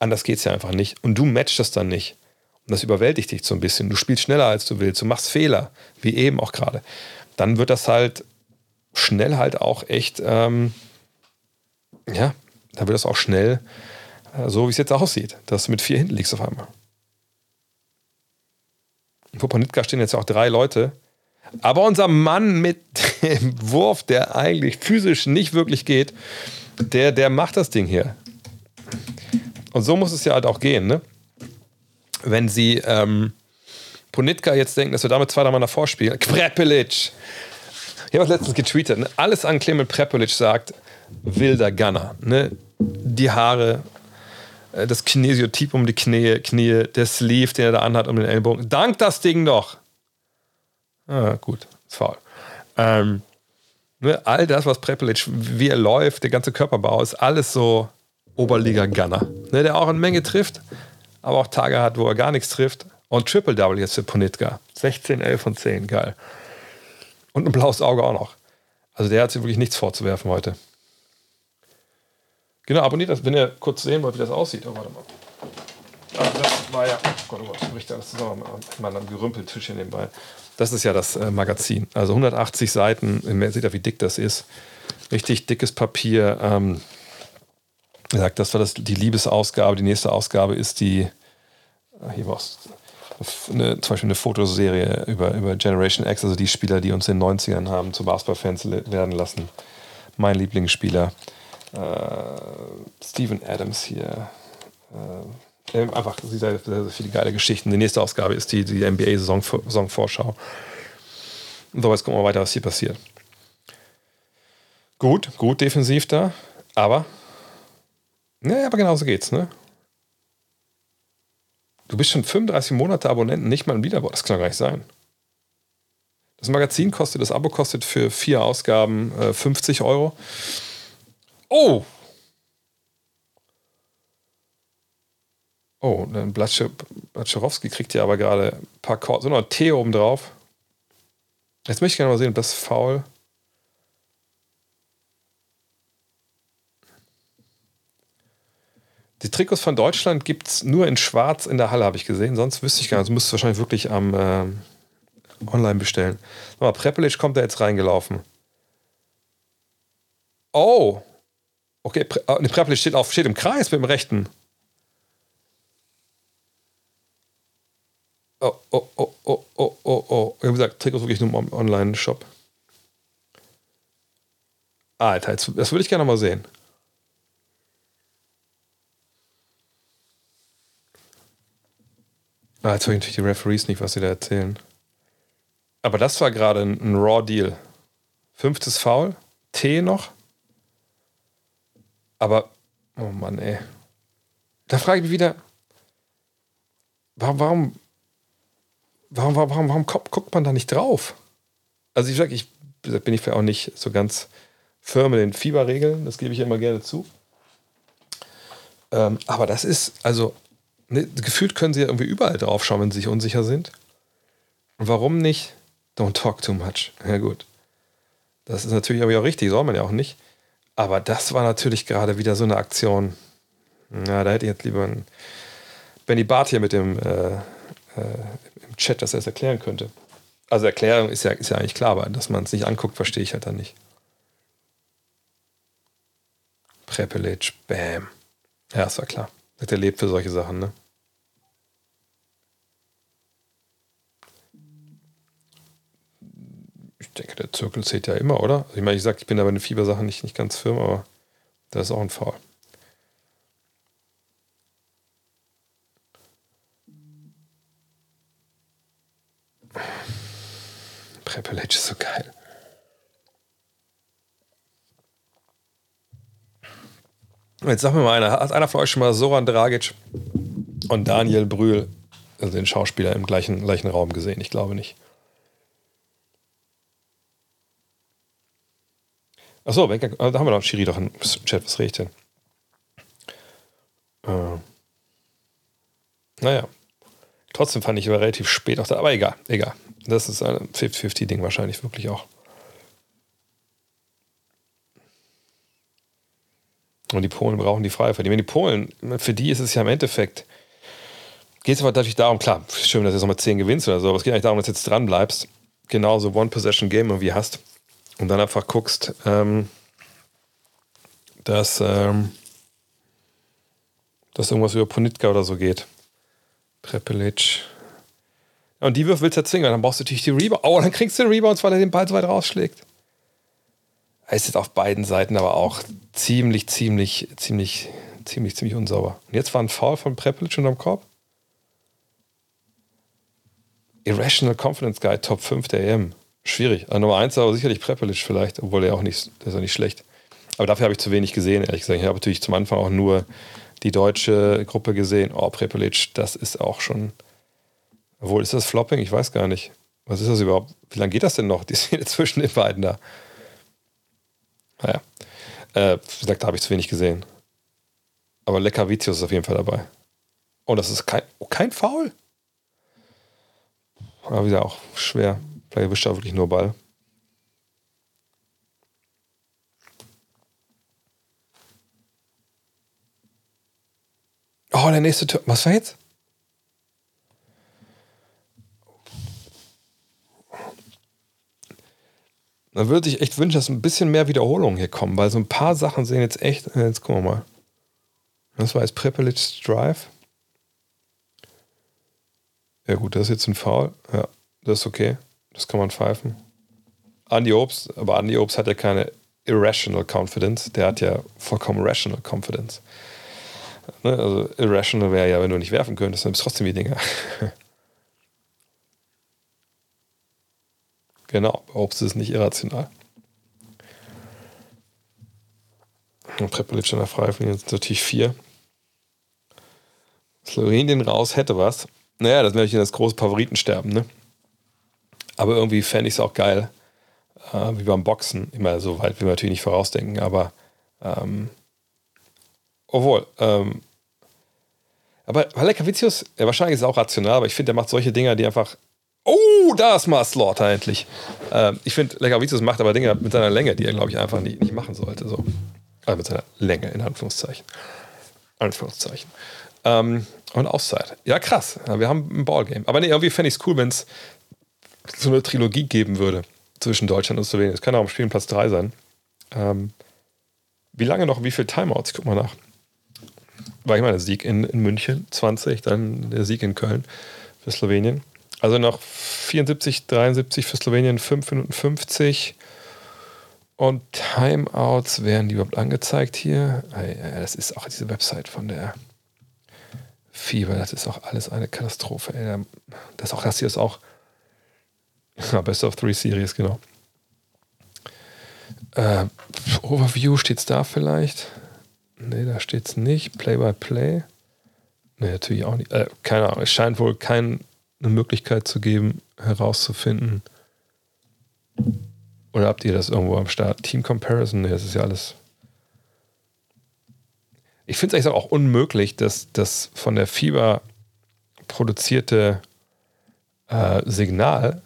Anders geht es ja einfach nicht. Und du matchst das dann nicht. Und das überwältigt dich so ein bisschen. Du spielst schneller, als du willst. Du machst Fehler, wie eben auch gerade. Dann wird das halt schnell halt auch echt, ähm, ja, dann wird das auch schnell äh, so, wie es jetzt aussieht, dass du mit vier hinten liegst auf einmal. Vor Panitka stehen jetzt auch drei Leute, aber unser Mann mit dem Wurf, der eigentlich physisch nicht wirklich geht, der, der macht das Ding hier. Und so muss es ja halt auch gehen, ne? Wenn sie ähm, Ponitka jetzt denken, dass wir damit zwei, dreimal davor spielen. Prepelic! Ich habe letztens getweetet, ne? alles an Clement Prepelic sagt, wilder Gunner. Ne? Die Haare, äh, das Kinesiotyp um die Knie, Knie, der Sleeve, den er da anhat um den Ellbogen. Dank das Ding doch! Ah, gut, ist faul. Ähm, ne, all das, was Prepelic, wie er läuft, der ganze Körperbau, ist alles so Oberliga-Gunner. Ne, der auch eine Menge trifft, aber auch Tage hat, wo er gar nichts trifft. Und Triple-Double jetzt für Ponitka. 16, 11 und 10, geil. Und ein blaues Auge auch noch. Also der hat sich wirklich nichts vorzuwerfen heute. Genau, abonniert das, wenn ihr kurz sehen wollt, wie das aussieht. Oh, warte mal. Ah, das war ja, oh Gott, oh Gott, ich bricht alles zusammen. Mal ein gerümpelt hier nebenbei. Das ist ja das äh, Magazin. Also 180 Seiten, ihr seht ja, wie dick das ist. Richtig dickes Papier. Ähm, gesagt, das war das, die Liebesausgabe. Die nächste Ausgabe ist die, ah, hier war eine, zum Beispiel eine Fotoserie über, über Generation X, also die Spieler, die uns in den 90ern haben zu Basketballfans werden lassen. Mein Lieblingsspieler. Äh, Steven Adams hier. Äh, einfach sehr, sehr, viele geile Geschichten. Die nächste Ausgabe ist die, die NBA-Saison-Vorschau. Und so, jetzt gucken wir weiter, was hier passiert. Gut, gut defensiv da, aber. Ja, aber genauso geht's, ne? Du bist schon 35 Monate Abonnenten, nicht mal ein Leaderboard. Das kann doch gar nicht sein. Das Magazin kostet, das Abo kostet für vier Ausgaben äh, 50 Euro. Oh! Oh, dann Blatschewski kriegt ja aber gerade ein paar Chord, so noch T oben drauf. Jetzt möchte ich gerne mal sehen, ob das faul. Die Trikots von Deutschland gibt es nur in Schwarz in der Halle, habe ich gesehen. Sonst wüsste ich gar nicht. Du müsstest wahrscheinlich wirklich am äh, online bestellen. Aber Prepelic kommt da jetzt reingelaufen. Oh! Okay, Pre oh, Prepelic steht, steht im Kreis mit dem rechten. Oh, oh, oh, oh, oh, oh, oh. Ich habe gesagt, Trikots wirklich nur im Online-Shop. Alter, jetzt, das würde ich gerne mal sehen. Ah, jetzt höre ich natürlich die Referees nicht, was sie da erzählen. Aber das war gerade ein, ein Raw-Deal. Fünftes Foul, T noch. Aber, oh Mann, ey. Da frage ich mich wieder, warum, warum, warum, warum, warum guckt man da nicht drauf? Also ich sage, ich bin ich auch nicht so ganz firm mit den Fieberregeln, das gebe ich immer gerne zu. Ähm, aber das ist, also ne, gefühlt können sie ja irgendwie überall drauf schauen, wenn sie sich unsicher sind. Und warum nicht? Don't talk too much. Ja, gut. Das ist natürlich aber auch richtig, soll man ja auch nicht. Aber das war natürlich gerade wieder so eine Aktion. Na, da hätte ich jetzt lieber einen Benny Barth hier mit dem äh, äh, Chat, dass er es erklären könnte. Also Erklärung ist ja, ist ja eigentlich klar, aber dass man es nicht anguckt, verstehe ich halt dann nicht. Prepelic, bam. Ja, das war klar. Der lebt für solche Sachen, ne? Ich denke, der Zirkel zählt ja immer, oder? Also ich meine, ich sage, ich bin da bei den Fiebersachen nicht, nicht ganz firm, aber da ist auch ein Foul. Prepelic ist so geil. Jetzt sag mir mal einer, hat einer von euch schon mal Soran Dragic und Daniel Brühl, also den Schauspieler, im gleichen, gleichen Raum gesehen? Ich glaube nicht. Achso, da haben wir noch Schiri doch im Chat. Was riecht denn? Äh, naja. Trotzdem fand ich aber relativ spät auch da. Aber egal, egal. Das ist ein 50-50-Ding wahrscheinlich wirklich auch. Und die Polen brauchen die Freiheit. Wenn die Polen, für die ist es ja im Endeffekt, geht es aber natürlich darum, klar, schön, dass du jetzt nochmal 10 gewinnst oder so, aber es geht eigentlich darum, dass du jetzt dran bleibst, genauso One-Possession-Game irgendwie hast und dann einfach guckst, ähm, dass, ähm, dass irgendwas über Ponitka oder so geht. Prepelic. und die Würfe willst du erzwingen, dann brauchst du natürlich die Rebound. Oh, dann kriegst du den Rebound, weil er den Ball so weit rausschlägt. Er ist jetzt auf beiden Seiten aber auch ziemlich, ziemlich, ziemlich, ziemlich, ziemlich unsauber. Und jetzt war ein Foul von Prepelic unterm Korb. Irrational Confidence Guy, Top 5 der EM. Schwierig. Also Nummer 1 aber sicherlich Prepelic vielleicht, obwohl er auch nicht, der ist auch nicht schlecht. Aber dafür habe ich zu wenig gesehen, ehrlich gesagt. Ich habe natürlich zum Anfang auch nur die deutsche Gruppe gesehen. Oh, Prepelic, das ist auch schon. Obwohl, ist das Flopping? Ich weiß gar nicht. Was ist das überhaupt? Wie lange geht das denn noch, die Szene zwischen den beiden da? Naja. Äh, wie gesagt, da habe ich zu wenig gesehen. Aber Lecker Vitius ist auf jeden Fall dabei. Und das ist kein, oh, kein Foul. Aber wieder auch schwer. Vielleicht erwischt er wirklich nur Ball. Oh, der nächste Tor. Was war jetzt? Man würde sich echt wünschen, dass ein bisschen mehr Wiederholungen hier kommen, weil so ein paar Sachen sehen jetzt echt. Äh, jetzt gucken wir mal. Das war jetzt Prepelic Drive. Ja, gut, das ist jetzt ein Foul. Ja, das ist okay. Das kann man pfeifen. Andy Obst, aber Andy Obst hat ja keine irrational confidence. Der hat ja vollkommen rational confidence. Ne? Also irrational wäre ja, wenn du nicht werfen könntest, dann bist du trotzdem die Dinger. genau, Obst ist nicht irrational. Und Prepelic an der Freiflinie sind natürlich vier. Slowenien raus hätte was. Naja, das wäre das große Favoritensterben, ne? Aber irgendwie fände ich es auch geil, äh, wie beim Boxen. Immer so weit will man natürlich nicht vorausdenken, aber ähm, obwohl, ähm, aber Valekavicius, ja, wahrscheinlich ist es auch rational, aber ich finde, der macht solche Dinger, die einfach. Oh, da ist mal Slaughter endlich. Ähm, ich finde, Lekavicius macht aber Dinge mit seiner Länge, die er, glaube ich, einfach nicht, nicht machen sollte. So. Also mit seiner Länge, in Anführungszeichen. Anführungszeichen. Ähm, und Auszeit. Ja, krass. Ja, wir haben ein Ballgame. Aber nee, irgendwie fände ich es cool, wenn es so eine Trilogie geben würde zwischen Deutschland und Slowenien. Es kann auch am Spielplatz 3 sein. Ähm, wie lange noch, wie viele Timeouts? Guck mal nach. War ich mal der Sieg in, in München, 20, dann der Sieg in Köln für Slowenien. Also noch 74, 73 für Slowenien, 5 Minuten 50. Und Timeouts werden die überhaupt angezeigt hier? Das ist auch diese Website von der FIBA. Das ist auch alles eine Katastrophe. Das, auch, das hier ist auch Best of Three Series, genau. Äh, Overview steht es da vielleicht? Ne, da steht es nicht. Play-by-Play. Ne, natürlich auch nicht. Äh, keine Ahnung. Es scheint wohl keine Möglichkeit zu geben, herauszufinden. Oder habt ihr das irgendwo am Start? Team Comparison? Ne, das ist ja alles. Ich finde es eigentlich auch unmöglich, dass das von der FIBA produzierte äh, Signal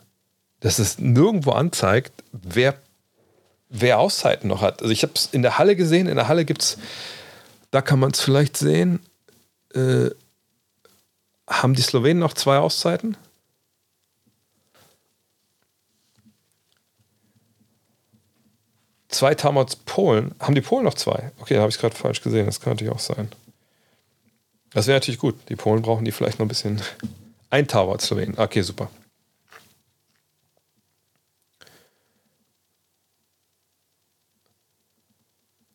dass es nirgendwo anzeigt, wer, wer Auszeiten noch hat. Also ich habe es in der Halle gesehen, in der Halle gibt es, da kann man es vielleicht sehen, äh, haben die Slowenen noch zwei Auszeiten? Zwei Timeouts Polen. Haben die Polen noch zwei? Okay, da habe ich gerade falsch gesehen. Das kann natürlich auch sein. Das wäre natürlich gut. Die Polen brauchen die vielleicht noch ein bisschen. Ein Timeout Slowenien. Okay, super.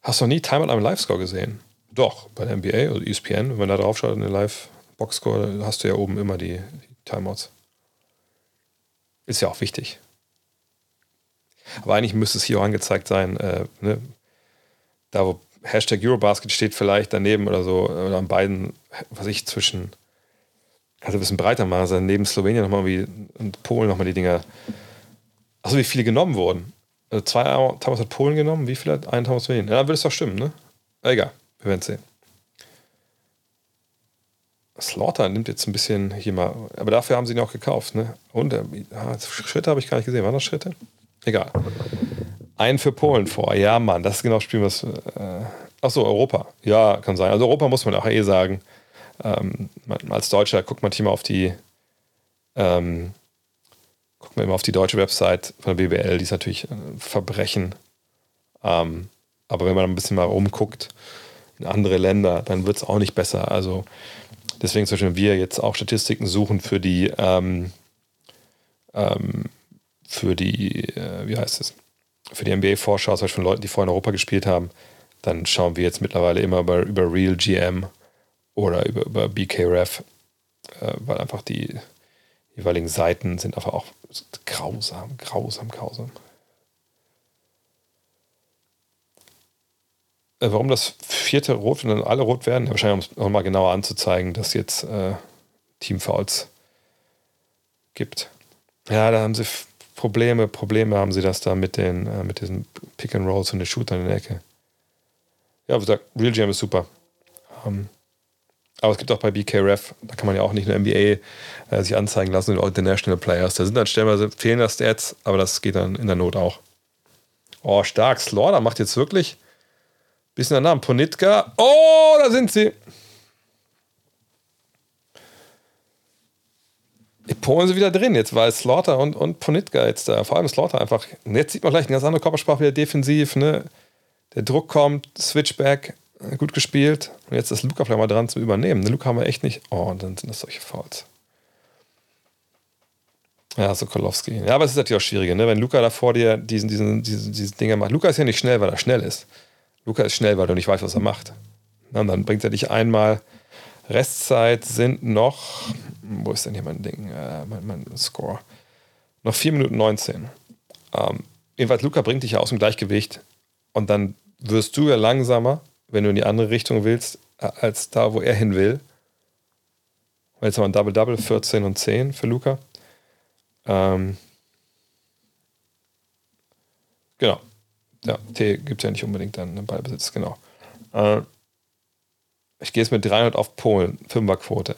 Hast du noch nie Time am Live-Score gesehen? Doch, bei der NBA oder ESPN, wenn man da drauf schaut in den Live-Box-Score, hast du ja oben immer die, die Timeouts. Ist ja auch wichtig. Aber eigentlich müsste es hier auch angezeigt sein, äh, ne? da wo Hashtag Eurobasket steht, vielleicht daneben oder so, oder an beiden, was ich zwischen, also ein bisschen breiter machen, also neben Slowenien nochmal wie und Polen nochmal die Dinger, also wie viele genommen wurden. Also zwei Thomas hat Polen genommen, wie viel hat ein Thomas Slowenien? Ja, dann würde es doch stimmen, ne? Egal, wir werden sehen. Slaughter nimmt jetzt ein bisschen hier mal, aber dafür haben sie ihn auch gekauft, ne? Und äh, Schritte habe ich gar nicht gesehen. Waren das Schritte? Egal. Einen für Polen vor. Ja, Mann, das ist genau das Spiel, was. Äh, achso, Europa. Ja, kann sein. Also Europa muss man auch eh sagen. Ähm, als Deutscher guckt man mal auf die ähm, gucken wir immer auf die deutsche Website von der BBL, die ist natürlich ein Verbrechen. Ähm, aber wenn man ein bisschen mal rumguckt in andere Länder, dann wird es auch nicht besser. Also deswegen zum Beispiel, wir jetzt auch Statistiken suchen für die, ähm, ähm, für die, äh, wie heißt es, für die NBA-Vorschau, zum Beispiel von Leuten, die vorher in Europa gespielt haben, dann schauen wir jetzt mittlerweile immer über, über Real GM oder über, über BKRF, äh, weil einfach die jeweiligen Seiten sind einfach auch grausam, grausam, grausam. Warum das vierte Rot und dann alle rot werden? wahrscheinlich, um es nochmal genauer anzuzeigen, dass jetzt äh, Teamfouls gibt. Ja, da haben sie Probleme, Probleme haben sie das da mit den, äh, mit diesen Pick and Rolls und den Shootern in der Ecke. Ja, wie gesagt, Real Jam ist super. Ähm, aber es gibt auch bei BKRF, da kann man ja auch nicht nur NBA äh, sich anzeigen lassen, sondern auch International Players. Da sind dann stellenweise fehlende Stats, aber das geht dann in der Not auch. Oh, stark. Slaughter macht jetzt wirklich bisschen der Name. Ponitka. Oh, da sind sie. Die Polen sind wieder drin jetzt, weil Slaughter und, und Ponitka jetzt da, vor allem Slaughter einfach. Jetzt sieht man gleich eine ganz andere Körpersprache wieder defensiv. Ne? Der Druck kommt, Switchback, gut gespielt. Und jetzt ist Luca vielleicht mal dran zu übernehmen. Luca haben wir echt nicht. Oh, und dann sind das solche Fouls. Ja, Sokolowski. Ja, aber es ist natürlich auch schwieriger, ne? wenn Luca da vor dir diesen, diesen, diesen, diese Dinge macht. Luca ist ja nicht schnell, weil er schnell ist. Luca ist schnell, weil du nicht weißt, was er macht. Und dann bringt er dich einmal. Restzeit sind noch. Wo ist denn hier mein Ding? Äh, mein, mein, Score. Noch 4 Minuten 19. Ähm, jedenfalls, Luca bringt dich ja aus dem Gleichgewicht. Und dann wirst du ja langsamer, wenn du in die andere Richtung willst, äh, als da, wo er hin will. Jetzt haben wir ein Double-Double, 14 und 10 für Luca. Ähm, genau. Ja, T gibt es ja nicht unbedingt dann einen Ballbesitz, genau. Äh, ich gehe jetzt mit 300 auf Polen, Fünferquote.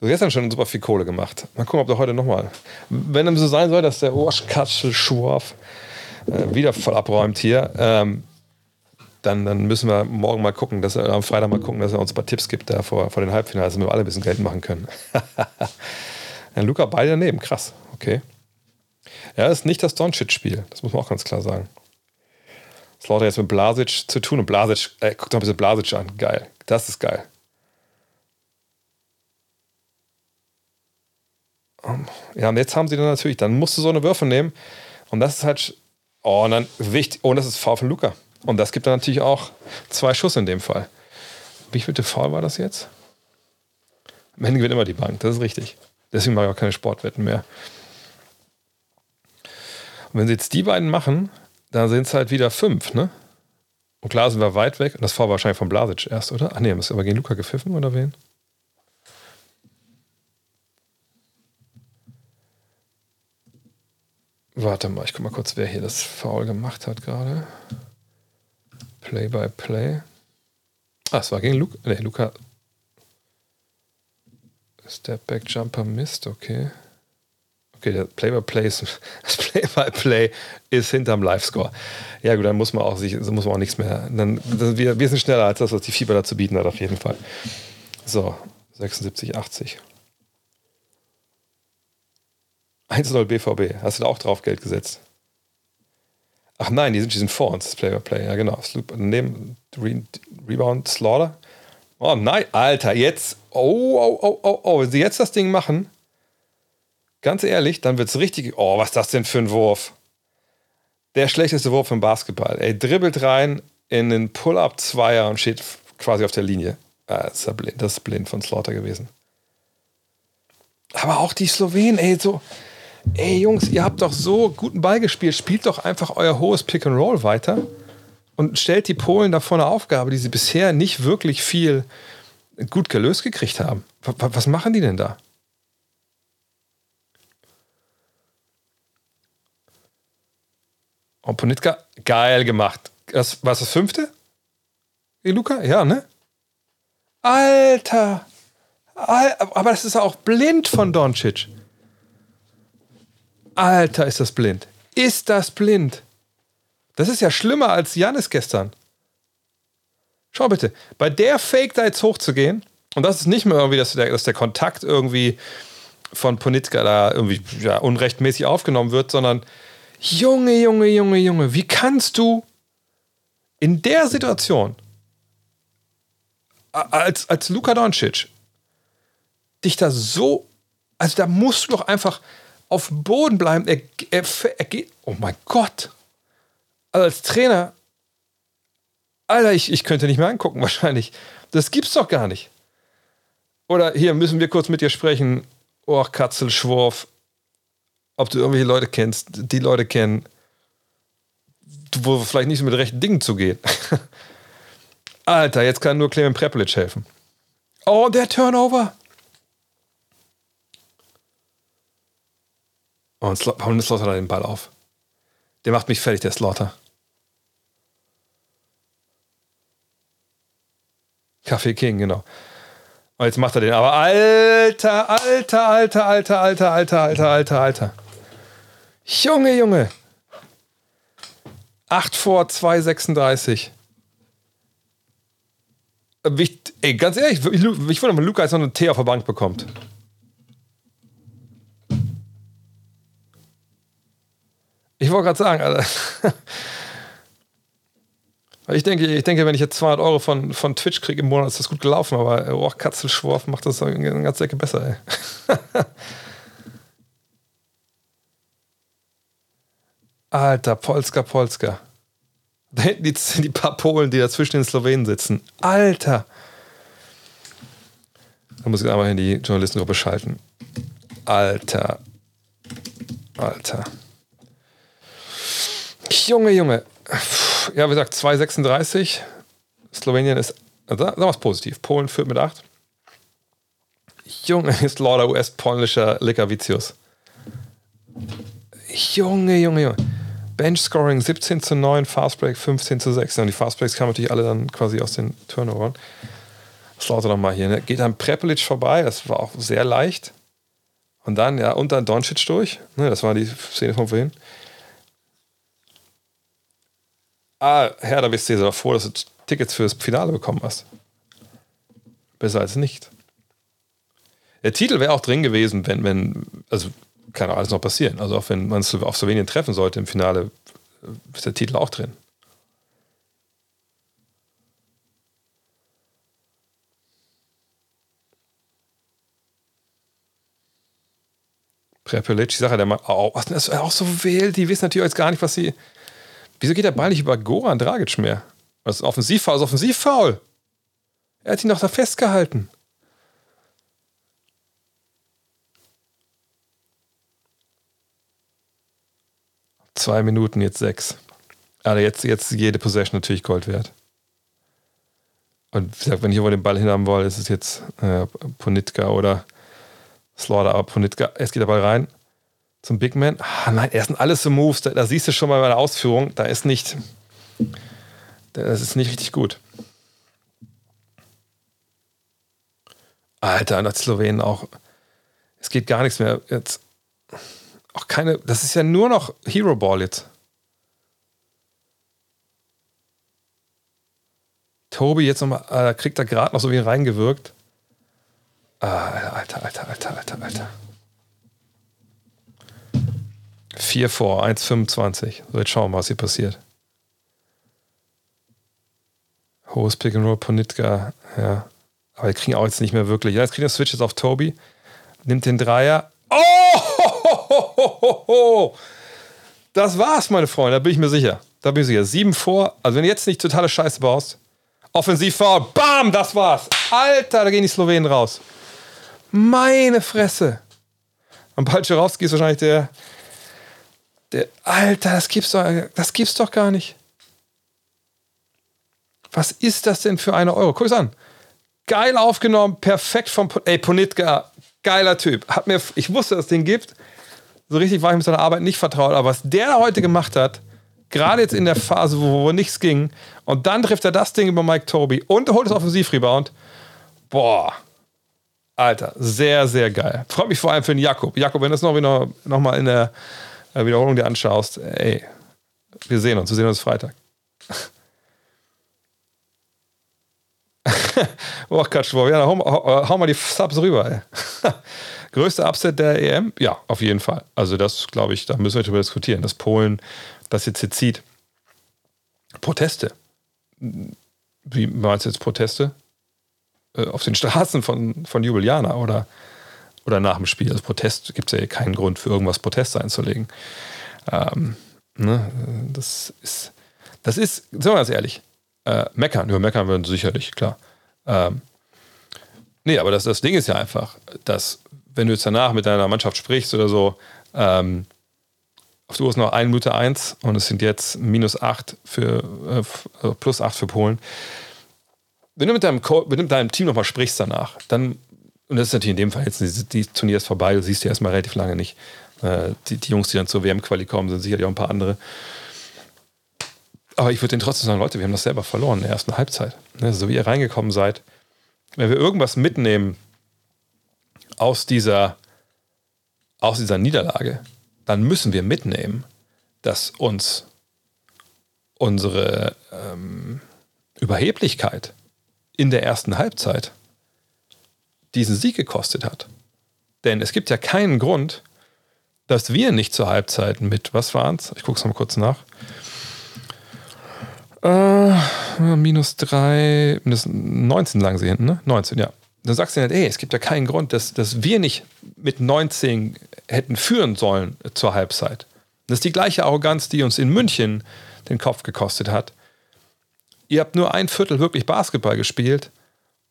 Du hast gestern schon super viel Kohle gemacht. Mal gucken, ob du heute nochmal. Wenn es so sein soll, dass der Oschkatschel-Schworf äh, wieder voll abräumt hier, ähm, dann, dann müssen wir morgen mal gucken, dass er am Freitag mal gucken, dass er uns ein paar Tipps gibt da vor, vor den Halbfinals, damit wir alle ein bisschen Geld machen können. ja, Luca beide daneben, krass, okay. Ja, das ist nicht das Doncic-Spiel, das muss man auch ganz klar sagen. Slaughter jetzt mit Blasic zu tun und Blasic, ey, guck doch ein bisschen Blasic an, geil, das ist geil. Ja, und jetzt haben sie dann natürlich, dann musst du so eine Würfe nehmen und das ist halt, oh, und dann wichtig, oh, und das ist V von Luca. Und das gibt dann natürlich auch zwei Schuss in dem Fall. Wie viel Foul war das jetzt? Am Ende gewinnt immer die Bank, das ist richtig. Deswegen mache ich auch keine Sportwetten mehr. Und wenn sie jetzt die beiden machen, dann sind es halt wieder fünf, ne? Und klar sind wir weit weg. Und das war wahrscheinlich von Blasic erst, oder? Ach nee, haben wir aber gegen Luca gepfiffen oder wen? Warte mal, ich guck mal kurz, wer hier das Foul gemacht hat gerade. Play by Play. Ah, es war gegen Luca. Nee, Luca. Step Back Jumper Mist, okay. Okay, der Play by Play ist, das Play by Play ist hinterm Live-Score. Ja, gut, dann muss man auch sich, muss man auch nichts mehr. Dann, wir, wir sind schneller als das, was die Fieber dazu bieten hat, auf jeden Fall. So, 76, 80. 1-0 BVB. Hast du da auch drauf Geld gesetzt? Ach nein, die sind, die sind vor uns, Play by Play. Ja, genau. Sloop, neben Re Rebound Slaughter. Oh nein, Alter, jetzt. Oh, oh, oh, oh, oh. Wenn sie jetzt das Ding machen, ganz ehrlich, dann wird es richtig. Oh, was ist das denn für ein Wurf? Der schlechteste Wurf im Basketball. Er dribbelt rein in den Pull-Up-Zweier und steht quasi auf der Linie. Ah, das, ist blind, von Slaughter gewesen. Aber auch die Slowenen, ey, so ey Jungs, ihr habt doch so guten Ball gespielt, spielt doch einfach euer hohes Pick and Roll weiter und stellt die Polen da vor eine Aufgabe, die sie bisher nicht wirklich viel gut gelöst gekriegt haben. Was machen die denn da? Und Ponitka, geil gemacht. Das, was das fünfte? Hey, Luca? Ja, ne? Alter! Aber das ist auch blind von Doncic. Alter, ist das blind. Ist das blind? Das ist ja schlimmer als Janis gestern. Schau bitte, bei der Fake da jetzt hochzugehen, und das ist nicht mehr irgendwie, dass der, dass der Kontakt irgendwie von Ponitka da irgendwie ja, unrechtmäßig aufgenommen wird, sondern Junge, Junge, Junge, Junge, wie kannst du in der Situation als, als Luka Doncic dich da so, also da musst du doch einfach, auf dem Boden bleiben. Er, er, er geht. Oh mein Gott. Also als Trainer. Alter, ich, ich könnte nicht mehr angucken, wahrscheinlich. Das gibt's doch gar nicht. Oder hier müssen wir kurz mit dir sprechen. Oh, Katzel, Schworf. Ob du irgendwelche Leute kennst, die Leute kennen, wo vielleicht nicht so mit rechten Dingen zugeht. Alter, jetzt kann nur Clement Prepelic helfen. Oh, der Turnover. Und Slaughter, Slaughter den Ball auf. Der macht mich fertig, der Slaughter. Kaffee King, genau. Und jetzt macht er den. Aber alter, alter, alter, alter, alter, alter, alter, alter, alter. Junge, Junge. 8 vor 2,36. Ey, ganz ehrlich, ich, ich wundere, wenn Luca jetzt noch einen Tee auf der Bank bekommt. Ich wollte gerade sagen, Alter. Ich denke, ich denke, wenn ich jetzt 200 Euro von, von Twitch kriege im Monat, ist das gut gelaufen, aber äh, oh, Katzel, Katzelschworf macht das eine ganze Ecke besser, ey. Alter, Polska, Polska. Da hinten die, die paar Polen, die da zwischen den Slowenen sitzen. Alter. Da muss ich einmal in die Journalistengruppe schalten. Alter. Alter. Junge, Junge. Ja, wie gesagt, 2,36. Slowenien ist, also sagen wir es positiv. Polen führt mit 8. Junge, ist lauter US-polnischer Likavicius. Junge, Junge, Junge. Bench-Scoring 17 zu 9, Fastbreak 15 zu 6. Und die Fastbreaks kamen natürlich alle dann quasi aus den Turnovern. Slaughter nochmal hier. Ne? Geht dann Prepelic vorbei, das war auch sehr leicht. Und dann, ja, und dann Doncic durch. Ne, das war die Szene von vorhin. Ah, Herr, da bist du dir froh, dass du Tickets fürs Finale bekommen hast. Besser als nicht. Der Titel wäre auch drin gewesen, wenn, wenn, also kann auch alles noch passieren. Also auch wenn man es auf Slowenien treffen sollte im Finale, ist der Titel auch drin. Prepelic, die Sache, der mal, oh, das auch so wild, die wissen natürlich jetzt gar nicht, was sie. Wieso geht der Ball nicht über Goran Dragic mehr? Was ist Offensivfoul? Das ist Offensivfoul. Er hat ihn doch da festgehalten. Zwei Minuten, jetzt sechs. Also jetzt, jetzt jede Possession natürlich Gold wert. Und wie gesagt, wenn ich über den Ball hinhaben will, ist es jetzt äh, Ponitka oder Slaughter, aber Ponitka, jetzt geht der Ball rein zum Big Man. Ah, nein, er sind alles so Moves, da, da, siehst du schon mal bei der Ausführung, da ist nicht, das ist nicht richtig gut. Alter, und Slowenen auch, es geht gar nichts mehr. Jetzt auch keine, das ist ja nur noch Hero Ball jetzt. Tobi jetzt nochmal, äh, kriegt er gerade noch so wie reingewirkt. Ah, Alter, Alter, Alter, Alter, Alter. 4 vor, 1,25. So, jetzt schauen wir mal, was hier passiert. Hohes Pick and Roll, Ponitka, ja. Aber wir kriegen auch jetzt nicht mehr wirklich. Ja, jetzt kriegen wir Switches auf Tobi. Nimmt den Dreier. Oh! Das war's, meine Freunde, da bin ich mir sicher. Da bin ich sicher. Sieben vor. Also, wenn du jetzt nicht totale Scheiße baust, offensiv faul, bam, das war's. Alter, da gehen die Slowenen raus. Meine Fresse. Und Palczerowski ist wahrscheinlich der, der. Alter, das gibt's doch, das gibt's doch gar nicht. Was ist das denn für eine Euro? Guck es an. Geil aufgenommen, perfekt vom. Ey, Ponitka, geiler Typ. Hat mir, ich wusste, dass es den gibt. So richtig war ich mit seiner Arbeit nicht vertraut. Aber was der heute gemacht hat, gerade jetzt in der Phase, wo, wo nichts ging, und dann trifft er das Ding über Mike Toby und holt das Offensivrebound. Boah, Alter, sehr, sehr geil. Freut mich vor allem für den Jakob. Jakob, wenn du das noch, noch, noch mal in der äh, Wiederholung dir anschaust, ey, wir sehen uns, wir sehen uns Freitag. oh, Katschwurf, ja, hau, hau, hau, mal die Subs rüber, ey. Größte Upset der EM? Ja, auf jeden Fall. Also, das glaube ich, da müssen wir darüber diskutieren, dass Polen das jetzt hier zieht. Proteste. Wie meinst du jetzt Proteste? Äh, auf den Straßen von, von Ljubljana oder, oder nach dem Spiel. Also Protest gibt es ja keinen Grund für irgendwas Protest einzulegen. Ähm, ne? Das ist, das ist, sagen wir ganz ehrlich, äh, meckern, über meckern würden sicherlich, klar. Ähm, nee, aber das, das Ding ist ja einfach, dass wenn du jetzt danach mit deiner Mannschaft sprichst oder so, ähm, auf der Uhr ist noch 1 Minute 1 und es sind jetzt minus 8 für, äh, also plus 8 für Polen wenn du mit deinem, Co mit deinem Team nochmal sprichst danach, dann, und das ist natürlich in dem Fall jetzt, die, die Turnier ist vorbei, du siehst ja erstmal relativ lange nicht. Äh, die, die, Jungs, die dann zur WM-Quali kommen, sind sicherlich auch ein paar andere. Aber ich würde denen trotzdem sagen, Leute, wir haben das selber verloren in der ersten Halbzeit. Ne, so wie ihr reingekommen seid. Wenn wir irgendwas mitnehmen aus dieser, aus dieser Niederlage, dann müssen wir mitnehmen, dass uns unsere ähm, Überheblichkeit in der ersten Halbzeit diesen Sieg gekostet hat. Denn es gibt ja keinen Grund, dass wir nicht zur Halbzeit mit, was waren es? Ich gucke es mal kurz nach. Äh, minus 3, minus 19 lagen sie hinten, ne? 19, ja. Dann sagst du halt, ey, es gibt ja keinen Grund, dass, dass wir nicht mit 19 hätten führen sollen zur Halbzeit. Das ist die gleiche Arroganz, die uns in München den Kopf gekostet hat. Ihr habt nur ein Viertel wirklich Basketball gespielt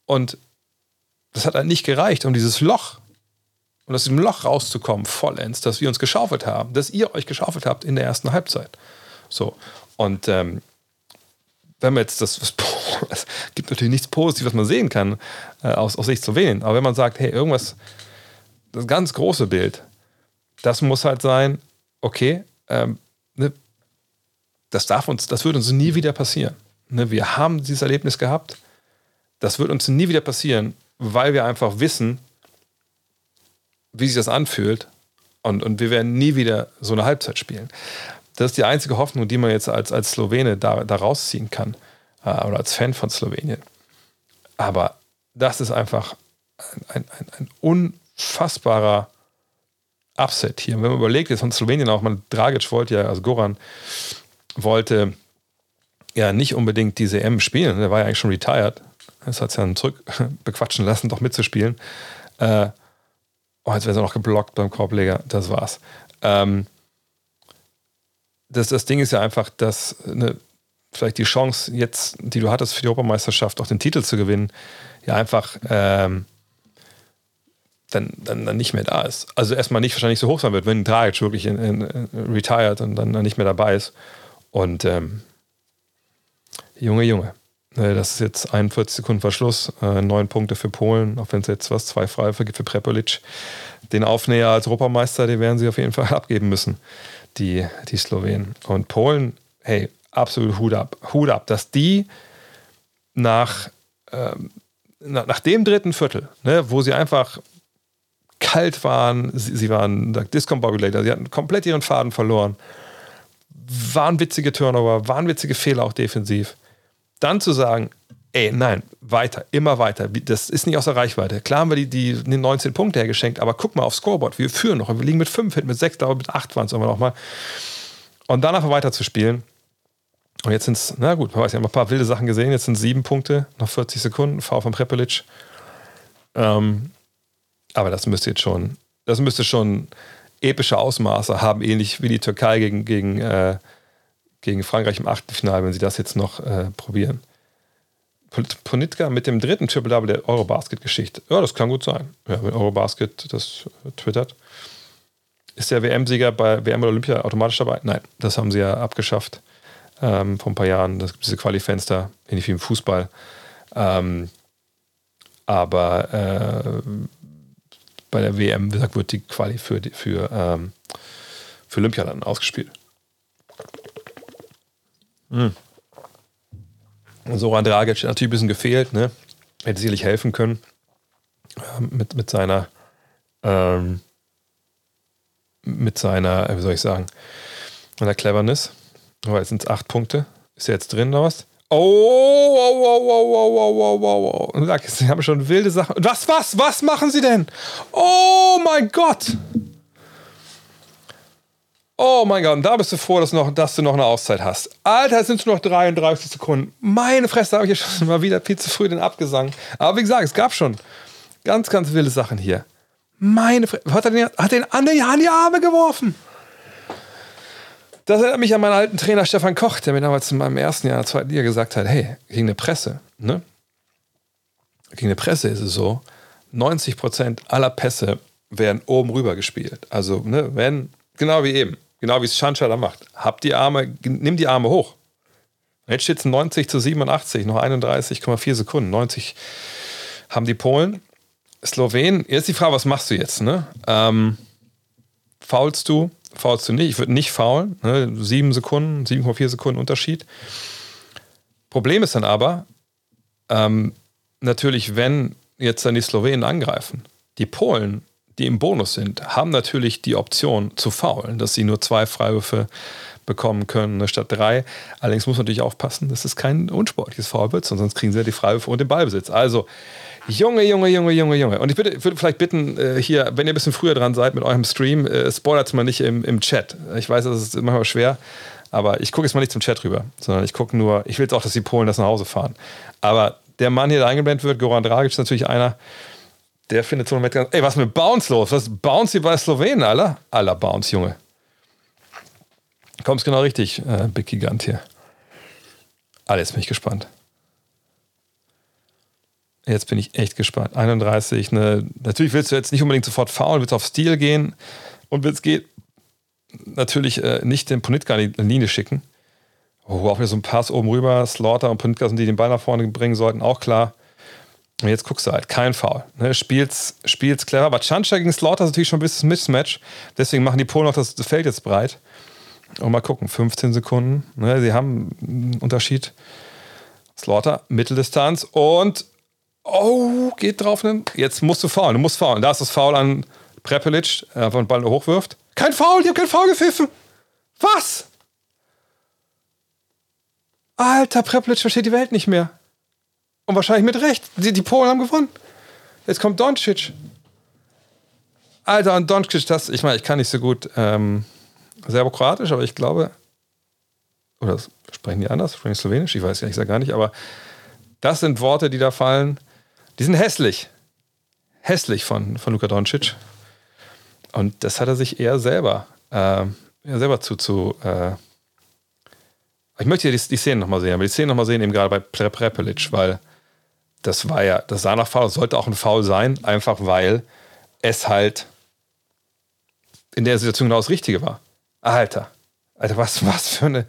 und das hat halt nicht gereicht, um dieses Loch und aus diesem Loch rauszukommen, vollends, dass wir uns geschaufelt haben, dass ihr euch geschaufelt habt in der ersten Halbzeit. So. Und ähm, wenn man jetzt das, es gibt natürlich nichts Positives, was man sehen kann, äh, aus, aus Sicht Slowenien, aber wenn man sagt, hey, irgendwas, das ganz große Bild, das muss halt sein, okay, ähm, ne, das darf uns, das wird uns nie wieder passieren. Ne, wir haben dieses Erlebnis gehabt, das wird uns nie wieder passieren, weil wir einfach wissen, wie sich das anfühlt und, und wir werden nie wieder so eine Halbzeit spielen. Das ist die einzige Hoffnung, die man jetzt als, als Slowene da, da rausziehen kann äh, oder als Fan von Slowenien. Aber das ist einfach ein, ein, ein unfassbarer Upset hier. wenn man überlegt, jetzt von Slowenien auch, man Dragic wollte ja, also Goran wollte ja nicht unbedingt diese M spielen. Der war ja eigentlich schon retired. Das hat es ja dann zurück bequatschen lassen, doch mitzuspielen. Äh, oh, jetzt wäre er noch geblockt beim Korbleger. Das war's. Ähm, das, das Ding ist ja einfach, dass eine, vielleicht die Chance jetzt, die du hattest für die Europameisterschaft, auch den Titel zu gewinnen, ja einfach ähm, dann, dann, dann nicht mehr da ist. Also erstmal nicht wahrscheinlich so hoch sein wird, wenn Dragic wirklich in, in, in retired und dann, dann nicht mehr dabei ist. Und ähm, Junge, Junge. Äh, das ist jetzt 41 Sekunden Verschluss, äh, neun Punkte für Polen, auch wenn es jetzt was, zwei Freiwürfe gibt für Prepolic. Den Aufnäher als Europameister, den werden sie auf jeden Fall abgeben müssen die, die Slowenen. Und Polen, hey, absolut Hut ab. Hut ab, dass die nach, ähm, nach, nach, dem dritten Viertel, ne, wo sie einfach kalt waren, sie, sie waren discombobulated, sie hatten komplett ihren Faden verloren, wahnwitzige Turnover, wahnwitzige Fehler auch defensiv. Dann zu sagen, ey, nein, weiter, immer weiter. Das ist nicht außer Reichweite. Klar haben wir die, die, die 19 Punkte hergeschenkt, aber guck mal aufs Scoreboard. Wir führen noch. Wir liegen mit 5 hinten, mit 6, glaube mit 8 waren es immer noch mal. Und dann einfach weiter zu spielen. Und jetzt sind es, na gut, man weiß ja, ein paar wilde Sachen gesehen. Jetzt sind 7 Punkte, noch 40 Sekunden, V von Prepelic. Ähm, aber das müsste jetzt schon, das müsste schon epische Ausmaße haben, ähnlich wie die Türkei gegen, gegen, äh, gegen Frankreich im Achtelfinale, wenn sie das jetzt noch äh, probieren. Ponitka mit dem dritten Triple-Double der Eurobasket-Geschichte. Ja, das kann gut sein. Ja, wenn Eurobasket das twittert. Ist der WM-Sieger bei WM oder Olympia automatisch dabei? Nein, das haben sie ja abgeschafft ähm, vor ein paar Jahren. Das gibt diese Quali-Fenster, ähnlich wie im Fußball. Ähm, aber äh, bei der WM, wie gesagt, wird die Quali für, für, ähm, für Olympia dann ausgespielt. Hm. Soran Dragic hat natürlich ein bisschen gefehlt, ne? Hätte sicherlich helfen können ähm, mit, mit seiner ähm, mit seiner, wie soll ich sagen, seiner Cleverness. Aber jetzt sind es acht Punkte. Ist er jetzt drin oder was? Oh, oh, oh, oh, oh, oh, oh, oh, sie haben schon wilde Sachen. Was, was, was machen sie denn? Oh mein Gott! Oh mein Gott, und da bist du froh, dass, noch, dass du noch eine Auszeit hast. Alter, jetzt sind es nur noch 33 Sekunden. Meine Fresse, habe ich schon mal wieder viel zu früh den Abgesang. Aber wie gesagt, es gab schon ganz, ganz wilde Sachen hier. Meine Fresse, hat er den, hat den an die, Arme geworfen. Das erinnert mich an meinen alten Trainer Stefan Koch, der mir damals in meinem ersten Jahr zweiten Liga gesagt hat: hey, gegen eine Presse, ne? Gegen eine Presse ist es so, 90% aller Pässe werden oben rüber gespielt. Also, ne, wenn, genau wie eben Genau wie es Schanschala macht. Hab die Arme, nimm die Arme hoch. Jetzt steht es 90 zu 87, noch 31,4 Sekunden. 90 haben die Polen. Slowenien, jetzt die Frage, was machst du jetzt? Ne? Ähm, faulst du? Faulst du nicht? Ich würde nicht faulen. Ne? 7 Sekunden, 7,4 Sekunden Unterschied. Problem ist dann aber, ähm, natürlich, wenn jetzt dann die Slowenen angreifen, die Polen die im Bonus sind, haben natürlich die Option zu faulen, dass sie nur zwei Freiwürfe bekommen können ne, statt drei. Allerdings muss man natürlich aufpassen, dass es kein unsportliches Foul wird, sonst kriegen sie ja die Freiwürfe und den Ballbesitz. Also, Junge, Junge, Junge, Junge, Junge. Und ich würde, würde vielleicht bitten, äh, hier, wenn ihr ein bisschen früher dran seid mit eurem Stream, äh, spoilert es mal nicht im, im Chat. Ich weiß, das ist manchmal schwer, aber ich gucke jetzt mal nicht zum Chat rüber, sondern ich gucke nur, ich will jetzt auch, dass die Polen das nach Hause fahren. Aber der Mann hier, der eingeblendet wird, Goran Dragic, ist natürlich einer, der findet so einen Moment ganz. Ey, was ist mit Bounce los? Was ist Bounce hier bei Slowenien, Alter? Aller Bounce, Junge. Kommst genau richtig, äh, Big Gigant hier. Alles bin ich gespannt. Jetzt bin ich echt gespannt. 31, ne, natürlich willst du jetzt nicht unbedingt sofort faulen, willst auf Stil gehen und wenn es geht, natürlich äh, nicht den Ponitka in die Linie schicken. Oh, auch wieder so ein Pass oben rüber, Slaughter und Ponitka sind die den Ball nach vorne bringen sollten, auch klar. Und jetzt guckst du halt, kein Foul. Ne? Spielst, spielst clever. Aber Chanscha gegen Slaughter ist natürlich schon ein bisschen Mismatch. Deswegen machen die Polen noch das Feld jetzt breit. Und mal gucken, 15 Sekunden. Ne? Sie haben einen Unterschied. Slaughter, Mitteldistanz und oh, geht drauf. Ne? Jetzt musst du faulen. Du musst faulen. Da ist das Foul an Prepelic, der einfach den Ball hochwirft. Kein Foul, die haben kein Foul gepfiffen. Was? Alter, Prepelic versteht die Welt nicht mehr. Und wahrscheinlich mit Recht. Die, die Polen haben gewonnen. Jetzt kommt Doncic. Alter, und Doncic, das, ich meine, ich kann nicht so gut ähm, Serbokroatisch, aber ich glaube, oder sprechen die anders? Sprechen die Slowenisch? Ich weiß ja gar nicht, aber das sind Worte, die da fallen. Die sind hässlich. Hässlich von, von Luka Doncic. Und das hat er sich eher selber, äh, selber zu, zu äh, ich möchte hier die, die Szene nochmal sehen, aber die Szene nochmal sehen, eben gerade bei Pre Prepelic, weil das war ja, das sah nach Foul, sollte auch ein Foul sein, einfach weil es halt in der Situation genau das Richtige war. Alter, Alter, was, was für eine,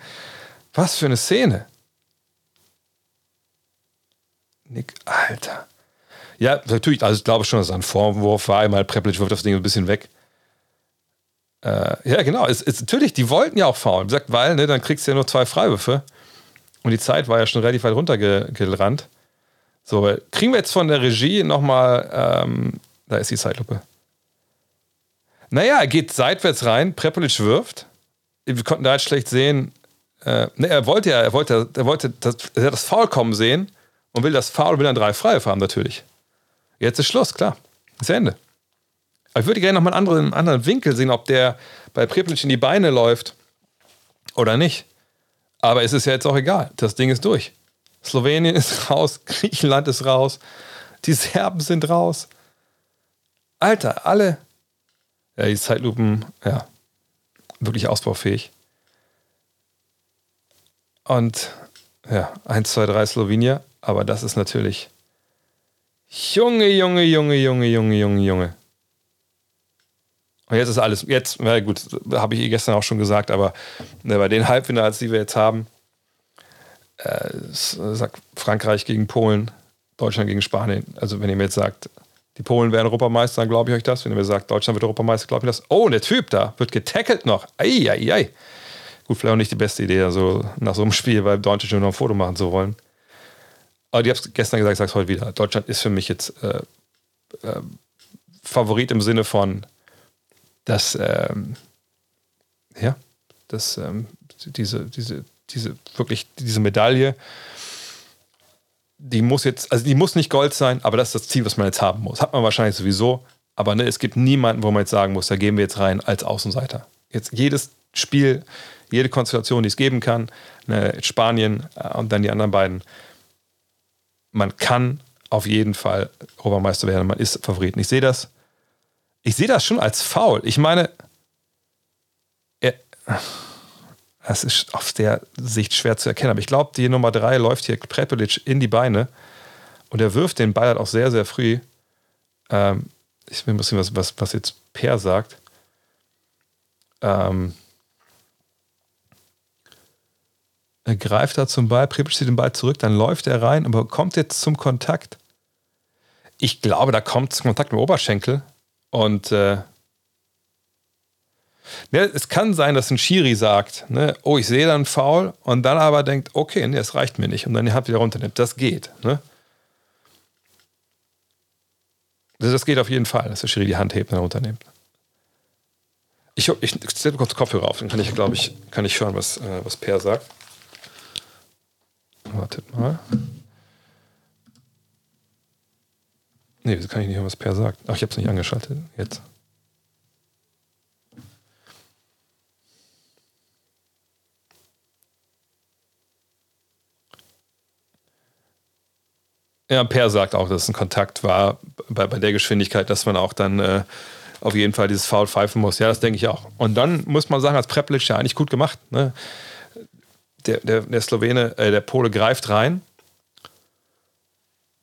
was für eine Szene. Nick, Alter. Ja, natürlich, also ich glaube schon, dass es ein Vorwurf war. Einmal Prepelic wirft das Ding ein bisschen weg. Äh, ja, genau. Es, es, natürlich, die wollten ja auch faulen. Wie weil, ne, dann kriegst du ja nur zwei Freiwürfe. Und die Zeit war ja schon relativ weit runtergerannt. So, kriegen wir jetzt von der Regie nochmal, ähm, da ist die Zeitlupe. Naja, er geht seitwärts rein, Prepelic wirft. Wir konnten da halt schlecht sehen. Äh, ne, er wollte ja, er wollte, er wollte das, er hat das Foul kommen sehen und will das Foul, will dann drei Freiwürfe haben, natürlich. Jetzt ist Schluss, klar. Ist Ende. Aber ich würde gerne nochmal einen anderen, anderen Winkel sehen, ob der bei Prepelic in die Beine läuft oder nicht. Aber es ist ja jetzt auch egal. Das Ding ist durch. Slowenien ist raus, Griechenland ist raus, die Serben sind raus. Alter, alle. Ja, die Zeitlupen, ja, wirklich ausbaufähig. Und ja, 1, 2, 3 Slowenier, aber das ist natürlich. Junge, Junge, Junge, Junge, Junge, Junge, Junge. Und jetzt ist alles, jetzt, na gut, habe ich eh gestern auch schon gesagt, aber ne, bei den Halbfinals, die wir jetzt haben, äh, sagt Frankreich gegen Polen, Deutschland gegen Spanien. Also wenn ihr mir jetzt sagt, die Polen werden Europameister, dann glaube ich euch das. Wenn ihr mir sagt, Deutschland wird Europameister, glaube ich das. Oh, der Typ da wird getackelt noch. Eieiei. Ei, ei. Gut, vielleicht auch nicht die beste Idee, also nach so einem Spiel bei Deutschland nur noch ein Foto machen zu wollen. Aber ich habe es gestern gesagt, ich sage es heute wieder. Deutschland ist für mich jetzt äh, äh, Favorit im Sinne von dass ähm, ja, dass ähm, diese, diese, diese wirklich diese Medaille, die muss jetzt, also die muss nicht Gold sein, aber das ist das Ziel, was man jetzt haben muss. Hat man wahrscheinlich sowieso, aber ne, es gibt niemanden, wo man jetzt sagen muss, da gehen wir jetzt rein als Außenseiter. Jetzt jedes Spiel, jede Konstellation, die es geben kann, ne, Spanien äh, und dann die anderen beiden, man kann auf jeden Fall Obermeister werden, man ist Favoriten. Ich sehe das ich sehe das schon als faul. Ich meine, er, das ist auf der Sicht schwer zu erkennen, aber ich glaube, die Nummer 3 läuft hier Prepelic in die Beine und er wirft den Ball halt auch sehr, sehr früh. Ähm, ich will ein bisschen was, was, was jetzt Per sagt. Ähm, er greift da zum Ball, Prepelic zieht den Ball zurück, dann läuft er rein, aber kommt jetzt zum Kontakt. Ich glaube, da kommt zum Kontakt mit dem Oberschenkel. Und äh, ja, es kann sein, dass ein Schiri sagt, ne, oh, ich sehe dann faul und dann aber denkt, okay, nee, das reicht mir nicht und dann die Hand wieder runternimmt. Das geht. Ne? Das, das geht auf jeden Fall, dass der Schiri die Hand hebt und dann runternimmt. Ich, ich stelle kurz Kopfhörer auf, dann kann ich, glaube ich, kann ich hören, was, äh, was Per sagt. Wartet mal. Nee, wieso kann ich nicht hören, was Per sagt? Ach, ich habe es nicht angeschaltet. Jetzt. Ja, Per sagt auch, dass es ein Kontakt war bei, bei der Geschwindigkeit, dass man auch dann äh, auf jeden Fall dieses Foul pfeifen muss. Ja, das denke ich auch. Und dann muss man sagen, als Preplic ja eigentlich gut gemacht. Ne? Der, der, der Slowene, äh, der Pole greift rein,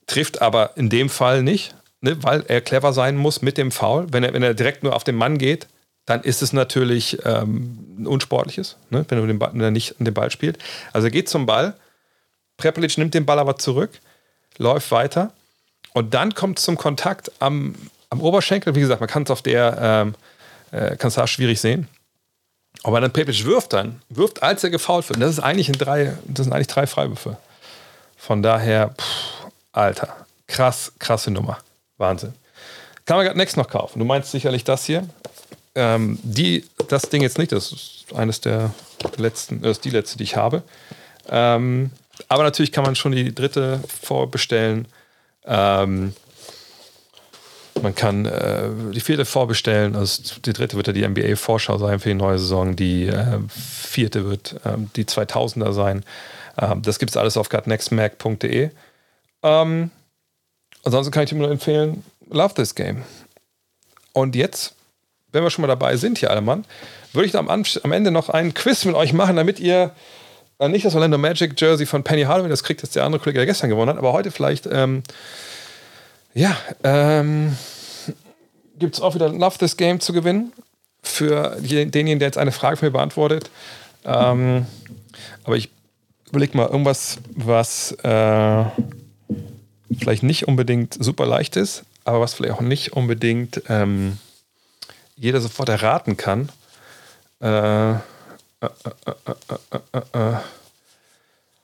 trifft aber in dem Fall nicht, ne, weil er clever sein muss mit dem Foul. Wenn er, wenn er direkt nur auf den Mann geht, dann ist es natürlich ähm, unsportliches, ne, wenn, er den Ball, wenn er nicht den Ball spielt. Also er geht zum Ball, Prepelic nimmt den Ball aber zurück, läuft weiter und dann kommt zum Kontakt am, am Oberschenkel. Wie gesagt, man kann es auf der ähm, äh, kann es schwierig sehen. Aber dann Prepelic wirft dann, wirft, als er gefault wird. Und das ist eigentlich ein drei, das sind eigentlich drei Freiwürfe. Von daher, pff, Alter, krass, krasse Nummer. Wahnsinn. Kann man Next noch kaufen. Du meinst sicherlich das hier. Ähm, die, das Ding jetzt nicht, das ist eines der letzten, das ist die letzte, die ich habe. Ähm, aber natürlich kann man schon die dritte vorbestellen. Ähm, man kann äh, die vierte vorbestellen. Also die dritte wird ja die NBA-Vorschau sein für die neue Saison. Die äh, vierte wird äh, die 2000er sein. Ähm, das gibt es alles auf gutnextmac.de. Ähm, ansonsten kann ich dir nur empfehlen, love this game. Und jetzt, wenn wir schon mal dabei sind hier alle Mann, würde ich am, am Ende noch einen Quiz mit euch machen, damit ihr nicht das Orlando Magic Jersey von Penny Hardaway, das kriegt jetzt der andere Kollege, der gestern gewonnen hat, aber heute vielleicht, ähm, ja, ähm, gibt es auch wieder Love This Game zu gewinnen für denjenigen, der jetzt eine Frage von mir beantwortet. Ähm, aber ich überlege mal irgendwas, was äh, vielleicht nicht unbedingt super leicht ist, aber was vielleicht auch nicht unbedingt ähm, jeder sofort erraten kann. Äh, äh,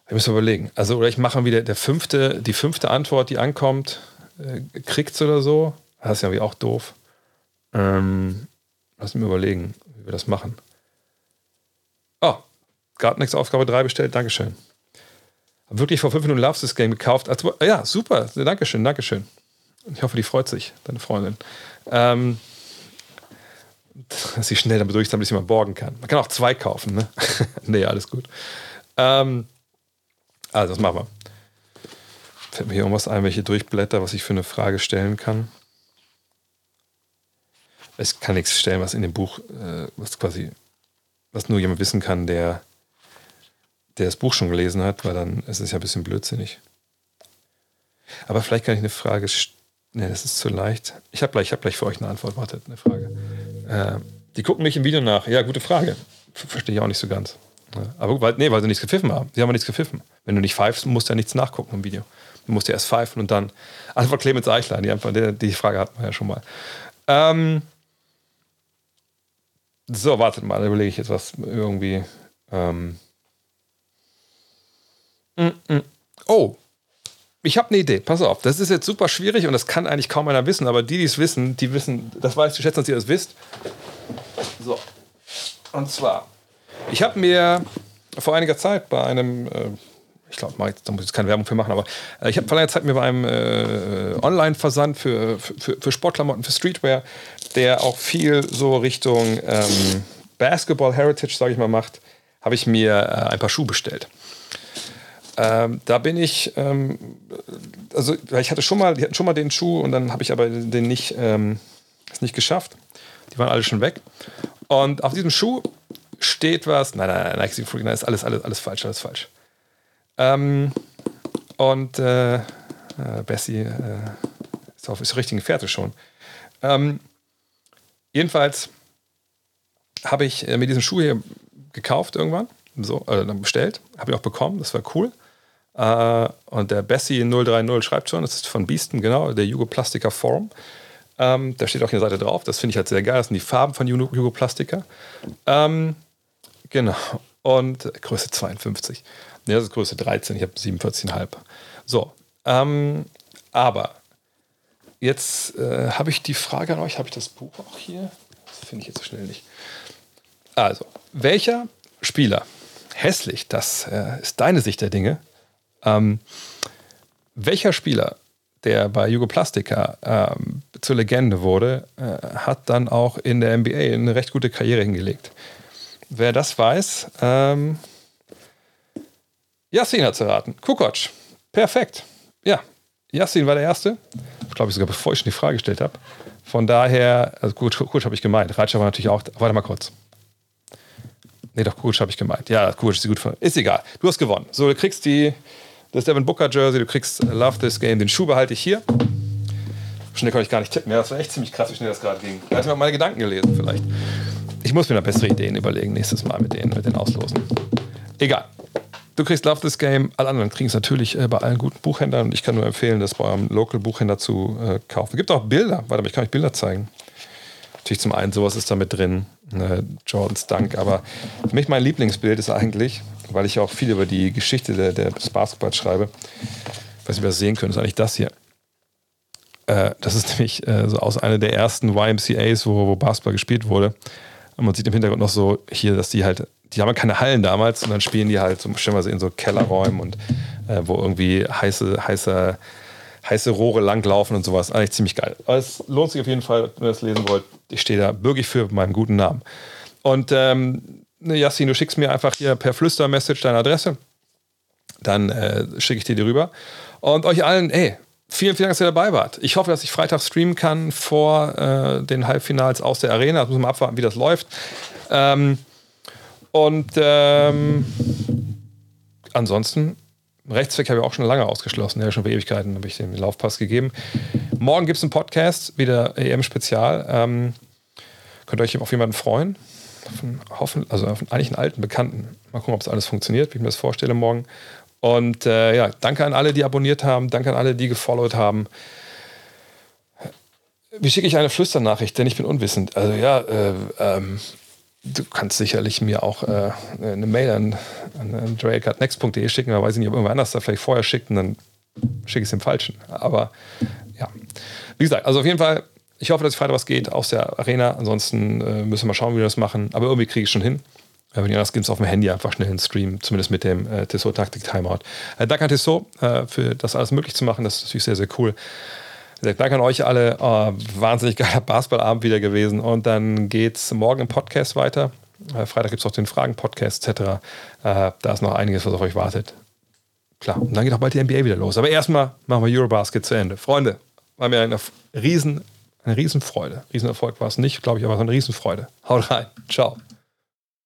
ich muss überlegen. Also, oder ich mache wieder der fünfte, die fünfte Antwort, die ankommt, äh, kriegt's oder so. Das ist ja auch doof. Ähm, lass mich überlegen, wie wir das machen. Oh, Gartenex Aufgabe 3 bestellt, Dankeschön. Hab wirklich vor fünf Minuten Loves this Game gekauft. Also, ja, super, Dankeschön, Dankeschön. Ich hoffe, die freut sich, deine Freundin. Ähm, dass sie schnell damit durch damit ich mal borgen kann. Man kann auch zwei kaufen, ne? nee, alles gut. Ähm, also, das machen wir. Fällt mir hier irgendwas ein, welche Durchblätter, was ich für eine Frage stellen kann. Ich kann nichts stellen, was in dem Buch, äh, was quasi, was nur jemand wissen kann, der, der das Buch schon gelesen hat, weil dann ist es ja ein bisschen blödsinnig. Aber vielleicht kann ich eine Frage stellen. Nee, das ist zu leicht. Ich habe gleich, hab gleich für euch eine Antwort. Wartet, eine Frage. Äh, die gucken mich im Video nach. Ja, gute Frage. Verstehe ich auch nicht so ganz. Aber weil, nee, weil sie nichts gepfiffen haben. Sie haben ja nichts gepfiffen. Wenn du nicht pfeifst, musst du ja nichts nachgucken im Video. Du musst ja erst pfeifen und dann. Antwort Clemens Eichler, die, Antwort, die, die Frage hatten wir ja schon mal. Ähm, so, wartet mal, da überlege ich jetzt was irgendwie. Ähm, mm, mm. Oh, ich habe eine Idee, pass auf. Das ist jetzt super schwierig und das kann eigentlich kaum einer wissen, aber die, die es wissen, die wissen, das weiß zu schätzen, dass ihr das wisst. So. Und zwar, ich habe mir vor einiger Zeit bei einem, äh, ich glaube, da muss ich jetzt keine Werbung für machen, aber äh, ich habe vor einiger Zeit mir bei einem äh, Online-Versand für, für, für, Sportklamotten, für Streetwear, der auch viel so Richtung ähm, Basketball Heritage, sage ich mal, macht, habe ich mir äh, ein paar Schuhe bestellt. Ähm, da bin ich, ähm, also ich hatte schon mal, die hatten schon mal den Schuh und dann habe ich aber den nicht, ähm, nicht geschafft. Die waren alle schon weg. Und auf diesem Schuh steht was. Nein, nein, nein, Nike Freak, nein, ist alles, alles, alles falsch, alles falsch. Ähm, und äh, äh, Bessie äh, ist auf ist richtigen Fährte schon. Ähm, jedenfalls habe ich äh, mir diesen Schuh hier gekauft irgendwann, so, äh, dann bestellt, habe ich auch bekommen, das war cool. Äh, und der Bessie 030 schreibt schon, das ist von Beasten, genau, der Jugoplastiker Forum. Ähm, da steht auch eine Seite drauf, das finde ich halt sehr geil, das sind die Farben von Jugoplastiker. Ähm, genau, und Größe 52. Ne, das ist Größe 13, ich habe 47,5. So, ähm, aber jetzt äh, habe ich die Frage an euch, habe ich das Buch auch hier? Das finde ich jetzt so schnell nicht. Also, welcher Spieler, hässlich, das äh, ist deine Sicht der Dinge, ähm, welcher Spieler, der bei Jugoplastika ähm, zur Legende wurde, äh, hat dann auch in der NBA eine recht gute Karriere hingelegt? Wer das weiß, ähm, Yassin hat zu raten. Kukoc. Perfekt. Ja, Yassin war der Erste. Ich glaube, sogar bevor ich schon die Frage gestellt habe. Von daher, also gut, gut habe ich gemeint. Reitscher war natürlich auch. Warte mal kurz. Nee, doch, gut habe ich gemeint. Ja, gut ist gut. Ist egal. Du hast gewonnen. So, du kriegst die, das Devin Booker Jersey, du kriegst Love This Game. Den Schuh behalte ich hier. Schnell konnte ich gar nicht tippen. Ja, das war echt ziemlich krass, wie schnell das gerade ging. Da hast du mal meine Gedanken gelesen, vielleicht. Ich muss mir noch bessere Ideen überlegen nächstes Mal mit denen, mit den Auslosen. Egal. Du kriegst Love This Game. Alle anderen kriegen es natürlich äh, bei allen guten Buchhändlern. Und ich kann nur empfehlen, das bei eurem Local-Buchhändler zu äh, kaufen. Es gibt auch Bilder. Warte mal, ich kann euch Bilder zeigen. Natürlich zum einen, sowas ist da mit drin. Äh, Jordans Dank. Aber für mich mein Lieblingsbild ist eigentlich, weil ich auch viel über die Geschichte der, der des Basketballs schreibe. Ich weiß nicht, ob ihr das sehen könnt, ist eigentlich das hier. Äh, das ist nämlich äh, so aus einer der ersten YMCAs, wo, wo Basketball gespielt wurde. Und man sieht im Hintergrund noch so hier, dass die halt die haben keine Hallen damals und dann spielen die halt so stellenweise in so Kellerräumen und äh, wo irgendwie heiße, heiße, heiße Rohre langlaufen und sowas. Eigentlich ziemlich geil. Aber es lohnt sich auf jeden Fall, wenn ihr das lesen wollt. Ich stehe da bürgig für meinen guten Namen. Und ähm, ne, Yassin, du schickst mir einfach hier per Flüster-Message deine Adresse. Dann äh, schicke ich dir die rüber. Und euch allen, ey, vielen, vielen Dank, dass ihr dabei wart. Ich hoffe, dass ich Freitag streamen kann vor äh, den Halbfinals aus der Arena. Das müssen wir abwarten, wie das läuft. Ähm, und ähm, ansonsten, Rechtsweg habe ich auch schon lange ausgeschlossen. Ja, schon für Ewigkeiten habe ich den Laufpass gegeben. Morgen gibt es einen Podcast, wieder EM-Spezial. Ähm, könnt ihr euch auf jemanden freuen. Auf einen, hoffen, also auf eigentlich einen alten Bekannten. Mal gucken, ob es alles funktioniert, wie ich mir das vorstelle morgen. Und äh, ja, danke an alle, die abonniert haben. Danke an alle, die gefollowt haben. Wie schicke ich eine Flüsternachricht? Denn ich bin unwissend. Also ja, äh, ähm, du kannst sicherlich mir auch äh, eine Mail an, an drake.next.de schicken, aber weiß ich nicht, ob irgendwer anders da vielleicht vorher schickt und dann schicke ich es dem Falschen. Aber ja, wie gesagt, also auf jeden Fall, ich hoffe, dass Freitag was geht aus der Arena. Ansonsten äh, müssen wir mal schauen, wie wir das machen. Aber irgendwie kriege ich schon hin. Wenn ihr das gibt, auf dem Handy einfach schnell einen Stream, zumindest mit dem äh, Tissot Taktik Timeout. Äh, danke an Tissot äh, für das alles möglich zu machen. Das ist natürlich sehr, sehr cool. Danke an euch alle. Oh, wahnsinnig geiler Basketballabend wieder gewesen. Und dann geht es morgen im Podcast weiter. Äh, Freitag gibt es auch den Fragen-Podcast etc. Äh, da ist noch einiges, was auf euch wartet. Klar, und dann geht auch bald die NBA wieder los. Aber erstmal machen wir Eurobasket zu Ende. Freunde, war mir eine riesen, eine Riesenfreude. Riesenerfolg war es nicht, glaube ich, aber es war eine Riesenfreude. Haut rein. Ciao.